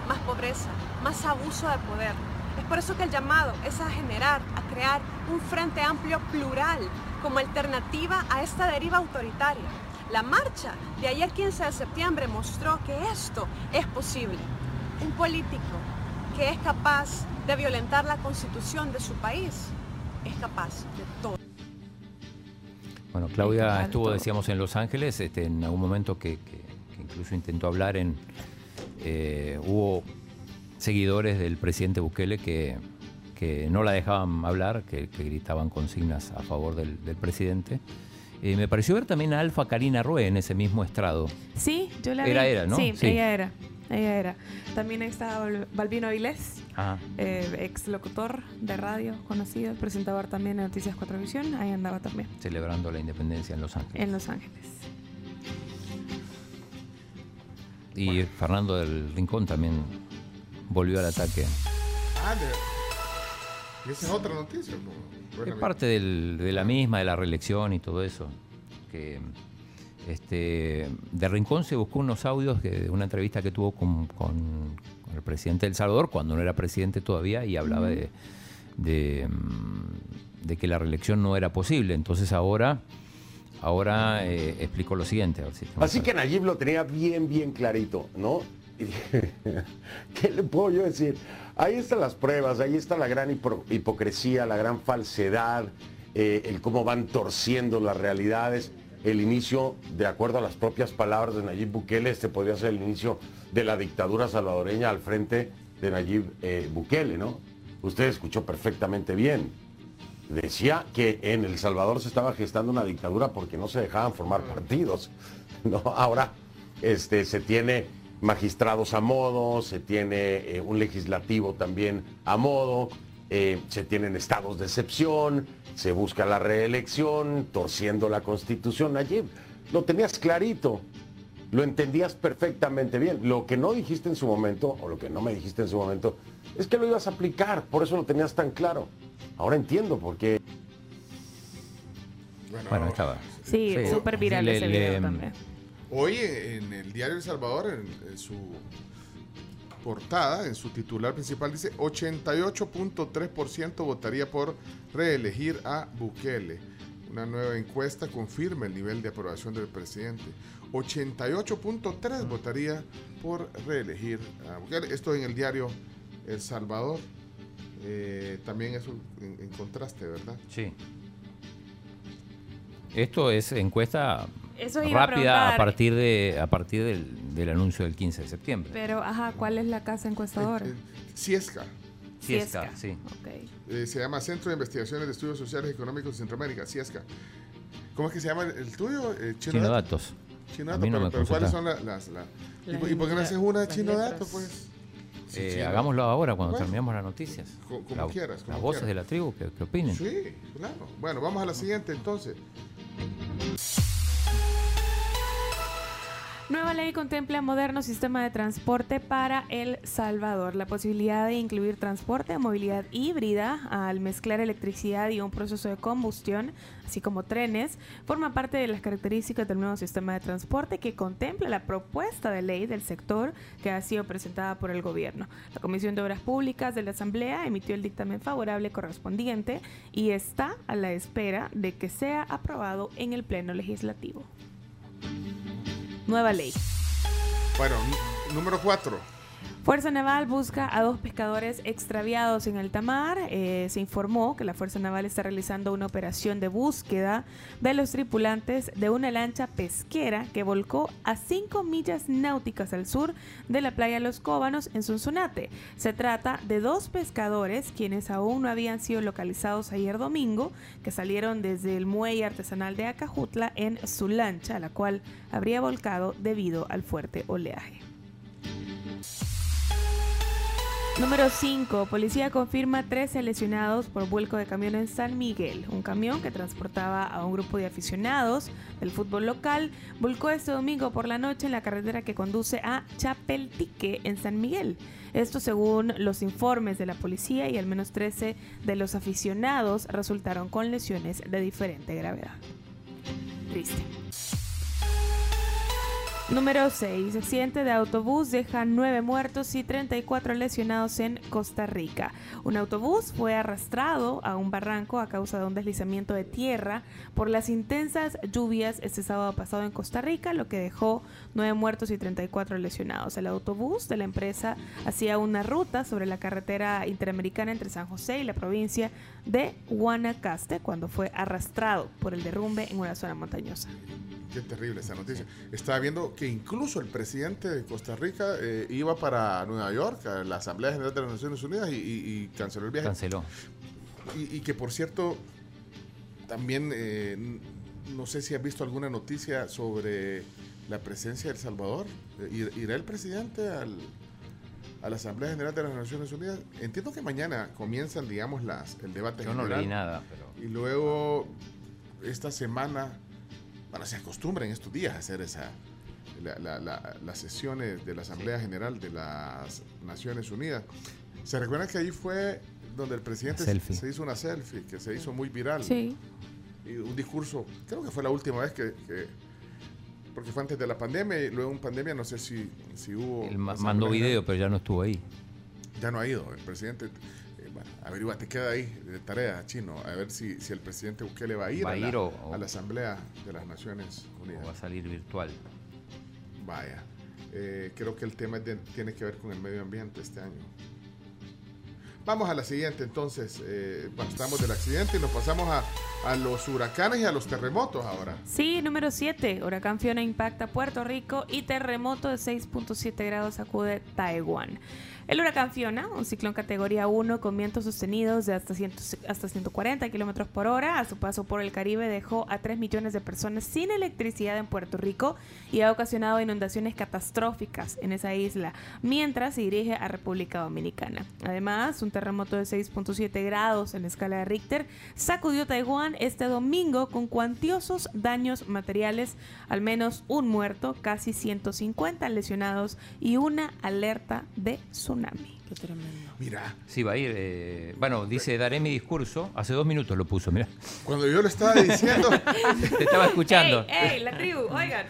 más pobreza, más abuso de poder. Es por eso que el llamado es a generar, a crear un frente amplio plural como alternativa a esta deriva autoritaria. La marcha de ayer 15 de septiembre mostró que esto es posible. Un político que es capaz de violentar la constitución de su país es capaz de todo. Bueno, Claudia estuvo, decíamos, en Los Ángeles, este, en algún momento que, que- que incluso intentó hablar en... eh, hubo seguidores del presidente Bukele que, que no la dejaban hablar, que, que gritaban consignas a favor del, del presidente. Eh, me pareció ver también a Alfa Karina Rue en ese mismo estrado. Sí, yo la Era, vi. era, ¿no? Sí, Sí. ella era. Ella era. También ahí estaba Balbino Avilés, Ajá. eh, ex locutor de radio conocido, presentador también de Noticias 4 Visión. Ahí andaba también, celebrando la independencia en Los Ángeles. en Los Ángeles. Y Fernando del Rincón también volvió al ataque. Ah, de- esa es otra noticia. Es parte del- de la misma, de la reelección y todo eso. Que este, de Rincón se buscó unos audios de una entrevista que tuvo con, con- con el presidente de El Salvador, cuando no era presidente todavía, y hablaba de, de, mm, de que la reelección no era posible. Entonces ahora, ahora eh, explicó lo siguiente. a ver si tengo Así que Nayib lo tenía bien, bien clarito, ¿no? ¿Qué le puedo yo decir? Ahí están las pruebas, ahí está la gran hipo- hipocresía, la gran falsedad, eh, el cómo van torciendo las realidades. El inicio, de acuerdo a las propias palabras de Nayib Bukele, este podría ser el inicio de la dictadura salvadoreña al frente de Nayib eh, Bukele, ¿no? Usted escuchó perfectamente bien. Decía que en El Salvador se estaba gestando una dictadura porque no se dejaban formar partidos. ¿no? Ahora este, se tiene magistrados a modo, se tiene eh, un legislativo también a modo, eh, se tienen estados de excepción, se busca la reelección, torciendo la constitución. Allí lo tenías clarito, lo entendías perfectamente bien. Lo que no dijiste en su momento, o lo que no me dijiste en su momento, es que lo ibas a aplicar, por eso lo tenías tan claro. Ahora entiendo por qué. Bueno, estaba. Sí, súper viral Le- ese le- video también. Hoy en el diario El Salvador, en, en su portada, en su titular principal, dice 88.3% votaría por reelegir a Bukele. Una nueva encuesta confirma el nivel de aprobación del presidente. 88.3 votaría por reelegir a Bukele. Esto en el diario El Salvador. Eh, también eso en, en contraste, ¿verdad? Sí. Esto es encuesta Eso iba a rápida a, partir de a partir del, del anuncio del 15 de septiembre. Pero, ajá, ¿cuál es la casa encuestadora? Ciesca. Ciesca, sí. Ok. Eh, se llama Centro de Investigaciones de Estudios Sociales y Económicos de Centroamérica, CIESCA. ¿Cómo es que se llama el, el tuyo? Eh, Chino Datos. Chino Datos, no pero, ¿cuáles son las... la- ¿Y, Las por- y por qué no haces una de Chino. Datos, pues? Sí, Eh, chino. hagámoslo ahora cuando Bueno. terminemos las noticias. Co- como La- quieras, como las voces quieras. de la tribu que, que opinen. Sí, claro. Bueno, vamos a la siguiente entonces. Nueva ley contempla moderno sistema de transporte para El Salvador. La posibilidad de incluir transporte de movilidad híbrida al mezclar electricidad y un proceso de combustión, así como trenes, forma parte de las características del nuevo sistema de transporte que contempla la propuesta de ley del sector que ha sido presentada por el gobierno. La Comisión de Obras Públicas de la Asamblea emitió el dictamen favorable correspondiente y está a la espera de que sea aprobado en el Pleno Legislativo. Nueva ley. Bueno, número 4. Fuerza Naval busca a dos pescadores extraviados en alta mar. Eh, se informó que la Fuerza Naval está realizando una operación de búsqueda de los tripulantes de una lancha pesquera que volcó a 5 millas náuticas al sur de la playa Los Cóbanos en Sonsonate. Se trata de dos pescadores quienes aún no habían sido localizados ayer domingo, que salieron desde el muelle artesanal de Acajutla en su lancha, la cual habría volcado debido al fuerte oleaje. Número 5. Policía confirma 13 lesionados por vuelco de camión en San Miguel. Un camión que transportaba a un grupo de aficionados del fútbol local volcó este domingo por la noche en la carretera que conduce a Chapeltique en San Miguel. Esto según los informes de la policía y al menos 13 de los aficionados resultaron con lesiones de diferente gravedad. Triste. Número 6. Accidente de autobús deja 9 muertos y 34 lesionados en Costa Rica. Un autobús fue arrastrado a un barranco a causa de un deslizamiento de tierra por las intensas lluvias este sábado pasado en Costa Rica, lo que dejó 9 muertos y 34 lesionados. El autobús de la empresa hacía una ruta sobre la carretera interamericana entre San José y la provincia de Guanacaste cuando fue arrastrado por el derrumbe en una zona montañosa. Qué terrible esa noticia. Estaba viendo que incluso el presidente de Costa Rica eh, iba para Nueva York, a la Asamblea General de las Naciones Unidas, y, y- y canceló el viaje. Canceló. Y, y que por cierto, también eh, no sé si has visto alguna noticia sobre la presencia de El Salvador. Eh, ir- ¿Irá el presidente al, a la Asamblea General de las Naciones Unidas? Entiendo que mañana comienzan, digamos, las, el debate Yo no general. leí nada, pero. Y luego, esta semana, bueno, se acostumbra en estos días a hacer esa, la- la- la- las sesiones de la Asamblea General de las Naciones Unidas. ¿Se recuerdan que ahí fue donde el presidente se hizo una selfie, que se hizo muy viral? Sí. Y un discurso, creo que fue la última vez que... que- porque fue antes de la pandemia y luego en pandemia no sé si, si hubo... Él mandó video, pero ya no estuvo ahí. Ya no ha ido el presidente. Averigua, te queda ahí de tarea, chino, a ver si, si el presidente Bukele va a ir, ¿Va a, a la, ir o- a la Asamblea de las Naciones Unidas. O va a salir virtual. Vaya, eh, creo que el tema de- tiene que ver con el medio ambiente este año. Vamos a la siguiente entonces. Eh, estamos del accidente y nos pasamos a, a los huracanes y a los terremotos ahora. Sí, número 7. Huracán Fiona impacta Puerto Rico y terremoto de 6.7 grados sacude Taiwán. El huracán Fiona, un ciclón categoría 1 con vientos sostenidos de hasta, 100 hasta 140 kilómetros por hora, a su paso por el Caribe dejó a 3 millones de personas sin electricidad en Puerto Rico y ha ocasionado inundaciones catastróficas en esa isla, mientras se dirige a República Dominicana. Además, un terremoto de 6.7 grados en la escala de Richter sacudió Taiwán este domingo con cuantiosos daños materiales, al menos un muerto, casi 150 lesionados y una alerta de tsunami. Qué tremendo. Mira, Sí, va a ir. eh, bueno, dice, daré mi discurso. Hace dos minutos lo puso, mira. cuando yo le estaba diciendo, Te estaba escuchando. ¡Ey, ey, la tribu! Oigan.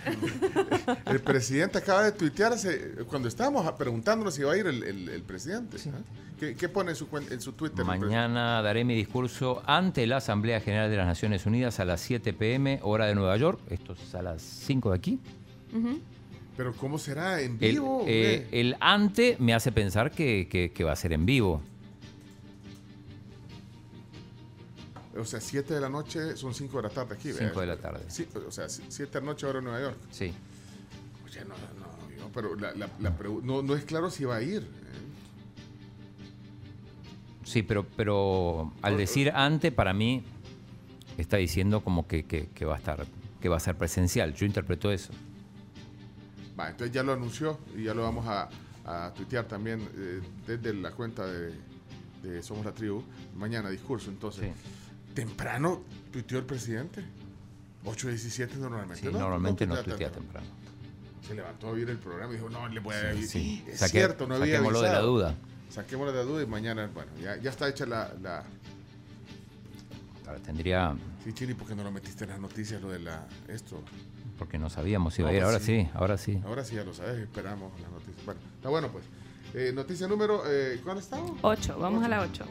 el presidente acaba de tuitearse, cuando estábamos preguntándonos si iba a ir el, el- el presidente. ¿Qué, qué pone en su, en su Twitter? Mañana daré mi discurso ante la Asamblea General de las Naciones Unidas a las 7 pm, hora de Nueva York. Esto es a las 5 de aquí. Ujú. Pero ¿cómo será? ¿En vivo? eh, el ante me hace pensar que, que- que va a ser en vivo. O sea, 7 de la noche son 5 de la tarde aquí. 5 de la tarde. Sí, o sea, 7 de la noche ahora en Nueva York. Sí. Oye, no, no, yo- pero la, la- no, no es claro si va a ir. ¿eh? Sí, pero, pero al decir ante, para mí está diciendo como que, que- que va a estar, que va a ser presencial. Yo interpreto eso. Va, entonces ya lo anunció y ya lo vamos a, a tuitear también eh, desde la cuenta de, de Somos la Tribu. Mañana discurso, entonces. Temprano tuiteó el presidente. 8.17 normalmente. Sí, ¿no? normalmente no tuitea tuitea temprano. se levantó a oír el programa y dijo, no, le voy a Sí, sí. Es Saque- cierto, no había saquémoslo de la avisado. duda. Saquémoslo de la duda y mañana, bueno, ya, ya está hecha la, la... Ahora tendría, Sí, Chini, ¿por qué no lo metiste en las noticias, lo de la... esto? Porque no sabíamos si iba a ir. Ahora sí, ahora sí. Ahora sí ya lo sabes, esperamos las noticias. Bueno, está bueno pues. Eh, noticia número, eh, ¿cuál estaba? 8, vamos a la 8.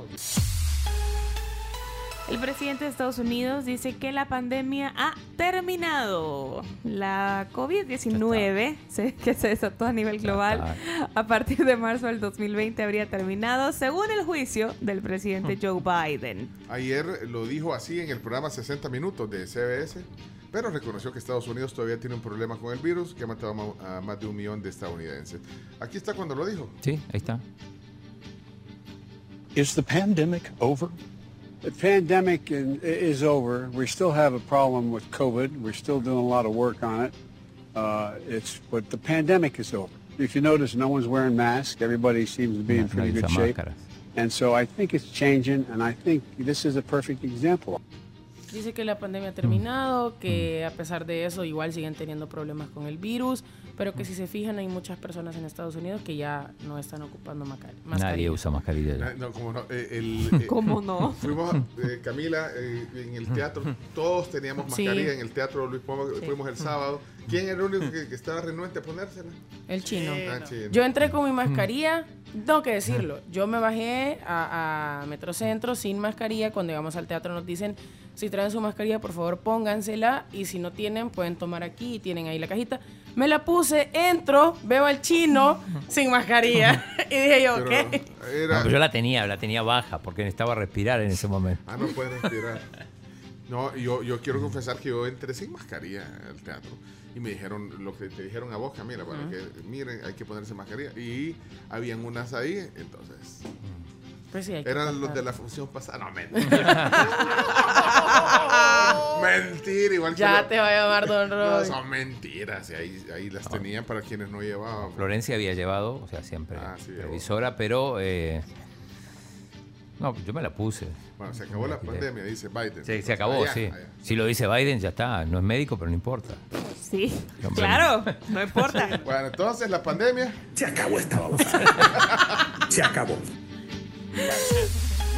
El presidente de Estados Unidos dice que la pandemia ha terminado. La COVID-19, se- que se desató a nivel global a partir de marzo del 2020, habría terminado, según el juicio del presidente Joe Biden. Ayer lo dijo así en el programa 60 Minutos de CBS, pero reconoció que Estados Unidos todavía tiene un problema con el virus que ha matado a más de un millón de estadounidenses. Aquí está cuando lo dijo. Sí, ahí está. Is the pandemic over? The pandemic is over. We still have a problem with COVID. We're still doing a lot of work on it. Uh, it's but the pandemic is over. If you notice, no one's wearing masks. Everybody seems to be in pretty nadie good shape. máscaras. And so I think it's changing, and I think this is a perfect example. Dice que la pandemia ha terminado, que a pesar de eso igual siguen teniendo problemas con el virus, pero que si se fijan hay muchas personas en Estados Unidos que ya no están ocupando mascarilla. Nadie usa mascarilla. ya. Ah, No, como no. eh, el, eh, ¿Cómo no? Fuimos, eh, Camila, eh, en el teatro, todos teníamos Sí. mascarilla en el teatro Luis Pombo, Sí. fuimos el sábado. ¿Quién era el único que, que estaba renuente a ponérsela? El chino. Ah, chino. Yo entré con mi mascarilla, tengo que decirlo. Yo me bajé a, a Metrocentro sin mascarilla. Cuando llegamos al teatro nos dicen, si traen su mascarilla, por favor póngansela. Y si no tienen, pueden tomar aquí y tienen ahí la cajita. Me la puse, entro, veo al chino sin mascarilla. y dije yo, Pero ¿qué? era- No, pero yo la tenía, la tenía baja porque necesitaba respirar en ese momento. Ah, no puede respirar. No, yo, yo quiero confesar que yo entré sin mascarilla al teatro y me dijeron lo que te dijeron a vos, Camila, para que miren, hay que ponerse mascarilla. Y habían unas ahí, entonces. Pues sí, hay que Eran los de la función pasada. No, mentira. mentira, igual que Ya lo- te va a llamar Don No, Roy. son mentiras. y ahí, ahí las tenían para quienes no llevaban. Florencia había llevado, o sea, siempre Ah, sí, previsora, pero eh, no, yo me la puse. Bueno, se acabó la pandemia, dice Biden. Sí, se acabó, Allá, sí. allá. Si lo dice Biden, ya está. No es médico, pero no importa. Sí, claro, no importa. Bueno, entonces la pandemia. Se acabó esta babosa. Se acabó.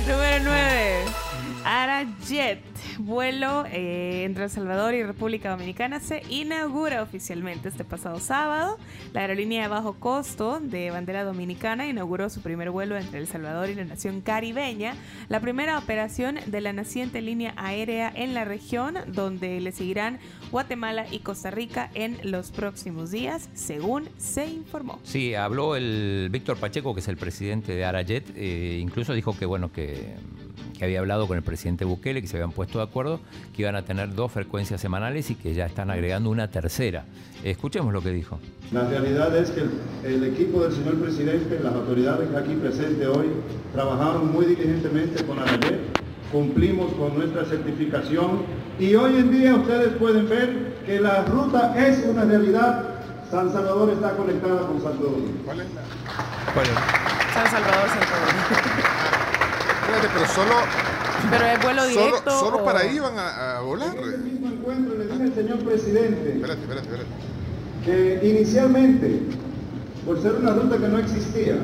Número 9. Arajet, vuelo eh, entre El Salvador y República Dominicana, se inaugura oficialmente este pasado sábado. La aerolínea de bajo costo de bandera dominicana inauguró su primer vuelo entre El Salvador y la nación caribeña, la primera operación de la naciente línea aérea en la región, donde le seguirán Guatemala y Costa Rica en los próximos días, según se informó. Sí, habló el Víctor Pacheco, que es el presidente de Arajet, eh, incluso dijo que bueno que, que había hablado con el presidente Bukele, que se habían puesto de acuerdo, que iban a tener dos frecuencias semanales y que ya están agregando una tercera. Escuchemos lo que dijo. La realidad es que el, el equipo del señor presidente, las autoridades aquí presentes hoy, trabajaron muy diligentemente con ANAYET, cumplimos con nuestra certificación y hoy en día ustedes pueden ver que la ruta es una realidad. San Salvador está conectada con Santo Domingo. ¿Cuál es la? San Salvador, Santo Domingo. Espérate, pero solo. Pero es vuelo Solo, directo. solo o- para ahí van a, a volar. En ese mismo encuentro le dije al señor presidente Espérate, espérate, espérate. que inicialmente, por ser una ruta que no existía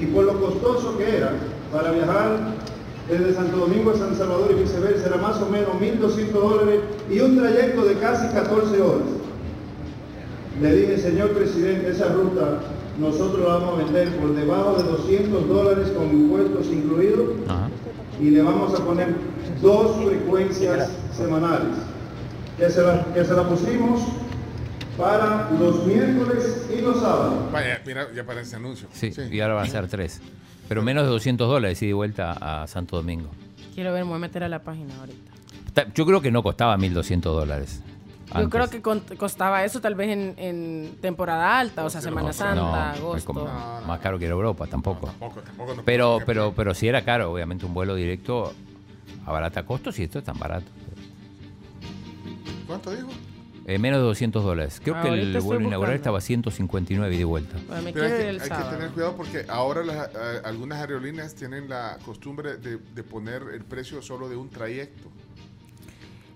y por lo costoso que era para viajar desde Santo Domingo a San Salvador y viceversa, era más o menos 1.200 dólares y un trayecto de casi 14 horas. Le dije, señor presidente, esa ruta nosotros la vamos a vender por debajo de 200 dólares con impuestos incluidos y le vamos a poner dos frecuencias semanales, que se la, que se la pusimos para los miércoles y los sábados. Vaya, mira, ya aparece anuncio. Sí, y ahora van a ser tres. Pero menos de 200 dólares y de vuelta a Santo Domingo. Quiero ver, me voy a meter a la página ahorita. Ta- Yo creo que no costaba 1.200 dólares. Yo creo que con- costaba eso tal vez en, en temporada alta, o sea, Semana No, Santa, no, agosto. más caro que ir a Europa, tampoco. Tampoco, tampoco. no Pero, pero, pero si era caro, obviamente un vuelo directo abarata costos y esto es tan barato. ¿Cuánto dijo? Eh, menos de 200 dólares. Creo que Ahorita el vuelo inaugural estaba 159 y de vuelta. Bueno, me Pero hay, que, el hay que sábado. tener cuidado porque ahora las, a- algunas aerolíneas tienen la costumbre de, de poner el precio solo de un trayecto.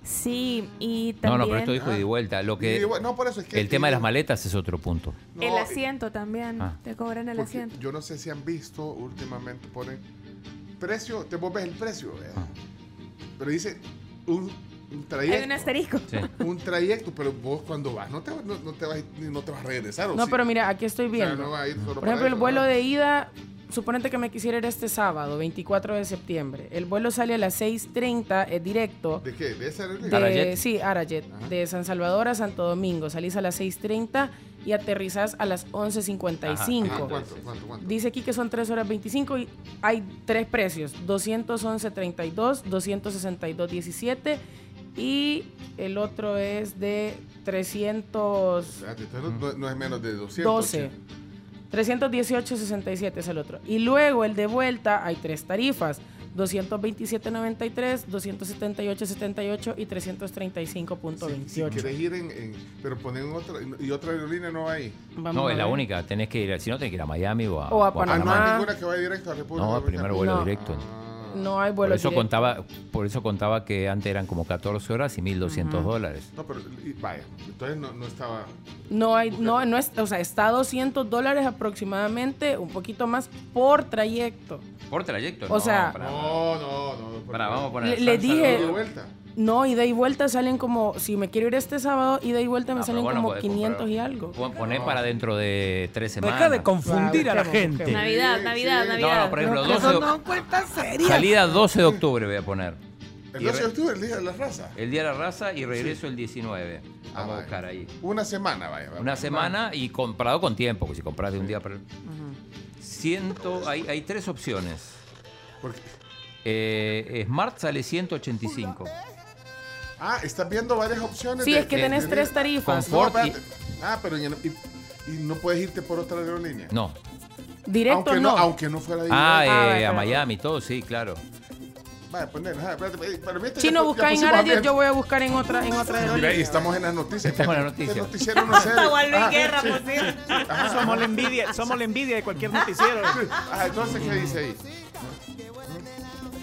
Sí, y No, también no, pero esto dijo ida y vuelta. Lo que, Ida y vuelta. No, por eso es que- el tema de las maletas es otro punto. el No, asiento también. Ah. Te cobran el Porque asiento. Yo no sé si han visto últimamente ponen precio, te vos ves el precio, ¿eh? Ah. pero dice un, un trayecto. Hay un asterisco. Un trayecto, pero vos cuando vas no te, no, no te vas no te vas a regresar. ¿o No, sí? pero mira, aquí estoy O sea, viendo. no va a ir solo Por ejemplo, el vuelo ¿no? de ida, suponete que me quisiera ir este sábado, 24 de septiembre. El vuelo sale a las 6.30, es directo. ¿De qué? ¿De esa De, aerolínea? Sí, Arajet. De San Salvador a Santo Domingo. Salís a las 6.30 y aterrizás a las 11.55. Ajá. ¿Cuánto, cuánto, cuánto? Dice aquí que son 3 horas 25 y hay tres precios. 211.32, 262.17 y el otro es de 300... Espérate, entonces no, no es menos de 200. 12. 318.67 es el otro. Y luego el de vuelta hay tres tarifas. 227.93, 278.78 y 335.28. Si querés ir en, en- pero ponen otra y otra aerolínea no hay. no, es la única. Tenés que ir, si no, tenés que ir a Miami o a, O a Ah, no Panamá. hay ninguna que vaya directo a República No, primero vuelo No. directo. No hay Por vuelo eso, contaba, por eso contaba que antes eran como 14 horas y 1.200 Ujú. dólares. No, pero y- vaya, entonces no, no estaba. No hay, no, no es, o sea, está a 200 dólares aproximadamente, un poquito más por trayecto. Por trayecto, O no, sea- para- No, no, no. para, vamos a poner. Le, dije, de vuelta. No, ida y vuelta salen como, si me quiero ir este sábado, ida y vuelta me Ah, salen como podés 500 comprar. y algo. Pon- Poné para dentro de tres semanas. Deja de confundir a la gente. Navidad, Navidad. Navidad. No, no, por ejemplo, Pero 12 de, eso no cuenta seria. salida 12 de octubre voy a poner. El Y 12 de re- octubre, el día de la raza. El día de la raza y regreso el 19. Vamos a buscar ahí. Una semana, vaya. Una semana y comprado con tiempo, porque si compras de un día para Ciento, hay, hay tres opciones. Porque- Eh, Smart sale 185. Ah, estás viendo varias opciones. Sí, de- es que de- tenés de- tres tarifas. No, Confort y-. Ah, pero y, y- y no puedes irte por otra aerolínea. No. Directo aunque no. Aunque no fuera de Ah, ida. eh, a Miami, todo, sí, claro. Vaya, poner, mí esto ya Chino, busca en ambiente. yo voy a buscar en otra, en otra Mira, y aerolínea. estamos en las noticias. Estamos en las ¿Qué noticias. noticiero no? Juan Luis Ajá, Guerra, sí. por cierto. Ajá. Somos la envidia, somos la envidia de cualquier noticiero. Ajá, entonces, ¿qué dice ahí?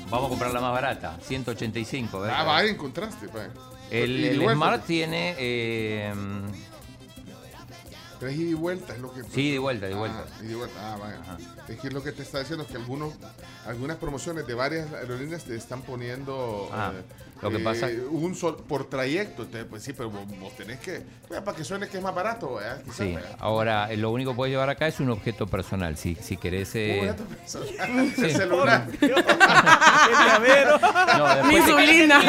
Vamos a comprar la más barata, 185. ¿verdad? Ah, vaya, encontraste. El, el vuelta. Smart tiene. eh, Tres ida y vuelta es lo que. sí, de vuelta, de vuelta. Ah, ida y vuelta. Ah, vaya. Es que lo que te está diciendo es que algunos, algunas promociones de varias aerolíneas te están poniendo. Ah, eh, lo que eh, pasa- Un sol por trayecto. Entonces, pues sí, pero vos, vos tenés que. bueno, para que suene que es más barato, ¿verdad? Quizás, Sí, ¿verdad? ahora eh, lo único que puedes llevar acá es un objeto personal. Si, si querés. eh, Un objeto personal, sí. el celular. No, Mi insulina.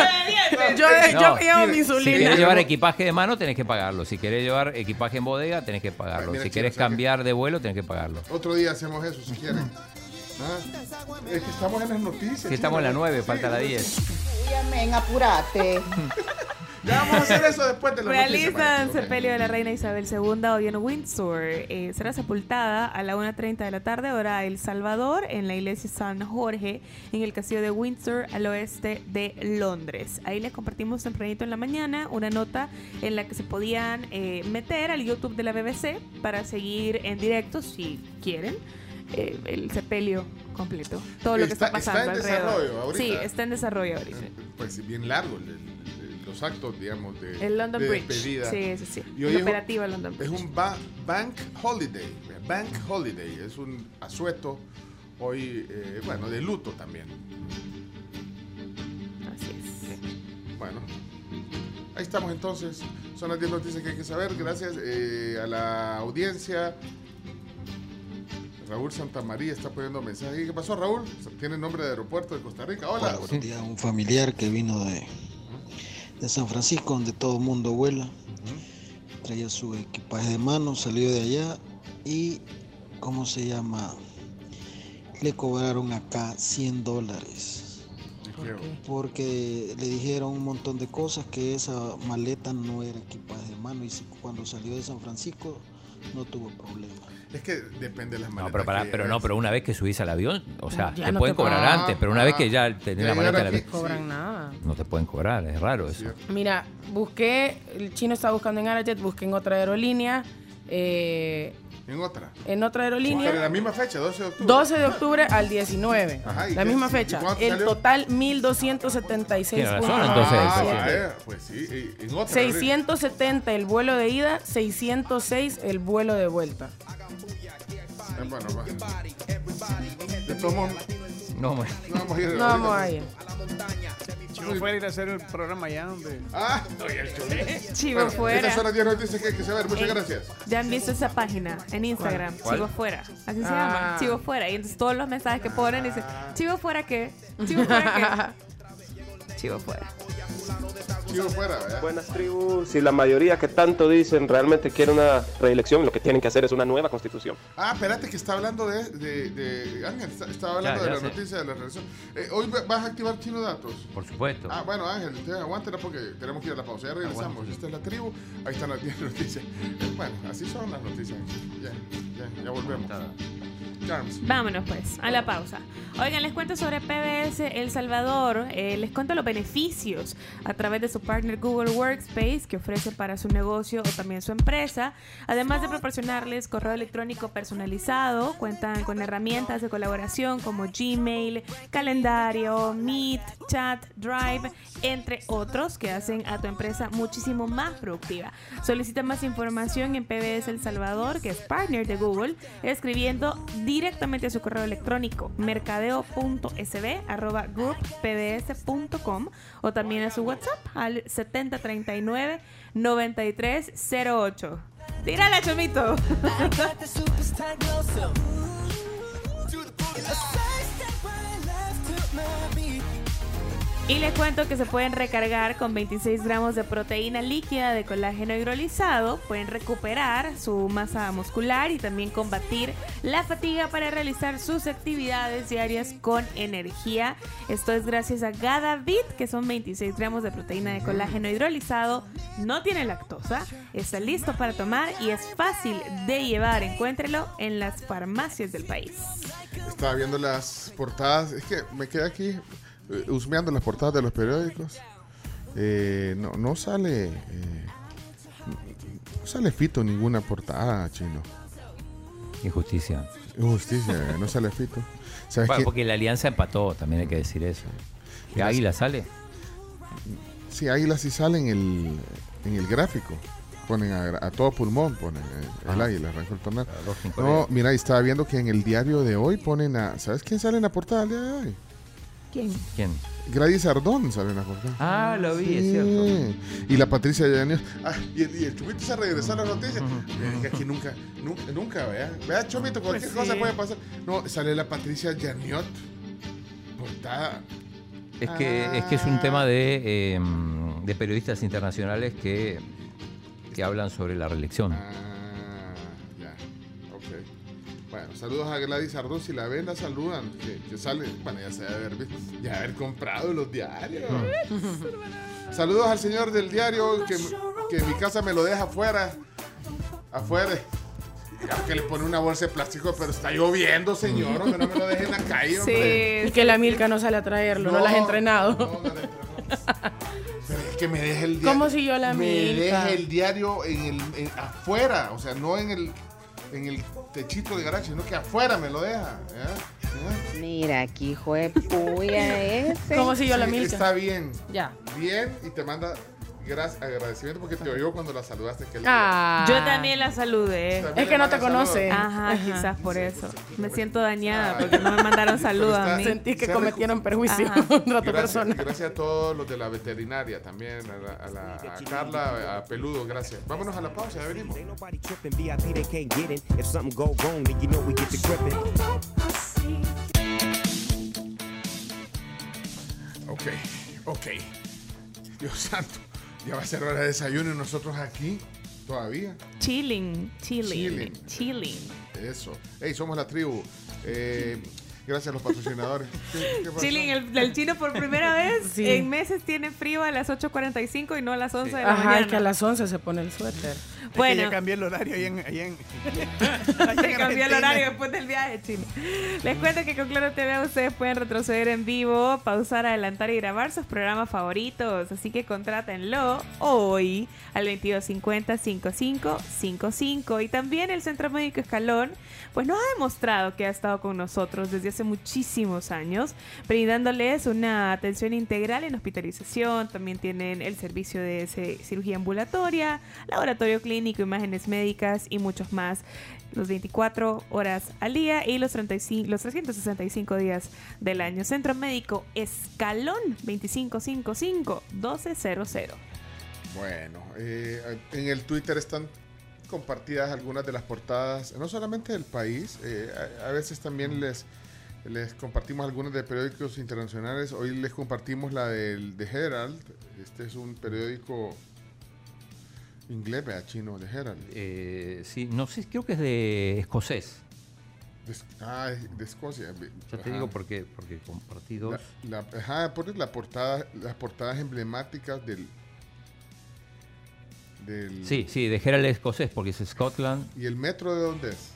Yo, No, yo llevo mi Si insulina. querés llevar equipaje de mano, tenés que pagarlo. Si querés llevar equipaje en bodega, tenés que pagarlo. Mira, Si querés cambiar de vuelo, tenés que pagarlo. Otro día hacemos eso, si quieren. Ah, Es que estamos en las noticias. Si estamos en la chino. 9, Sí, falta la sí. 10. Amén, apurate. Ya vamos a hacer eso después de la Realizan sepelio de la reina Isabel II hoy en Windsor. Eh, será sepultada a la 1.30 de la tarde, hora El Salvador, en la iglesia San Jorge, en el castillo de Windsor, al oeste de Londres. Ahí les compartimos tempranito en la mañana una nota en la que se podían eh, meter al YouTube de la BBC para seguir en directo, si quieren, eh, el sepelio completo. Todo lo que está, Está- está pasando en alrededor. desarrollo ahorita. Sí, está en desarrollo ahorita. Pues sí, bien largo el- el- los actos, digamos, de, El London de Bridge. despedida. Sí, sí, sí. Y El es operativo del London Es un ba- bank holiday. Bank holiday. Es un asueto hoy, eh, bueno, de luto también. Así es. Bueno, ahí estamos entonces. Son las 10 noticias que hay que saber. Gracias eh, a la audiencia. Raúl Santamaría está poniendo mensajes. ¿Qué pasó, Raúl? Tiene nombre de aeropuerto de Costa Rica. Hola. Días. Un familiar que vino de, de San Francisco, donde todo el mundo vuela. Traía su equipaje de mano, salió de allá y, ¿cómo se llama? Le cobraron acá 100 dólares. Porque le dijeron un montón de cosas que esa maleta no era equipaje de mano y cuando salió de San Francisco no tuvo problema. Es que depende de las No, maletas. pero, para- pero no, pero una vez que subís al avión, o sea, Ya te no pueden te cobrar antes, pero una Ah, vez que ya tenés la maleta. No cobran nada. no te pueden cobrar, es raro eso. Mira, busqué, el chino está buscando en Arajet, busqué en otra aerolínea. eh, En otra. en otra Pero aerolínea. en la misma fecha, 12 de octubre. 12 de octubre al 19. Ajá, ¿y la misma ¿Y fecha. El salió? total 1276 Tiene razón, puntos. entonces, Ah, pues, vaya, pues sí, y- en otra. 670 el vuelo de ida, 606 el vuelo de vuelta. Eh, bueno, va. De todos modos, No, no vamos a ir. No vamos a ir. Chivo fuera a ir a hacer el programa allá, hombre. Ah, el chulo. Chivo Bueno, fuera. Estas son las 10 noticias que hay que saber. Muchas Eh, gracias. Ya han visto esa página en Instagram, ¿Cuál? Chivo Fuera. Así se Ah. llama, Chivo Fuera. Y entonces todos los mensajes que ponen dicen, Chivo Fuera qué, Chivo Fuera qué. Chivo Fuera. Chivo fuera, ¿verdad? Buenas tribus, si la mayoría que tanto dicen realmente quiere una reelección, lo que tienen que hacer es una nueva constitución. Ah, espérate que está hablando de, de, de- Ángel, está- estaba hablando Ya, de ya la sé. noticia de la relación. Eh, Hoy va- vas a activar Chino Datos. Por supuesto. Ah, bueno, Ángel, aguántela porque tenemos que ir a la pausa. Ya regresamos. Aguante. Esta es la tribu. Ahí están las 10 noticias. Bueno, así son las noticias. Ya, ya, ya volvemos. Charms. Vámonos pues, a la pausa. Oigan, les cuento sobre PBS El Salvador. Eh, les cuento los beneficios a través de su partner Google Workspace que ofrece para su negocio o también su empresa. Además de proporcionarles correo electrónico personalizado, cuentan con herramientas de colaboración como Gmail, calendario, Meet, Chat, Drive, entre otros que hacen a tu empresa muchísimo más productiva. Solicita más información en PBS El Salvador, que es partner de Google, escribiendo directamente a su correo electrónico mercadeo.sb@grouppbs.com o también a su WhatsApp al 7039 9308. Tírala, chomito. Y les cuento que se pueden recargar con 26 gramos de proteína líquida de colágeno hidrolizado, pueden recuperar su masa muscular y también combatir la fatiga para realizar sus actividades diarias con energía. Esto es gracias a Gadavit, que son 26 gramos de proteína de colágeno hidrolizado, no tiene lactosa, está listo para tomar y es fácil de llevar. Encuéntrelo en las farmacias del país. Estaba viendo las portadas. Es que me quedé aquí husmeando las portadas de los periódicos. Eh, no, no sale. eh, no sale Fito ninguna portada, chino. Injusticia. Injusticia, eh, no sale Fito. ¿Sabes Bueno, porque la alianza empató, también hay que decir eso. ¿Y Águila sale? Sí, Águila sí sale en el, en el gráfico. Ponen a, a todo pulmón, ponen eh, el Ajá. águila, arrancó el torneo. No, mira, y estaba viendo que en el diario de hoy ponen a. ¿Sabes quién sale en la portada del día de hoy? ¿Quién? ¿Quién? Gladys Ardón sale en la portada. Ah, lo vi, es cierto. Y la Patricia Llanes. Ah, y el, y el Chomito se regresó a las noticias. Que aquí nunca, nunca, nunca, vea. Vea, Chomito, cualquier Pues cosa sí. puede pasar. No, sale la Patricia Janiot. Portada. Es que, es que es un tema de, eh, de periodistas internacionales que, que hablan sobre la reelección. Ah. Bueno, saludos a Gladys Ardón. Si la ven, la saludan. Que, que sale. Bueno, ya se debe haber visto. Ya haber comprado los diarios. saludos al señor del diario que, que en mi casa me lo deja afuera. Afuera. Ya que le pone una bolsa de plástico, pero está lloviendo, señor. hombre, no me lo dejen en la calle, hombre. Y que la Milka no sale a traerlo, no, No, la has entrenado. Pero es que me deje el diario. ¿Cómo si yo la Me deje el diario en el, en- afuera, o sea, no en el, en el techito de garaje, sino que afuera me lo deja. Mira, aquí hijo de puya ese. ¿Cómo si yo la Milka? Está bien. Ya. Bien, y te manda gracias, agradecimiento porque te oyó cuando la saludaste. aquel Ah. Yo también la saludé. También Es que no te conoce. Ajá, Ajá. quizás por eso. Me siento dañada porque no me mandaron saludos a mí. Sentí que cometieron perjuicio contra otra persona. gracias a todos los de la veterinaria también, a, la- a la- a Carla, a Peludo, gracias. Vámonos a la pausa, ya venimos. Ok, ok. Dios santo, ya va a ser hora de desayuno y nosotros aquí todavía. Chilling, chilling, Chilling. chilling. Eso. Hey, somos la tribu. Eh, gracias a los patrocinadores. ¿Qué, qué pasó? Chilling, el, el chino por primera vez Sí. en meses tiene frío a las 8.45 y no a las 11 de la Ajá, mañana. es que a las 11 se pone el suéter. Es que Bueno. ya cambié el horario ahí en... Ahí en, Se cambió el horario después del viaje, chino. Les cuento que con Claro TV ustedes pueden retroceder en vivo, pausar, adelantar y grabar sus programas favoritos. Así que contrátenlo hoy al 2250-5555. Y también el Centro Médico Escalón, pues nos ha demostrado que ha estado con nosotros desde hace muchísimos años, brindándoles una atención integral en hospitalización. También tienen el servicio de cirugía ambulatoria, laboratorio clínico, imágenes médicas y muchos más los 24 horas al día y los, 35, los 365 días del año. Centro Médico Escalón 2555-1200. Bueno, eh, en el Twitter están compartidas algunas de las portadas, no solamente del país, eh, a, a veces también les, les compartimos algunas de periódicos internacionales. Hoy les compartimos la del The Herald. Este es un periódico inglés, vea, chino, The Herald. Eh, sí, no sé, creo que es de escocés. De, ah, de Escocia. Ya te digo porque, porque compartí dos. La, la- ajá, pones la portada, las portadas emblemáticas del, del Sí, sí, de Herald escocés porque es Scotland. ¿Y el metro de dónde es?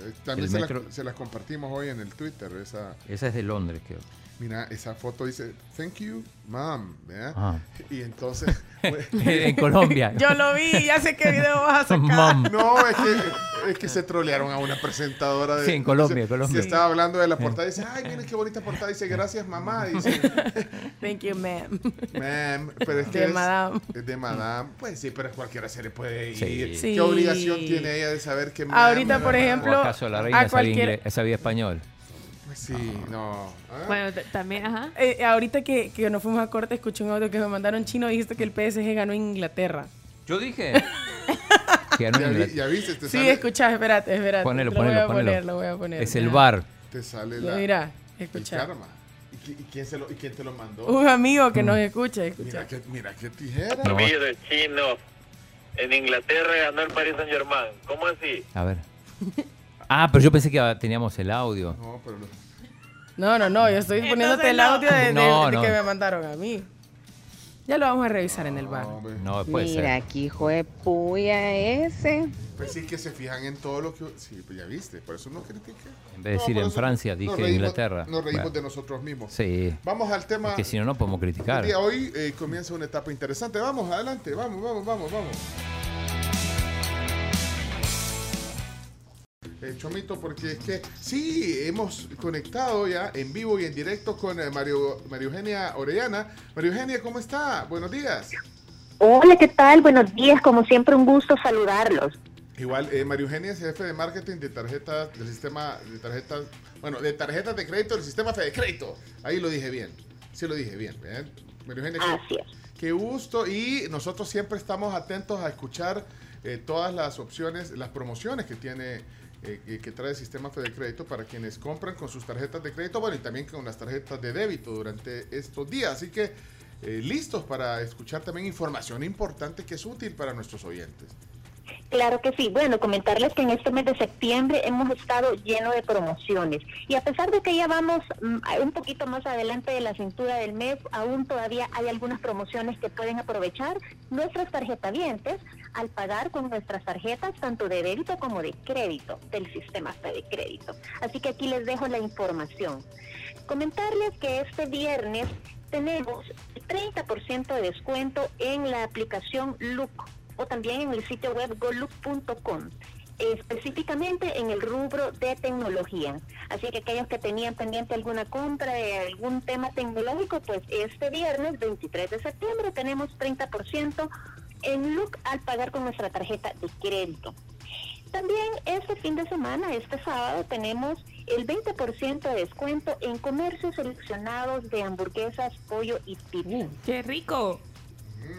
Eh, También se, metro- la- se las compartimos hoy en el Twitter. Esa, Esa es de Londres, creo. Mira, esa foto dice, thank you, mom. ¿verdad? Ah. Y entonces... En Colombia. Yo lo vi, ya sé qué video vas a sacar. Mom. No, es que, es que se trolearon a una presentadora de... Sí, en Colombia, se- Colombia. Se estaba hablando de la portada y dice, ay, miren qué bonita portada. Dice, gracias, mamá. Dice, Thank you, ma'am. ma'am. Pero es que De es- madame. es de madame. Pues sí, pero cualquiera se le puede ir. Sí. Sí. ¿Qué obligación tiene ella de saber que ma'am, Ahorita, por ejemplo, ¿O acaso la reina a sabía, cualquier- inglés- sabía español? Pues sí, no. ¿Ah? Bueno, también, ajá. Eh, ahorita que, que nos fuimos a corte, escuché un audio que me mandaron chino y dijiste que el PSG ganó en Inglaterra. Yo dije. que ganó Ya, vi- Inglaterra. ya viste, te Sí, sale, escuchá, espérate, espérate. Ponelo, lo ponelo, voy a ponelo. poner, lo voy a poner. Es el bar. te sale Ya, la, Mira, karma. ¿Y, qui- y quién se lo, ¿Y quién te lo mandó? Un amigo que Mm. nos escucha, escucha. Mira qué, mira qué tijera. No. Mire, chino. En Inglaterra ganó el Paris Saint Germain. ¿Cómo así? A ver. Ah, pero yo pensé que ah, teníamos el audio. No, pero lo- No, no, no, yo estoy Entonces poniéndote el audio de, de- No, de no. que me mandaron a mí. Ya lo vamos a revisar en el bar. no, puede Mira, ser. aquí hijo de puya ese. Pues sí que se fijan en todo lo que... Sí, pues ya viste, por eso no critiqué. En vez de No, decir en Francia, dije reímos- Inglaterra. Nos reímos Bueno. de nosotros mismos. Sí. Vamos al tema... Es que si no, no podemos criticar. día. Hoy eh, comienza una etapa interesante. Vamos, adelante. Vamos, vamos, vamos, vamos. Eh, Chomito, porque es que sí, hemos conectado ya en vivo y en directo con eh, Mario, Mario Eugenia Orellana. Mario Eugenia, ¿cómo está? Buenos días. Hola, ¿qué tal? Buenos días, como siempre un gusto saludarlos. Igual, eh, Mario Eugenia es jefe de marketing de tarjetas del sistema de tarjetas, bueno, de tarjetas de crédito del sistema Crédito. Ahí lo dije bien. Sí lo dije bien. ¿eh? Mario Eugenia, qué, Así es. qué gusto y nosotros siempre estamos atentos a escuchar eh, todas las opciones, las promociones que tiene eh, que, trae el sistema Fede Crédito para quienes compran con sus tarjetas de crédito, bueno, y también con las tarjetas de débito durante estos días. Así que eh, listos para escuchar también información importante que es útil para nuestros oyentes. Claro que sí. Bueno, comentarles que en este mes de septiembre hemos estado lleno de promociones. Y a pesar de que ya vamos mm, un poquito más adelante de la cintura del mes, aún todavía hay algunas promociones que pueden aprovechar nuestros tarjetavientes al pagar con nuestras tarjetas tanto de débito como de crédito del sistema de crédito. Así que aquí les dejo la información. Comentarles que este viernes tenemos 30% de descuento en la aplicación Look o también en el sitio web golook.com específicamente en el rubro de tecnología. Así que aquellos que tenían pendiente alguna compra de algún tema tecnológico, pues este viernes 23 de septiembre tenemos 30% en Look al pagar con nuestra tarjeta de crédito. También este fin de semana, este sábado, tenemos el 20% de descuento en comercios seleccionados de hamburguesas, pollo y pizza. ¡Qué rico!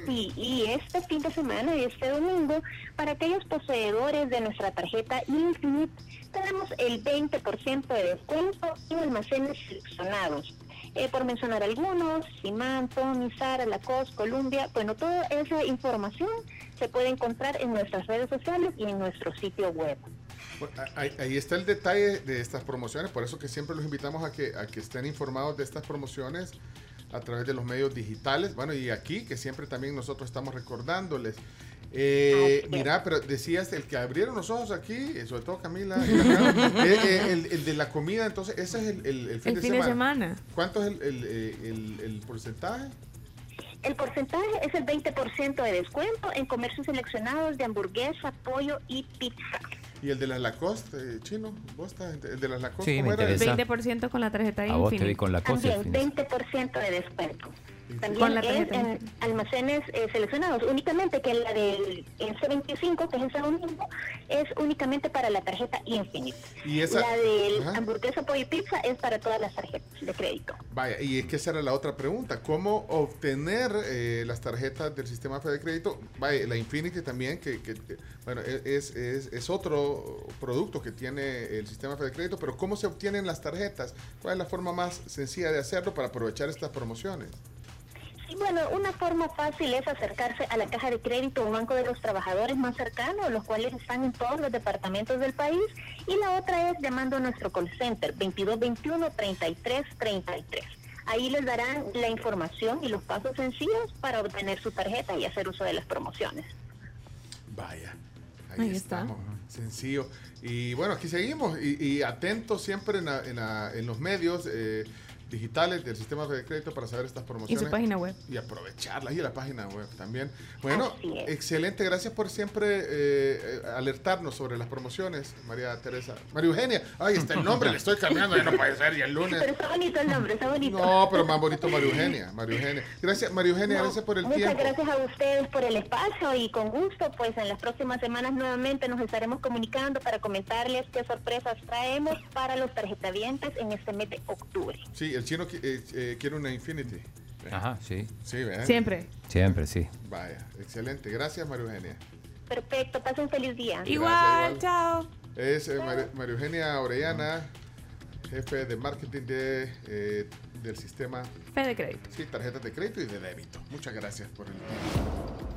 Sí, y este fin de semana y este domingo, para aquellos poseedores de nuestra tarjeta Infinite, tenemos el 20% de descuento en almacenes seleccionados. Eh, por mencionar algunos, Simán, Tony, Sara, Lacoste, Columbia, bueno, toda esa información se puede encontrar en nuestras redes sociales y en nuestro sitio web. Bueno, Ahí, ahí está el detalle de estas promociones, por eso que siempre los invitamos a que, a que estén informados de estas promociones a través de los medios digitales. Bueno, y aquí, que siempre también nosotros estamos recordándoles. Eh, mira, pero decías el que abrieron los ojos aquí, eh, sobre todo Camila, Cami, eh, eh, el, el de la comida, entonces ese es el, el- el fin, El de, fin de semana. semana. ¿Cuánto es el, el, el- el porcentaje? El porcentaje es el 20% de descuento en comercios seleccionados de hamburguesa, pollo y pizza. Y el de las Lacoste, eh, chino, vos estás, el de las Lacoste, Sí, ¿cómo me era? interesa. 20% con la tarjeta A vos te vi con la cosa. También fin de 20% de descuento. Con También la es en Infinite. almacenes eh, seleccionados, únicamente que la del el C25, que es el segundo, es únicamente para la tarjeta Infinite. Y esa- La del Ajá. hamburguesa, pollo y pizza es para todas las tarjetas de crédito. Vaya, y es que esa era la otra pregunta. ¿Cómo obtener eh, las tarjetas del sistema Fede Crédito? Vaya, la Infinity también, que, que, bueno, e, es, es, es otro producto que tiene el sistema Fede Crédito, pero ¿cómo se obtienen las tarjetas? ¿Cuál es la forma más sencilla de hacerlo para aprovechar estas promociones? Bueno, una forma fácil es acercarse a la caja de crédito o banco de los trabajadores más cercanos, los cuales están en todos los departamentos del país. Y la otra es llamando a nuestro call center 2221-3333. Ahí les darán la información y los pasos sencillos para obtener su tarjeta y hacer uso de las promociones. Vaya, ahí, Ahí está. Sencillo. Y bueno, aquí seguimos y, y atentos siempre en, la- en la- en los medios eh, digitales del sistema de crédito para saber estas Y promociones. su página web. Y aprovecharlas y la página web también. Bueno, excelente. Gracias por siempre eh, eh, alertarnos sobre las promociones, María Teresa. María Eugenia. Ay, está el nombre, le estoy cambiando, ya no puede ser, ya el lunes. Pero está bonito el nombre, está bonito. No, pero más bonito María Eugenia. María Eugenia. Gracias, María Eugenia, No, gracias por el Muchas tiempo. gracias a ustedes por el espacio y con gusto, pues en las próximas semanas nuevamente nos estaremos comunicando para comentarles qué sorpresas traemos para los tarjetavientes en este mes de octubre. Sí, el chino eh, eh, quiere una Infinity. Ajá, sí. Sí, ¿verdad? Siempre. Siempre, sí. Vaya, excelente. Gracias, María Eugenia. Perfecto, pasen un feliz día. Igual, igual. chao. Es eh, Mar- María Eugenia Orellana, jefe de marketing de, eh, del sistema, Fe de crédito. sí, tarjetas de crédito y de débito. Muchas gracias por el tiempo.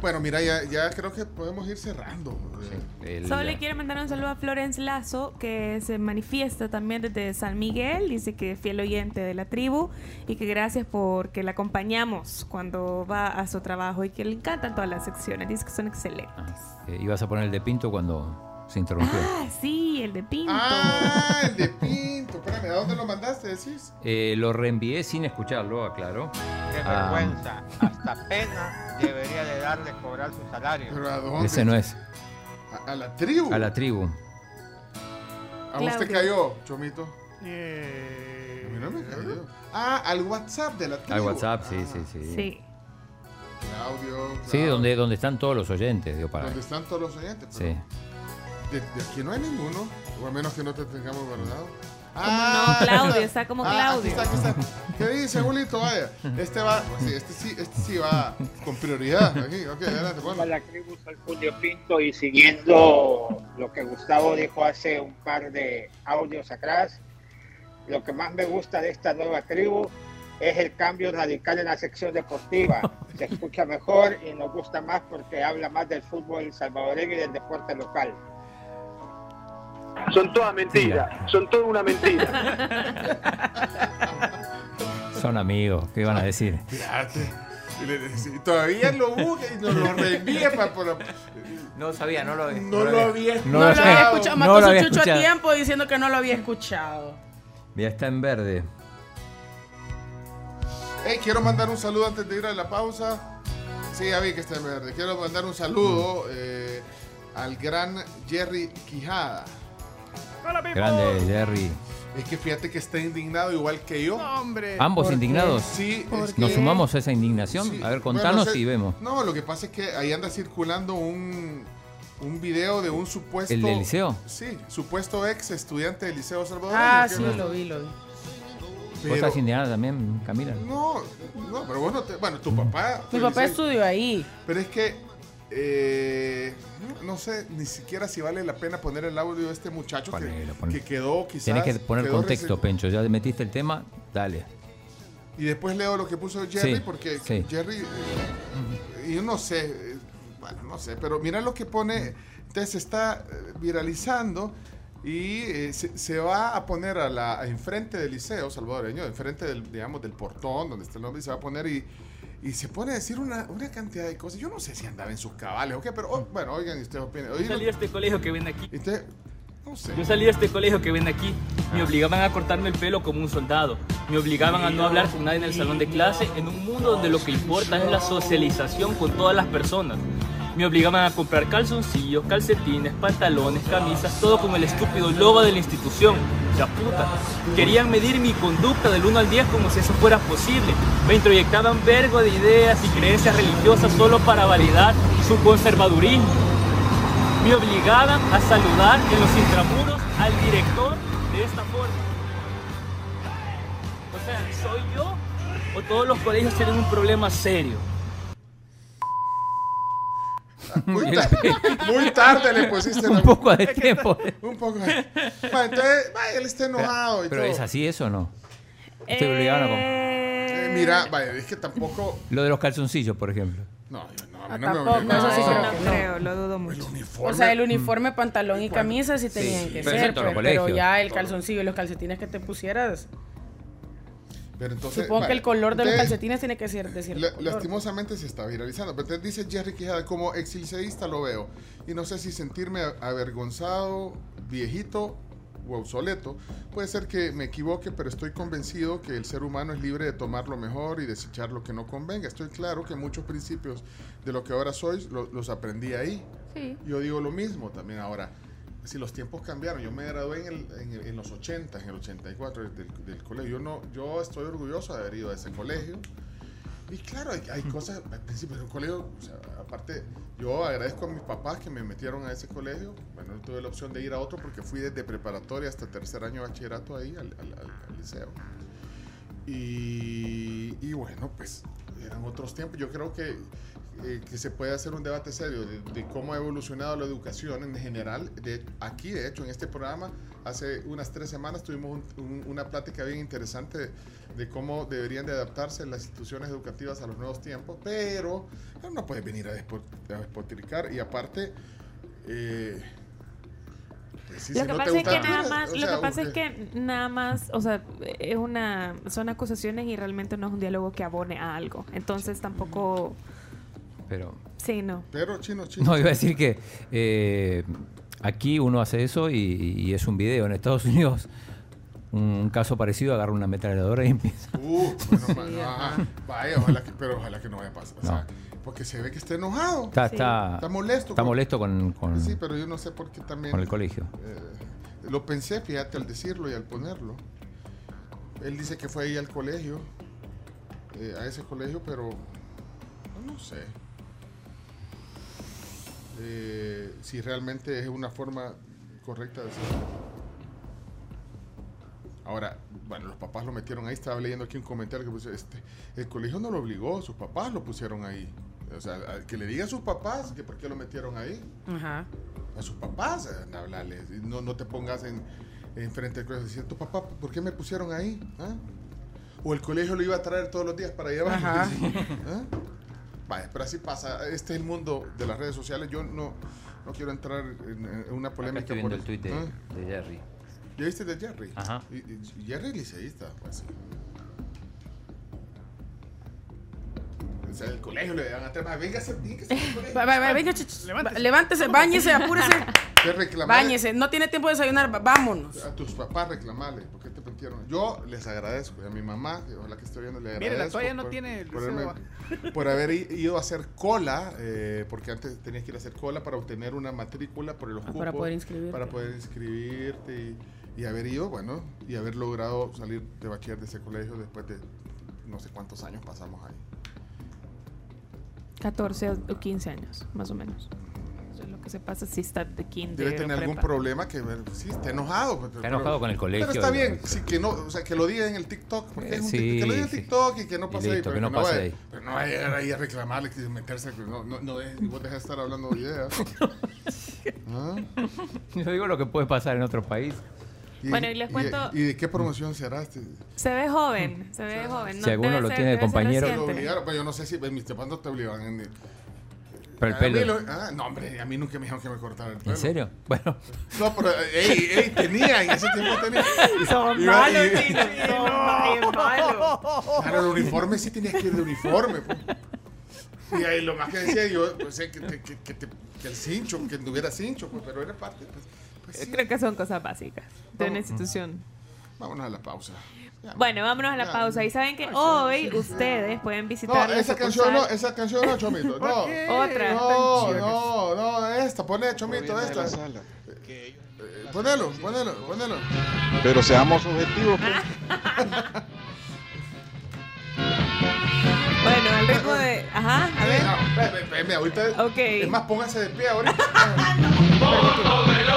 Bueno, mira, ya, ya creo que podemos ir cerrando. Eh, El- Solo le quiero mandar un saludo a Florence Lazo, que se manifiesta también desde San Miguel. Dice que es fiel oyente de la tribu y que gracias porque la acompañamos cuando va a su trabajo y que le encantan todas las secciones. Dice que son excelentes. eh, ibas a poner el de Pinto cuando se interrumpió. Ah, sí, el de Pinto. Ah, el de Pinto. Espérame, ¿a dónde lo mandaste, decís? Eh, lo reenvié sin escucharlo, aclaro. Qué Ah, vergüenza. Hasta pena debería de darle cobrar su salario. ¿Pero a dónde? Ese no es. A, a la tribu. A la tribu. ¿A vos te cayó, Chomito? A mí no me cayó. Ah, al WhatsApp de la tribu. Al WhatsApp, sí, sí, sí. Sí. Claudio. Sí, Claudio. donde, donde están todos los oyentes, digo, para. Donde están todos los oyentes. Sí. De, de aquí no hay ninguno. O a menos que no te tengamos guardado. no, Claudio, está como Ah, Claudio. Aquí está, aquí está. ¿Qué dice, Julito? Vaya. Este va. Sí, este sí, este sí va con prioridad. Aquí, ok, adelante. Bueno. Hola, tribu, soy Julio Pinto y siguiendo lo que Gustavo dijo hace un par de audios atrás, lo que más me gusta de esta nueva tribu es el cambio radical en la sección deportiva. Se escucha mejor y nos gusta más porque habla más del fútbol salvadoreño y del deporte local. Son todas mentiras, son toda una mentira. Son amigos, ¿qué iban a decir? Todavía lo busca y nos lo reenvía para. para- No sabía, no lo, No lo había No, lo había escuchado. no Mató lo su había chucho a escuchado. tiempo diciendo que no lo había escuchado. Ya está en verde. Hey, quiero mandar un saludo antes de ir a la pausa. Sí, ya vi que está en verde. Quiero mandar un saludo eh, al gran Jerry Quijada. Grande, Jerry. Es que fíjate que está indignado igual que yo. hombre. Ambos indignados. Sí, es Nos que- sumamos a esa indignación. Sí, A ver, bueno, contanos no sé- y vemos. No, lo que pasa es que ahí anda circulando un, un video de un supuesto. ¿El del liceo? Sí, supuesto ex estudiante del Liceo Salvador. Ah, sí, lo vi, lo vi. ¿Vos estás indignada también, Camila? No, no, pero vos no te. Bueno, tu papá. Mi fue papá liceo. estudió ahí. Pero es que. Eh, no sé ni siquiera si vale la pena poner el audio de este muchacho que, Ponelo, ponelo. que quedó quizás. Tienes que poner contexto, Pencho. Ya metiste el tema, dale. Y después leo lo que puso Jerry, Sí, porque sí. Jerry. eh, yo no sé. eh, Bueno, no sé, pero mira lo que pone. Entonces se está eh, viralizando y eh, se, se va a poner a la a enfrente del liceo salvadoreño, enfrente del, digamos, del portón donde está el nombre, y se va a poner y y se pone a decir una, una cantidad de cosas. Yo no sé si andaba en sus cabales o qué, pero oh, bueno, oigan, ustedes opinen. Yo salí de este colegio que ven aquí. Usted, no sé. Yo salí de este colegio que ven aquí. Me obligaban a cortarme el pelo como un soldado. Me obligaban a no hablar con nadie en el salón de clase en un mundo donde lo que importa es la socialización con todas las personas. Me obligaban a comprar calzoncillos, calcetines, pantalones, camisas, todo con el estúpido logo de la institución. La puta. Querían medir mi conducta del 1 al 10 como si eso fuera posible. Me introyectaban vergo de ideas y creencias religiosas solo para validar su conservadurismo. Me obligaban a saludar en los intramuros al director de esta forma. O sea, ¿soy yo o todos los colegios tienen un problema serio? Muy, ta- muy tarde le pusiste Un la- poco de tiempo. Un poco de- Va, entonces, va, él está enojado y Pero todo. es así eso o no? Com- Eh, mira, vaya, es que tampoco. Lo de los calzoncillos, por ejemplo. No, no, a Ah, mí no me tampoco, obligaban. eso sí creo No que no. creo, lo dudo mucho. O sea, el uniforme, pantalón y camisa sí tenían que Pero ser, pero colegios. ya el calzoncillo y los calcetines que te pusieras. Pero entonces, Supongo que el color de los entonces, calcetines tiene que ser de cierto la- color. lastimosamente se está viralizando. Pero entonces dice Jerry Quijada, como exiliceísta lo veo. Y no sé si sentirme avergonzado, viejito o obsoleto. Puede ser que me equivoque, pero estoy convencido que el ser humano es libre de tomar lo mejor y desechar lo que no convenga. Estoy claro que muchos principios de lo que ahora soy lo- los aprendí ahí. Sí. Yo digo lo mismo también ahora. Si los tiempos cambiaron, yo me gradué en, el- en, los 80, en el 84 del, colegio. Yo, no, yo estoy orgulloso de haber ido a ese colegio. Y claro, hay, cosas, al principio del colegio, o sea, aparte, yo agradezco a mis papás que me metieron a ese colegio. Bueno, no tuve la opción de ir a otro porque fui desde preparatoria hasta tercer año de bachillerato ahí al, al- al- al liceo. Y, y bueno, pues eran otros tiempos. Yo creo que, eh, que se puede hacer un debate serio de, de cómo ha evolucionado la educación en general. De, aquí, de hecho, en este programa, hace unas tres semanas tuvimos un- un- una plática bien interesante de, de cómo deberían de adaptarse las instituciones educativas a los nuevos tiempos, pero no puedes venir a, despo- a despotricar y aparte... eh, pues sí, lo si que no pasa es que nada más, o lo sea, que pasa es que nada más, o sea, es una, son acusaciones y realmente no es un diálogo que abone a algo. Entonces tampoco, Pero sí, no. Pero chino, chino. No, iba a decir que eh, aquí uno hace eso y, y es un video. En Estados Unidos, un caso parecido, agarra una ametralladora y empieza. Uh, bueno, ajá. Vaya, ojalá que, pero ojalá que no vaya a pasar. o sea, porque se ve que está enojado. Está, está, Está molesto. Está con- molesto con, con- Sí, pero yo no sé por qué también. con el colegio. eh, lo pensé, fíjate, al decirlo y al ponerlo. Él dice que fue ahí al colegio, eh, a ese colegio, pero no sé. Eh, si realmente es una forma correcta de hacerlo. Ahora, bueno, los papás lo metieron ahí. Estaba leyendo aquí un comentario que puso, este, el colegio no lo obligó, sus papás lo pusieron ahí. O sea, que le digan a sus papás que por qué lo metieron ahí. Ajá. A sus papás, eh, a hablarles. Y No, no te pongas en, en frente del colegio diciendo, tu papá, ¿por qué me pusieron ahí? ¿Ah? O el colegio lo iba a traer todos los días para llevarlo. Ajá. ¿Ah? Vaya, pero así pasa. Este es el mundo de las redes sociales. Yo no, no quiero entrar en, en una Acá polémica estoy por viendo el tuit de, ¿Ah? de Jerry. ¿Ya viste de Jerry? Ajá. Y, y- Jerry liceísta, pues sí. O sea, el colegio le van a traer, véngase, véngase ch- ch- levántese, bañese, apúrese. Bañese, no tiene tiempo de desayunar, vámonos. A tus papás reclamarle, ¿por Yo les agradezco, y a mi mamá, y ojalá que esté viendo, le agradezco. Mire, la toalla no por- tiene el por, deseo haberme- por haber ido a hacer cola, eh, porque antes tenías que ir a hacer cola para obtener una matrícula por los Ah, cupos. para poder inscribirte. Para poder inscribirte y, y haber ido, bueno, y haber logrado salir de bachiller de ese colegio después de no sé cuántos años pasamos ahí. 14 o 15 años, más o menos. Lo que se pasa si está de kinder Debe o tener algún problema que ver, sí, está enojado. pues, Está enojado con el colegio Pero está bien, sí, que no, o sea, que lo diga en el TikTok, porque Eh, es un sí, tic- que lo diga en sí. TikTok y que no pase ahí, listo, pero que no no pase vaya- ahí. Pero no va a llegar ahí a reclamarle, que meterse, que no, no, no dejes- vos dejas de estar hablando de ideas. ¿Ah? Yo digo lo que puede pasar en otro país. Bueno, y les cuento- ¿Y, de qué promoción será este? Se ve joven, se ve joven. Si alguno lo ser- tiene de compañero- Lo obligaron, pues yo no sé si en mis papás no te obligaban. en- Pero el pelo. lo- ah, no, hombre, a mí nunca me dijeron que me cortara el pelo. ¿En serio? Bueno. No, pero ey, ey, tenía, en ese tiempo tenía. Son malos, y- chino, malos. Claro, el uniforme sí tenías que ir de uniforme. pues. Y ahí lo más que decía yo, pues, eh, que, te- que, que te- que el cincho, que tuviera cincho, pues, pero era parte. Pues, pues, sí. Creo que son cosas básicas de una institución. Vámonos a la pausa. Bueno, vámonos a la Ya. pausa. Y saben que hoy ustedes pueden No, visitar. la esa canción no, esa canción no, Chomito. No. Otra. No, no, no, esta, poné Chomito, esta. Eh, Ponelo, ponelo, ponelo. Pero seamos objetivos. pues. Bueno, al ritmo de. Ajá, a ver. No, ahorita. Ok. Es más, póngase de pie ahorita. No cambiaría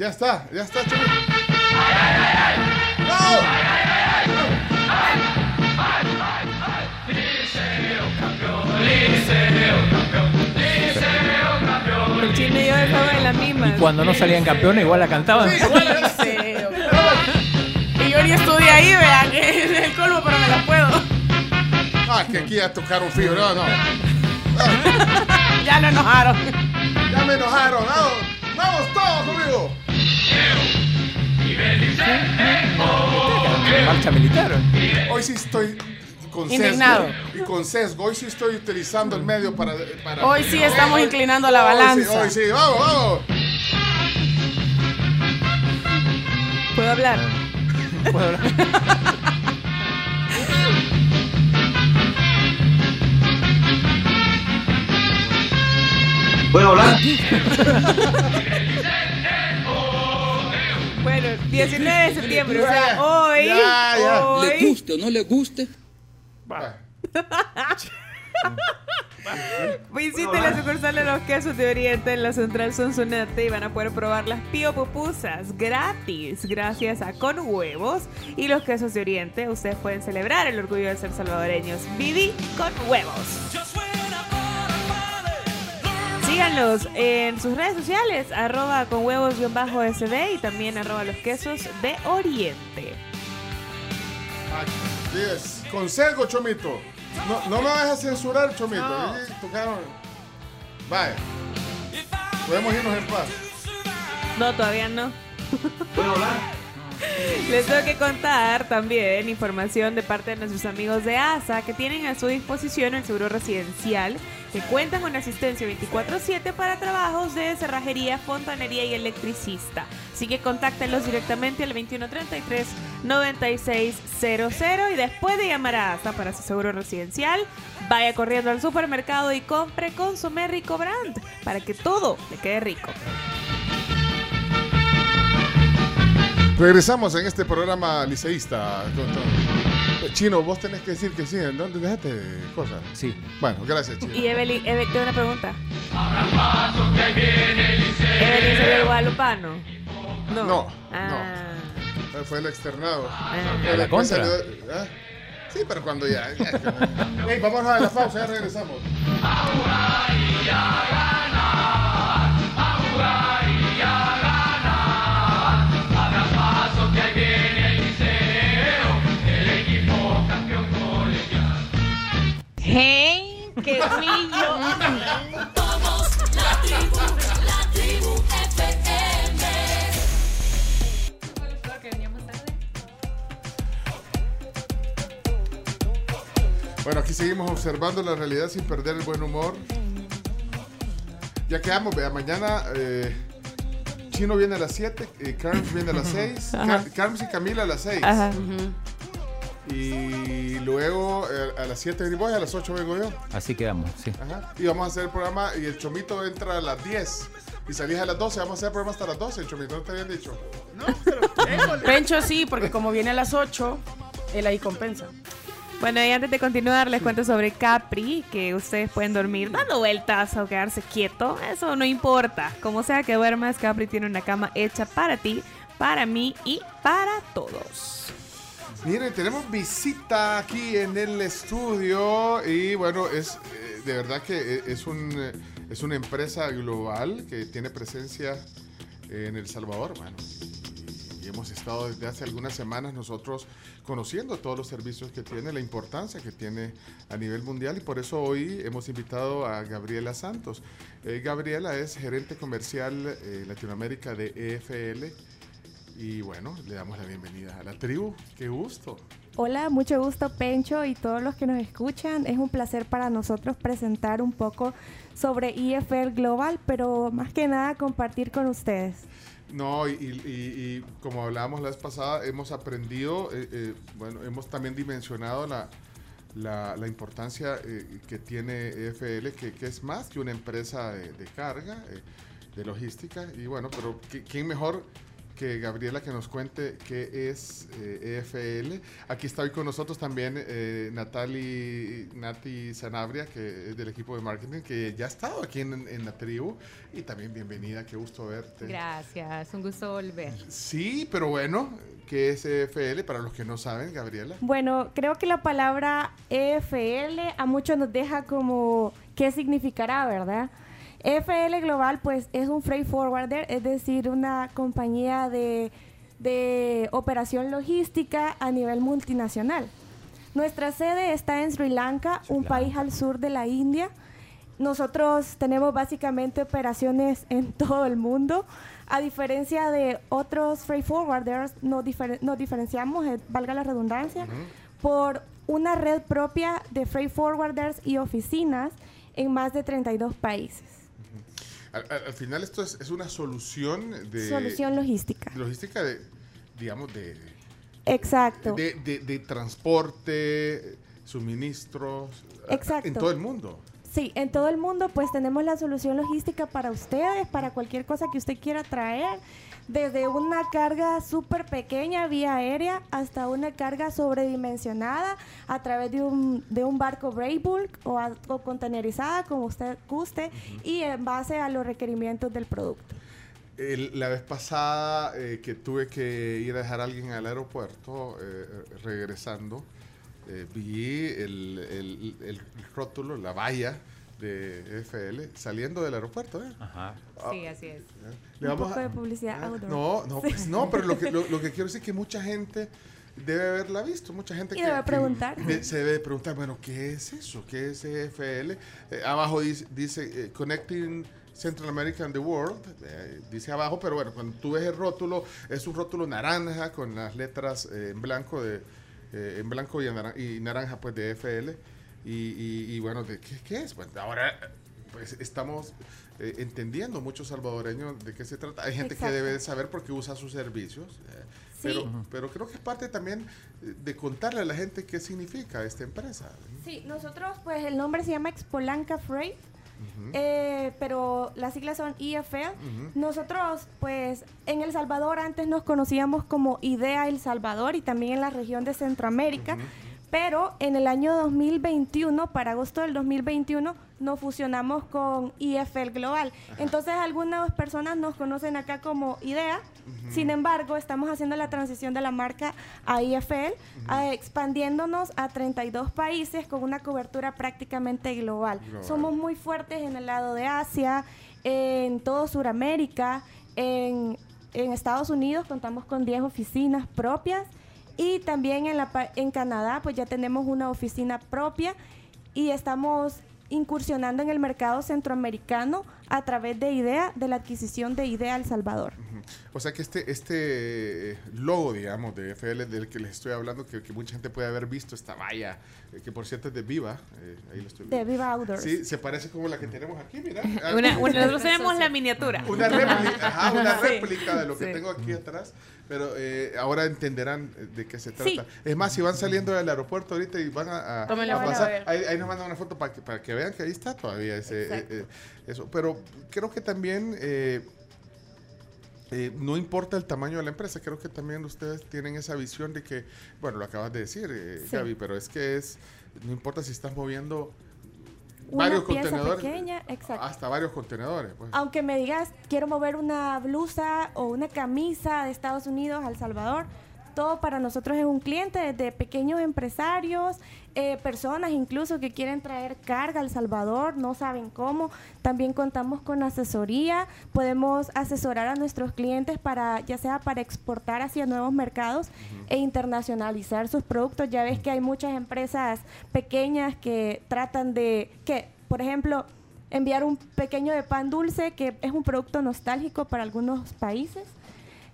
Ya está, ya está, liceo campeón. El y yo estamos en la misma. Y cuando no salían campeones, igual la cantaban. Y yo ni estudié ahí, vean, que es el colmo, pero me la puedo. Ah, que aquí ya tocaron frío. No, no. Ya lo enojaron. Militar. Hoy sí estoy con sesgo. Indignado. Y con sesgo. Hoy sí estoy utilizando el medio para. para Hoy sí estamos Hoy- inclinando la hoy sí, balanza. Hoy sí, vamos, vamos. ¿Puedo hablar? ¿Puedo hablar? Bueno, 19 de septiembre, o sea, hoy. Ya, ya. hoy ¿Le guste o no le guste? Visite la sucursal de los quesos de Oriente en la central Sonsonate y van a poder probar las pío pupusas gratis gracias a Con Huevos y los quesos de Oriente. Ustedes pueden celebrar el orgullo de ser salvadoreños. Viví con huevos. Síganlos en sus redes sociales, arroba con huevos-sd y también arroba los quesos de Oriente. Así es. Chomito. No, no me vas a censurar, Chomito. Ahí tocaron. Vaya. Podemos irnos en paz. No, todavía no. ¿Puedo hablar? Les tengo que contar también información de parte de nuestros amigos de ASA que tienen a su disposición el seguro residencial que cuentan con asistencia 24/7 para trabajos de cerrajería, fontanería y electricista. Así que contáctenlos directamente al 2133 9600 y después de llamar a ASA para su seguro residencial, vaya corriendo al supermercado y compre Consomé Rico Brand para que todo le quede rico. Regresamos en este programa liceísta. con- Chino, vos tenés que decir que sí. ¿en ¿Dónde dejaste cosas? Sí. Bueno, gracias, Chino. Y Evelyn, Evelyn, tengo una pregunta. Evelyn se ve guadalupano. No. No, Ah. no. Fue el externado. Ah. Pero ¿A la contra? salió- ¿ah? Sí, pero cuando ya. ya- vamos a la pausa, ya regresamos. Habrá Hey, qué brillo. Somos la tribu, la tribu FM. Bueno, aquí seguimos observando la realidad sin perder el buen humor. Ya quedamos, vea, mañana eh, Chino viene a las 7, eh, Carms viene a las 6, Ajá. Carms y Camila a las 6. Ajá. Y luego eh, a las 7 venís vos y a las 8 vengo yo. Así quedamos, sí. Ajá. Y vamos a hacer el programa y el Chomito entra a las 10. Y salís a las 12, vamos a hacer el programa hasta las 12, Chomito, ¿no te habían dicho? Pencho sí, porque como viene a las 8, él ahí compensa. Bueno, y antes de continuar, les cuento sobre Capri, que ustedes pueden dormir dando vueltas o quedarse quieto. Eso no importa. Como sea que duermas, Capri tiene una cama hecha para ti, para mí y para todos. Miren, tenemos visita aquí en el estudio y bueno, es eh, de verdad que eh, es, un, eh, es una empresa global que tiene presencia en El Salvador. Bueno, y hemos estado desde hace algunas semanas nosotros conociendo todos los servicios que tiene, la importancia que tiene a nivel mundial y por eso hoy hemos invitado a Gabriela Santos. Eh, Gabriela es gerente comercial eh, Latinoamérica de EFL y bueno, le damos la bienvenida a la tribu. Qué gusto. Hola, mucho gusto Pencho y todos los que nos escuchan. Es un placer para nosotros presentar un poco sobre EFL Global, pero más que nada compartir con ustedes. No, y, y- como hablábamos la vez pasada, hemos aprendido, eh, eh, bueno, hemos también dimensionado la, la, la importancia eh, que tiene EFL, que, que es más que una empresa de, de carga, de logística. Y bueno, pero ¿qui- ¿quién mejor que Gabriela que nos cuente qué es eh, EFL? Aquí está hoy con nosotros también eh, Natali, Nati Sanabria, que es del equipo de marketing, que ya ha estado aquí en, en la tribu. Y también bienvenida, qué gusto verte. Gracias, un gusto volver. Sí, pero bueno, ¿qué es EFL? Para los que no saben, Gabriela. Bueno, creo que la palabra EFL a muchos nos deja como qué significará, ¿verdad? EFL Global pues es un freight forwarder, es decir, una compañía de, de operación logística a nivel multinacional. Nuestra sede está en Sri Lanka, un país al sur de la India. Nosotros tenemos básicamente operaciones en todo el mundo. A diferencia de otros freight forwarders, nos, difer- nos diferenciamos, eh, valga la redundancia, por una red propia de freight forwarders y oficinas en más de 32 países. Al, al- al final esto es, es una solución de... Solución logística. Logística de, digamos, de... Exacto. De, de- de transporte, suministros. Exacto. En todo el mundo. Sí, en todo el mundo pues tenemos la solución logística para ustedes, para cualquier cosa que usted quiera traer, desde una carga súper pequeña vía aérea hasta una carga sobredimensionada a través de un, de un barco bulk o, a- o contenerizada como usted guste y en base a los requerimientos del producto. El- la vez pasada eh, que tuve que ir a dejar a alguien al aeropuerto, eh, regresando, eh, vi el, el- el rótulo, la valla de FL saliendo del aeropuerto. ¿eh? Ajá. Sí, así es. Le Un vamos poco a- de publicidad outdoor. No, no, Sí. pues no, pero lo que, lo, lo que quiero decir es que mucha gente debe haberla visto, mucha gente Y que, debe preguntar. se debe preguntar, bueno, ¿qué es eso? ¿Qué es EFL? Eh, abajo dice, dice, eh, Connecting Central America and the World, eh, dice abajo, pero bueno, cuando tú ves el rótulo, es un rótulo naranja con las letras eh, en blanco de eh, en blanco y, en naran- y naranja pues de EFL y, y- y bueno, ¿de qué, qué es? Pues ahora pues estamos eh, entendiendo muchos salvadoreños de qué se trata. Hay gente Exacto. que debe de saber porque usa sus servicios. eh, Sí. pero, pero creo que es parte también eh, de contarle a la gente qué significa esta empresa. Sí, nosotros pues el nombre se llama Expolanca Freight. Eh, pero las siglas son EFL. Nosotros, pues, en El Salvador antes nos conocíamos como IDEA El Salvador y también en la región de Centroamérica. Pero en el año 2021, para agosto del 2021, nos fusionamos con EFL Global. Entonces, algunas personas nos conocen acá como IDEA. Sin embargo, estamos haciendo la transición de la marca a EFL, a- expandiéndonos a 32 países con una cobertura prácticamente global. Global. Somos muy fuertes en el lado de Asia, en todo Sudamérica, en, en Estados Unidos contamos con 10 oficinas propias y también en, la, pa- en Canadá pues ya tenemos una oficina propia y estamos incursionando en el mercado centroamericano a través de IDEA, de la adquisición de IDEA El Salvador. O sea que este, este eh, logo, digamos, de FL del que les estoy hablando, que, que mucha gente puede haber visto, esta valla, eh, que por cierto es de Viva, eh, ahí lo estoy De viendo. Viva Outdoors. Sí, se parece como la que tenemos aquí, mira. Una- una- nosotros tenemos la miniatura. Una réplica, ajá, una Sí. réplica de lo que Sí. tengo aquí atrás. Pero eh, ahora entenderán eh, de qué se trata. Sí. Es más, si van saliendo del aeropuerto ahorita y van a, a- pasar, ahí, ahí nos mandan una foto para que, para que vean que ahí está todavía ese, eh, eh, eso. Pero creo que también no importa el tamaño de la empresa, creo que también ustedes tienen esa visión de que, bueno, lo acabas de decir, eh, Sí. Gaby, pero es que es, no importa si estás moviendo Una varios pieza contenedores, pequeña, exacto. hasta varios contenedores. Pues. Aunque me digas, quiero mover una blusa o una camisa de Estados Unidos a El Salvador, todo para nosotros es un cliente, desde pequeños empresarios, eh, personas incluso que quieren traer carga al Salvador, no saben cómo. También contamos con asesoría, podemos asesorar a nuestros clientes para, ya sea para exportar hacia nuevos mercados e internacionalizar sus productos. Ya ves que hay muchas empresas pequeñas que tratan de, que, por ejemplo, enviar un pequeño de pan dulce, que es un producto nostálgico para algunos países,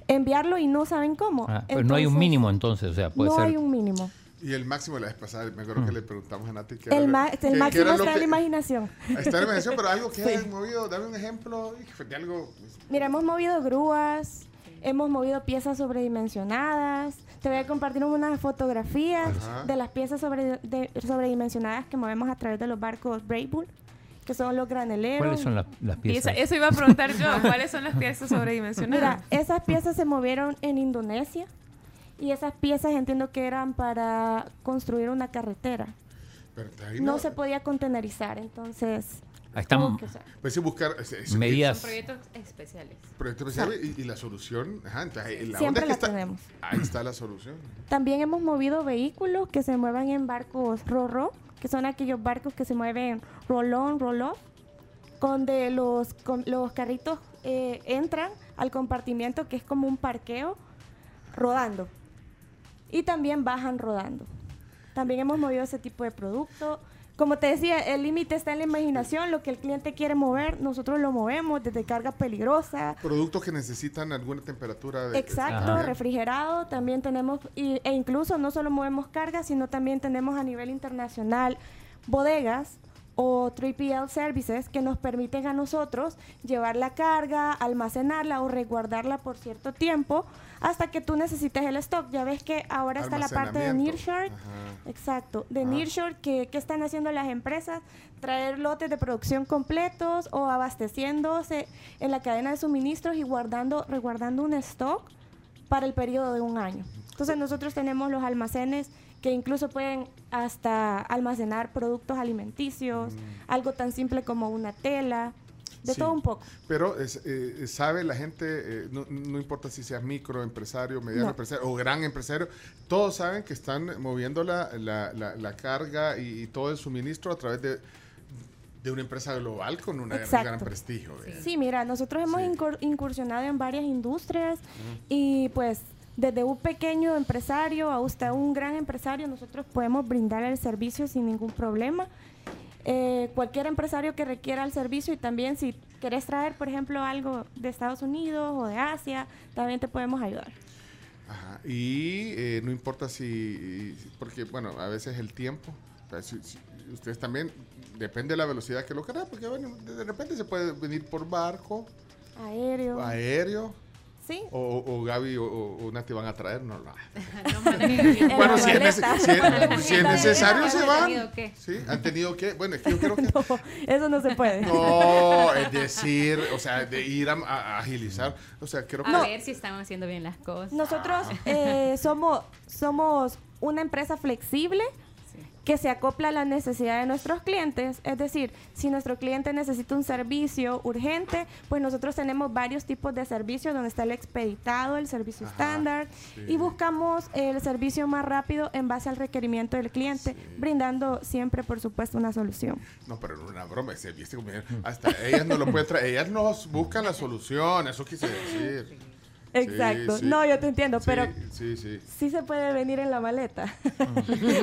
enviarlo y no saben cómo. Ah, pero no hay un Entonces, mínimo entonces, o sea, puede no ser... hay un mínimo. Y el máximo la vez pasada, me acuerdo que le preguntamos a Nati que El, era, ma- que- el que máximo era lo está en que- la imaginación. Está en la imaginación, pero algo que Sí. hayan movido, dame un ejemplo de algo. Mira, hemos movido grúas, hemos movido piezas sobredimensionadas. Te voy a compartir unas fotografías Ajá. de las piezas sobre, de- sobredimensionadas que movemos a través de los barcos Brave Bull, que son los graneleros. ¿Cuáles son las, las piezas? esa- eso iba a preguntar yo, ¿cuáles son las piezas sobredimensionadas? Mira, esas piezas se movieron en Indonesia y esas piezas entiendo que eran para construir una carretera. pero ahí No se podía contenerizar, entonces... Usar. Pues sí, buscar ese- ese- Medidas. Son proyectos especiales. proyectos especiales y, y la solución. Ajá, entonces, ahí- la Siempre onda es que la está, tenemos. Ahí está la solución. También hemos movido vehículos que se muevan en barcos RoRo, que son aquellos barcos que se mueven roll-on, roll-off, donde los, con- los carritos eh, entran al compartimiento que es como un parqueo rodando. Y también bajan rodando. También hemos movido ese tipo de producto. Como te decía, el límite está en la imaginación, lo que el cliente quiere mover, nosotros lo movemos desde carga peligrosa, Productos que necesitan alguna temperatura. De, Exacto, Ajá. refrigerado. También tenemos, y- e incluso no solo movemos carga, sino también tenemos a nivel internacional bodegas o 3PL services que nos permiten a nosotros llevar la carga, almacenarla o resguardarla por cierto tiempo hasta que tú necesites el stock. Ya ves que ahora está la parte de. Nearshore. Exacto, de Nearshore, que, que están haciendo las empresas? Traer lotes de producción completos o abasteciéndose en la cadena de suministros y guardando, resguardando un stock para el periodo de un año. Entonces nosotros tenemos los almacenes que incluso pueden hasta almacenar productos alimenticios, algo tan simple como una tela, de Sí. todo un poco. Pero es, eh, sabe la gente, eh, no, no importa si seas microempresario, mediano No. empresario o gran empresario, todos saben que están moviendo la, la- la- la carga y, y todo el suministro a través de, de una empresa global con un gran prestigio. Sí, mira, nosotros hemos incur- incursionado en varias industrias y pues desde un pequeño empresario hasta un gran empresario nosotros podemos brindar el servicio sin ningún problema. Eh, cualquier empresario que requiera el servicio y también si querés traer, por ejemplo, algo de Estados Unidos o de Asia, también te podemos ayudar. Ajá, Y eh, no importa si, porque bueno, a veces el tiempo, si ustedes también, depende de la velocidad que lo quieran, porque bueno, de repente se puede venir por barco, Aéreo. aéreo, Sí. o, o Gaby o, o- o Nati van a traer, no, no. En bueno, si es, si es- si es necesario se ¿Han van. tenido qué? ¿Sí? ¿Han tenido qué? Bueno, es que yo creo que... Eso no se puede. No, es decir, o sea, de ir a, a agilizar, o sea, creo que... A ver si están haciendo bien las cosas. Nosotros eh, somos, somos una empresa flexible que se acopla a la necesidad de nuestros clientes. Es decir, si nuestro cliente necesita un servicio urgente, pues nosotros tenemos varios tipos de servicios donde está el expeditado, el servicio estándar sí. y buscamos el servicio más rápido en base al requerimiento del cliente, brindando siempre, por supuesto, una solución. No, pero no una broma, ese hasta ellas no lo pueden traer, ellas nos buscan la solución, eso quise decir. Exacto. sí. No, yo te entiendo, Sí, pero Sí, sí. sí se puede venir en la maleta.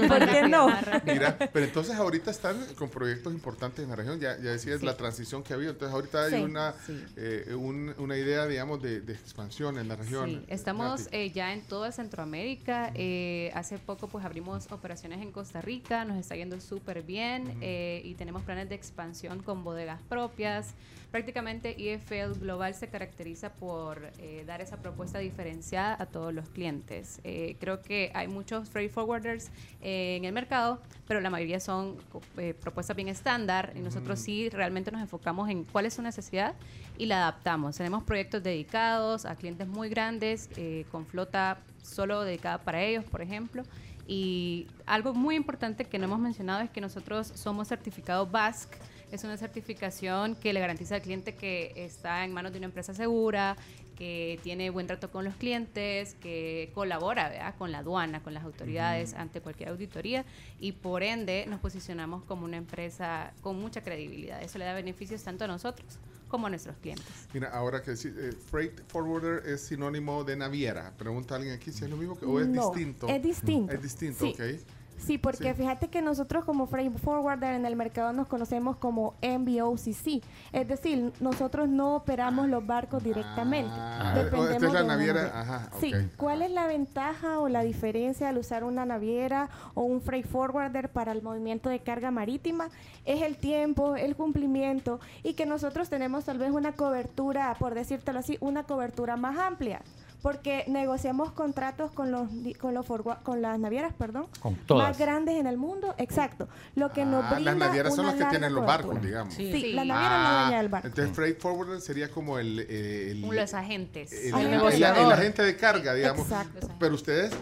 ¿Por qué no? Mira, pero entonces ahorita están con proyectos importantes en la región, ya, ya decías la transición que ha habido, entonces ahorita hay Sí, una, sí. eh, un- una idea, digamos, de, de expansión en la región. Sí, estamos eh, ya en toda Centroamérica. eh, hace poco pues abrimos operaciones en Costa Rica, nos está yendo súper bien eh, y tenemos planes de expansión con bodegas propias. Prácticamente EFL Global se caracteriza por eh, dar esa propuesta diferenciada a todos los clientes. Eh, creo que hay muchos freight forwarders eh, en el mercado, pero la mayoría son propuestas bien estándar y nosotros sí realmente nos enfocamos en cuál es su necesidad y la adaptamos. Tenemos proyectos dedicados a clientes muy grandes, con flota solo dedicada para ellos, por ejemplo. Y algo muy importante que no hemos mencionado es que nosotros somos certificados BASC, Es una certificación que le garantiza al cliente que está en manos de una empresa segura, que tiene buen trato con los clientes, que colabora ¿verdad? con la aduana, con las autoridades ante cualquier auditoría y por ende nos posicionamos como una empresa con mucha credibilidad. Eso le da beneficios tanto a nosotros como a nuestros clientes. Mira, ahora que eh, freight forwarder es sinónimo de naviera. Pregunta alguien aquí si es lo mismo que, o es No, distinto. es distinto. Es distinto, Sí. ok. Sí, porque Sí. fíjate que nosotros como freight forwarder en el mercado nos conocemos como MBOCC. Es decir, nosotros no operamos los barcos directamente. Ah, Dependemos esta es la de naviera, ajá, Sí. ¿cuál es la ventaja o la diferencia al usar una naviera o un freight forwarder para el movimiento de carga marítima? Es el tiempo, el cumplimiento y que nosotros tenemos tal vez una cobertura, por decírtelo así, una cobertura más amplia. Porque negociamos contratos con los di- con los con las navieras, perdón, Con todas. más grandes en el mundo, exacto. Lo que nos Ah, brinda las navieras son una las que tienen los cobertura. barcos, digamos. Sí, la naviera es la dueña del barco. Entonces, freight forwarder sería como el, eh, el, Los agentes. el, Ah, el- el el- negociador. el agente de carga, digamos. Exacto. Pero ustedes,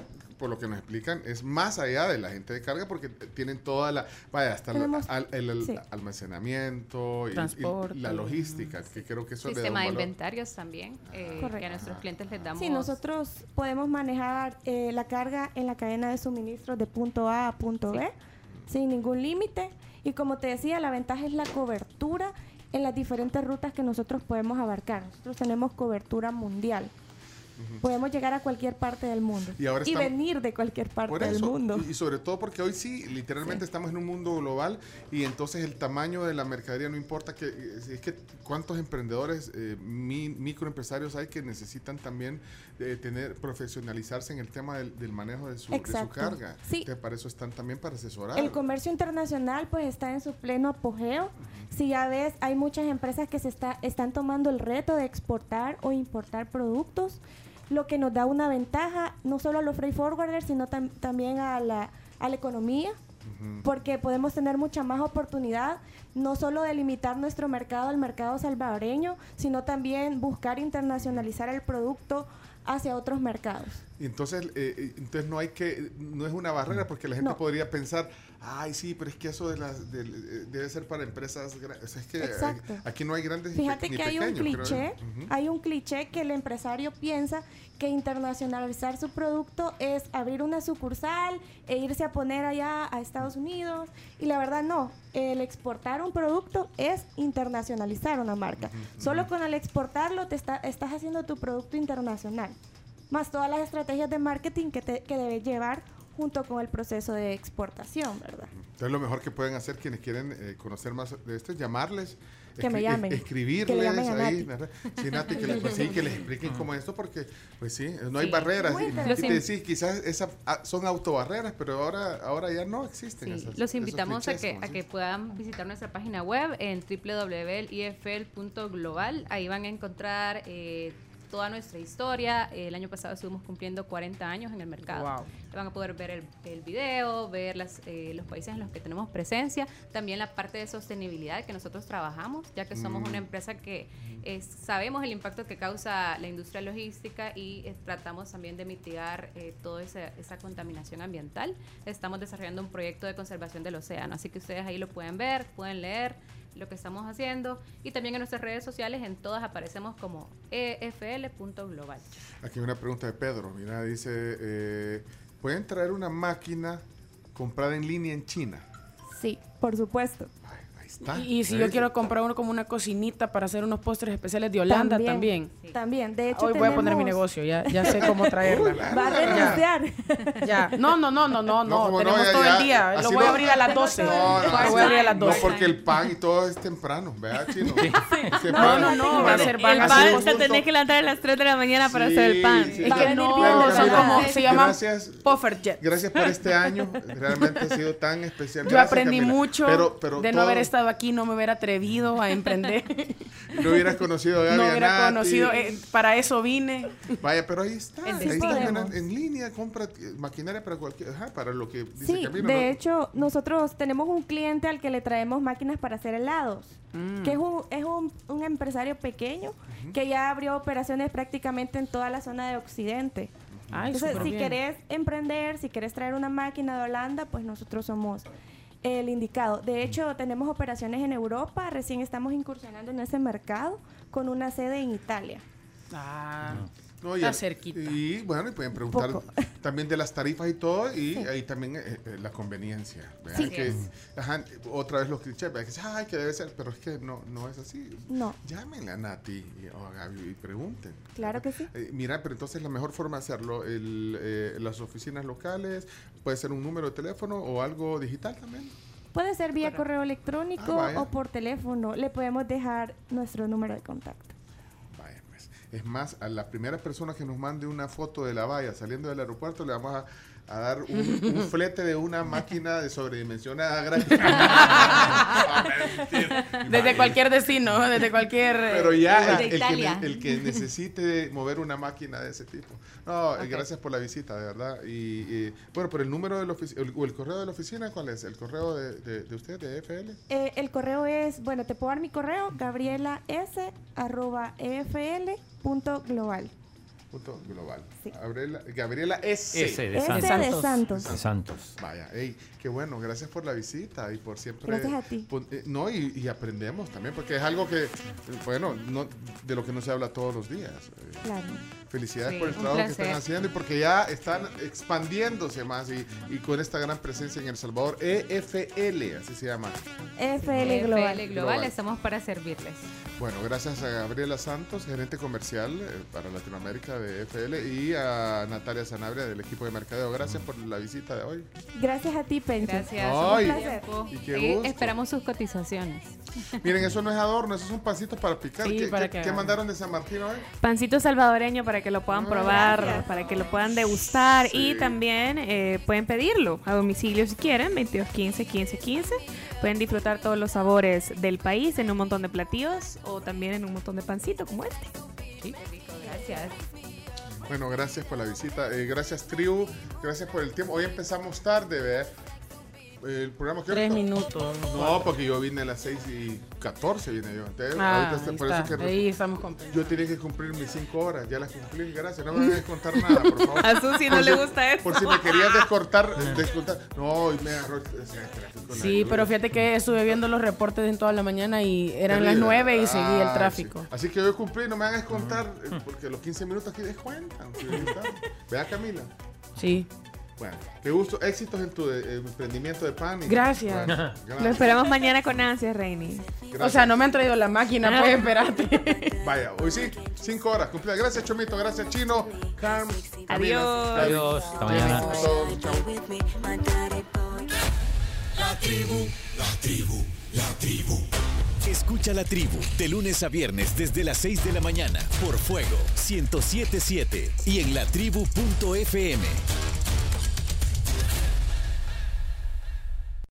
por lo que nos explican, es más allá del agente de carga porque tienen toda la, vaya, hasta la- al- el, el sí. almacenamiento y, y Transporte. la logística, que creo que eso le da un Sistema de inventarios también, eh, que a nuestros clientes les damos. Sí, nosotros podemos manejar eh, la carga en la cadena de suministro de punto A a punto B sin ningún límite. Y como te decía, la ventaja es la cobertura en las diferentes rutas que nosotros podemos abarcar. Nosotros tenemos cobertura mundial. Podemos llegar a cualquier parte del mundo Y ahora estamos- venir de cualquier parte del mundo. Y, y sobre todo porque hoy sí, literalmente estamos en un mundo global y entonces el tamaño de la mercadería no importa que eh, es que cuántos emprendedores, eh, mi- microempresarios hay que necesitan también eh, tener profesionalizarse en el tema del, del manejo de su, de su Exacto. carga. Sí. Entonces, para eso están también para asesorar. El comercio internacional pues está en su pleno apogeo. Si ya ves, hay muchas empresas que se está, están tomando el reto de exportar o importar productos, lo que nos da una ventaja no solo a los freight forwarders, sino tam- también a la, a la economía, porque podemos tener mucha más oportunidad, no solo de limitar nuestro mercado al mercado salvadoreño, sino también buscar internacionalizar el producto hacia otros mercados. Y entonces, eh, eh, entonces no hay que, no es una barrera porque la gente No. podría pensar, ay sí, pero es que eso de las, del- eh, debe ser para empresas grandes. Es que Exacto. aquí no hay grandes Fíjate ni que hay un pequeños, creo yo. cliché, hay un cliché que el empresario piensa que internacionalizar su producto es abrir una sucursal e irse a poner allá a Estados Unidos y la verdad no, el exportar un producto es internacionalizar una marca. Solo con el exportarlo te está- estás haciendo tu producto internacional, más todas las estrategias de marketing que, te, que debes llevar junto con el proceso de exportación, ¿verdad? Entonces lo mejor que pueden hacer quienes quieren eh, conocer más de esto es llamarles. Que me llamen. Escribirles Que le llamen a ahí. Nati. ¿verdad? Sí, Nati, que, les, pues sí, que les expliquen cómo es esto, porque pues sí, no hay Sí. barreras. Y, y te decís, quizás esas ah, son autobarreras, pero ahora, ahora ya no existen. Sí, esas- los esos invitamos a que, a que puedan visitar nuestra página web en www.ifl.global. Ahí van a encontrar eh, toda nuestra historia. El año pasado estuvimos cumpliendo 40 años en el mercado. Wow. Van a poder ver el, el video, ver las, eh, los países en los que tenemos presencia, también la parte de sostenibilidad que nosotros trabajamos, ya que somos Mm. una empresa que eh, sabemos el impacto que causa la industria logística y eh, tratamos también de mitigar eh, toda esa, esa contaminación ambiental. Estamos desarrollando un proyecto de conservación del océano, así que ustedes ahí lo pueden ver, pueden leer lo que estamos haciendo y también en nuestras redes sociales, en todas aparecemos como efl.global. Aquí hay una pregunta de Pedro. Mira, dice, eh, ¿pueden traer una máquina comprada en línea en China? Sí, por supuesto. Está. Y, y si yo ¿Ves? quiero comprar uno como una cocinita para hacer unos postres especiales de Holanda también. También, de hecho Hoy voy a poner mi tenemos- negocio, ya, ya sé cómo traerla. Va a renunciar. Ya, ya. No, no, no, no, no, no. Tenemos ya- todo ya, el día. Lo voy a no- abrir a las 12. No, no, Lo voy a abrir a las no, 12. porque el pan y todo es temprano, ¿verdad, chino? Se No, puede- no, no, va a ser van El a pan te tenés que levantar a las 3 de la mañana para Sí, hacer el pan. sí. Es que no, son como, se llaman gracias, puffer jet. gracias por este año. Realmente ha sido tan especial. Yo aprendí mucho de no haber estado aquí, no me hubiera atrevido a emprender. No hubieras conocido a Gaby no hubiera conocido, eh, para eso vine. Vaya, pero ahí está. En ahí sí está podemos. en, en línea, compra eh, maquinaria para cualquier. Ajá, para lo que dice Sí, Camilo. de ¿no? hecho, nosotros tenemos un cliente al que le traemos máquinas para hacer helados, Mm. que es un, es un, un empresario pequeño que ya abrió operaciones prácticamente en toda la zona de Occidente. Ay, Entonces, si bien. querés emprender, si querés traer una máquina de Holanda, pues nosotros somos el indicado. De hecho, tenemos operaciones en Europa, recién estamos incursionando en ese mercado con una sede en Italia. Ah, y, Está cerquita. Y bueno, y pueden preguntar Poco. también de las tarifas y todo, y ahí también eh, eh, la conveniencia. ¿verdad? Sí. Que, ajá, otra vez los clichés, ¿verdad? que dicen, ay, que debe ser, pero es que no, no es así. No. Llámenle a Nati y, o a Gaby y pregunten. Claro que sí. Eh, mira, pero entonces la mejor forma de hacerlo, el, eh, las oficinas locales, puede ser un número de teléfono o algo digital también. Puede ser vía correo electrónico Ah, o por teléfono. Le podemos dejar nuestro número de contacto. Es más, a la primera persona que nos mande una foto de la valla saliendo del aeropuerto le vamos a, a dar un, un flete de una máquina de sobredimensionada gratis. Desde cualquier destino, desde cualquier. eh, Pero ya lugar. el, el que, ne- el que necesite mover una máquina de ese tipo. No, eh, gracias por la visita, de verdad. Y, y, bueno, por el número de la oficina, o el correo de la oficina, ¿cuál es? ¿El correo de, de- de usted, de FL? Eh, el correo es, bueno, te puedo dar mi correo, gabriela s arroba efl punto global. Gabriela, Gabriela S. S de S Santos. de Santos. De Santos. Vaya, ey, qué bueno, gracias por la visita y por siempre. Gracias a ti. eh, no, y, y aprendemos también, porque es algo que, eh, bueno, no, de lo que no se habla todos los días. Eh, Claro. Felicidades Sí, por el trabajo que están haciendo y porque ya están expandiéndose más y, y con esta gran presencia en El Salvador. EFL, así se llama. FL Global. FL Global, estamos para servirles. Bueno, gracias a Gabriela Santos, gerente comercial eh, para Latinoamérica de EFL, y a Natalia Sanabria del equipo de mercadeo. Gracias por la visita de hoy. Gracias a ti, Pencho. Gracias. Ay, un placer. y qué gusto. esperamos sus cotizaciones. Miren, eso no es adorno, eso es un pancito para picar. Sí, ¿Qué, para qué- que qué mandaron de San Martín hoy? Pancito salvadoreño para que lo puedan probar, gracias. para que lo puedan degustar Sí. y también eh, pueden pedirlo a domicilio si quieren, 2215 15 15. Pueden disfrutar todos los sabores del país en un montón de platillos o también en un montón de pancito como este. Gracias. Bueno, gracias por la visita. Eh, gracias, Tribu. Gracias por el tiempo. Hoy empezamos tarde, ¿ve? El programa que Tres minutos. No, porque yo vine a las 6 y 14 vine yo. Entonces, Ah, ahorita ahí por está. eso que Ahí estamos yo tenía que cumplir mis 5 horas. Ya las cumplí, gracias. No me van a descontar nada, por favor. A Susi no le gusta eso. Por si me querías descortar, descontar. No, hoy me agarró el ese tráfico Sí, pero fíjate que estuve viendo los reportes en toda la mañana y eran las Terrible. 9 y seguí el Ah, tráfico. sí. Así que hoy cumplí, no me van a descontar, eh, porque los 15 minutos aquí descuentan. Vea, Camila. Sí. Bueno, qué gusto. Éxitos en tu eh, emprendimiento de pan. y- Gracias. Bueno, Lo esperamos mañana con ansias, Reini. Gracias. O sea, no me han traído la máquina, pues espérate. Vaya, hoy sí, 5 horas cumplidas. Gracias, Chomito. Gracias, Chino. Carm. Adiós. Adiós, hasta mañana. La tribu, la tribu, la tribu. Escucha la tribu de lunes a viernes desde las 6 de la mañana por Fuego 1077 y en latribu.fm.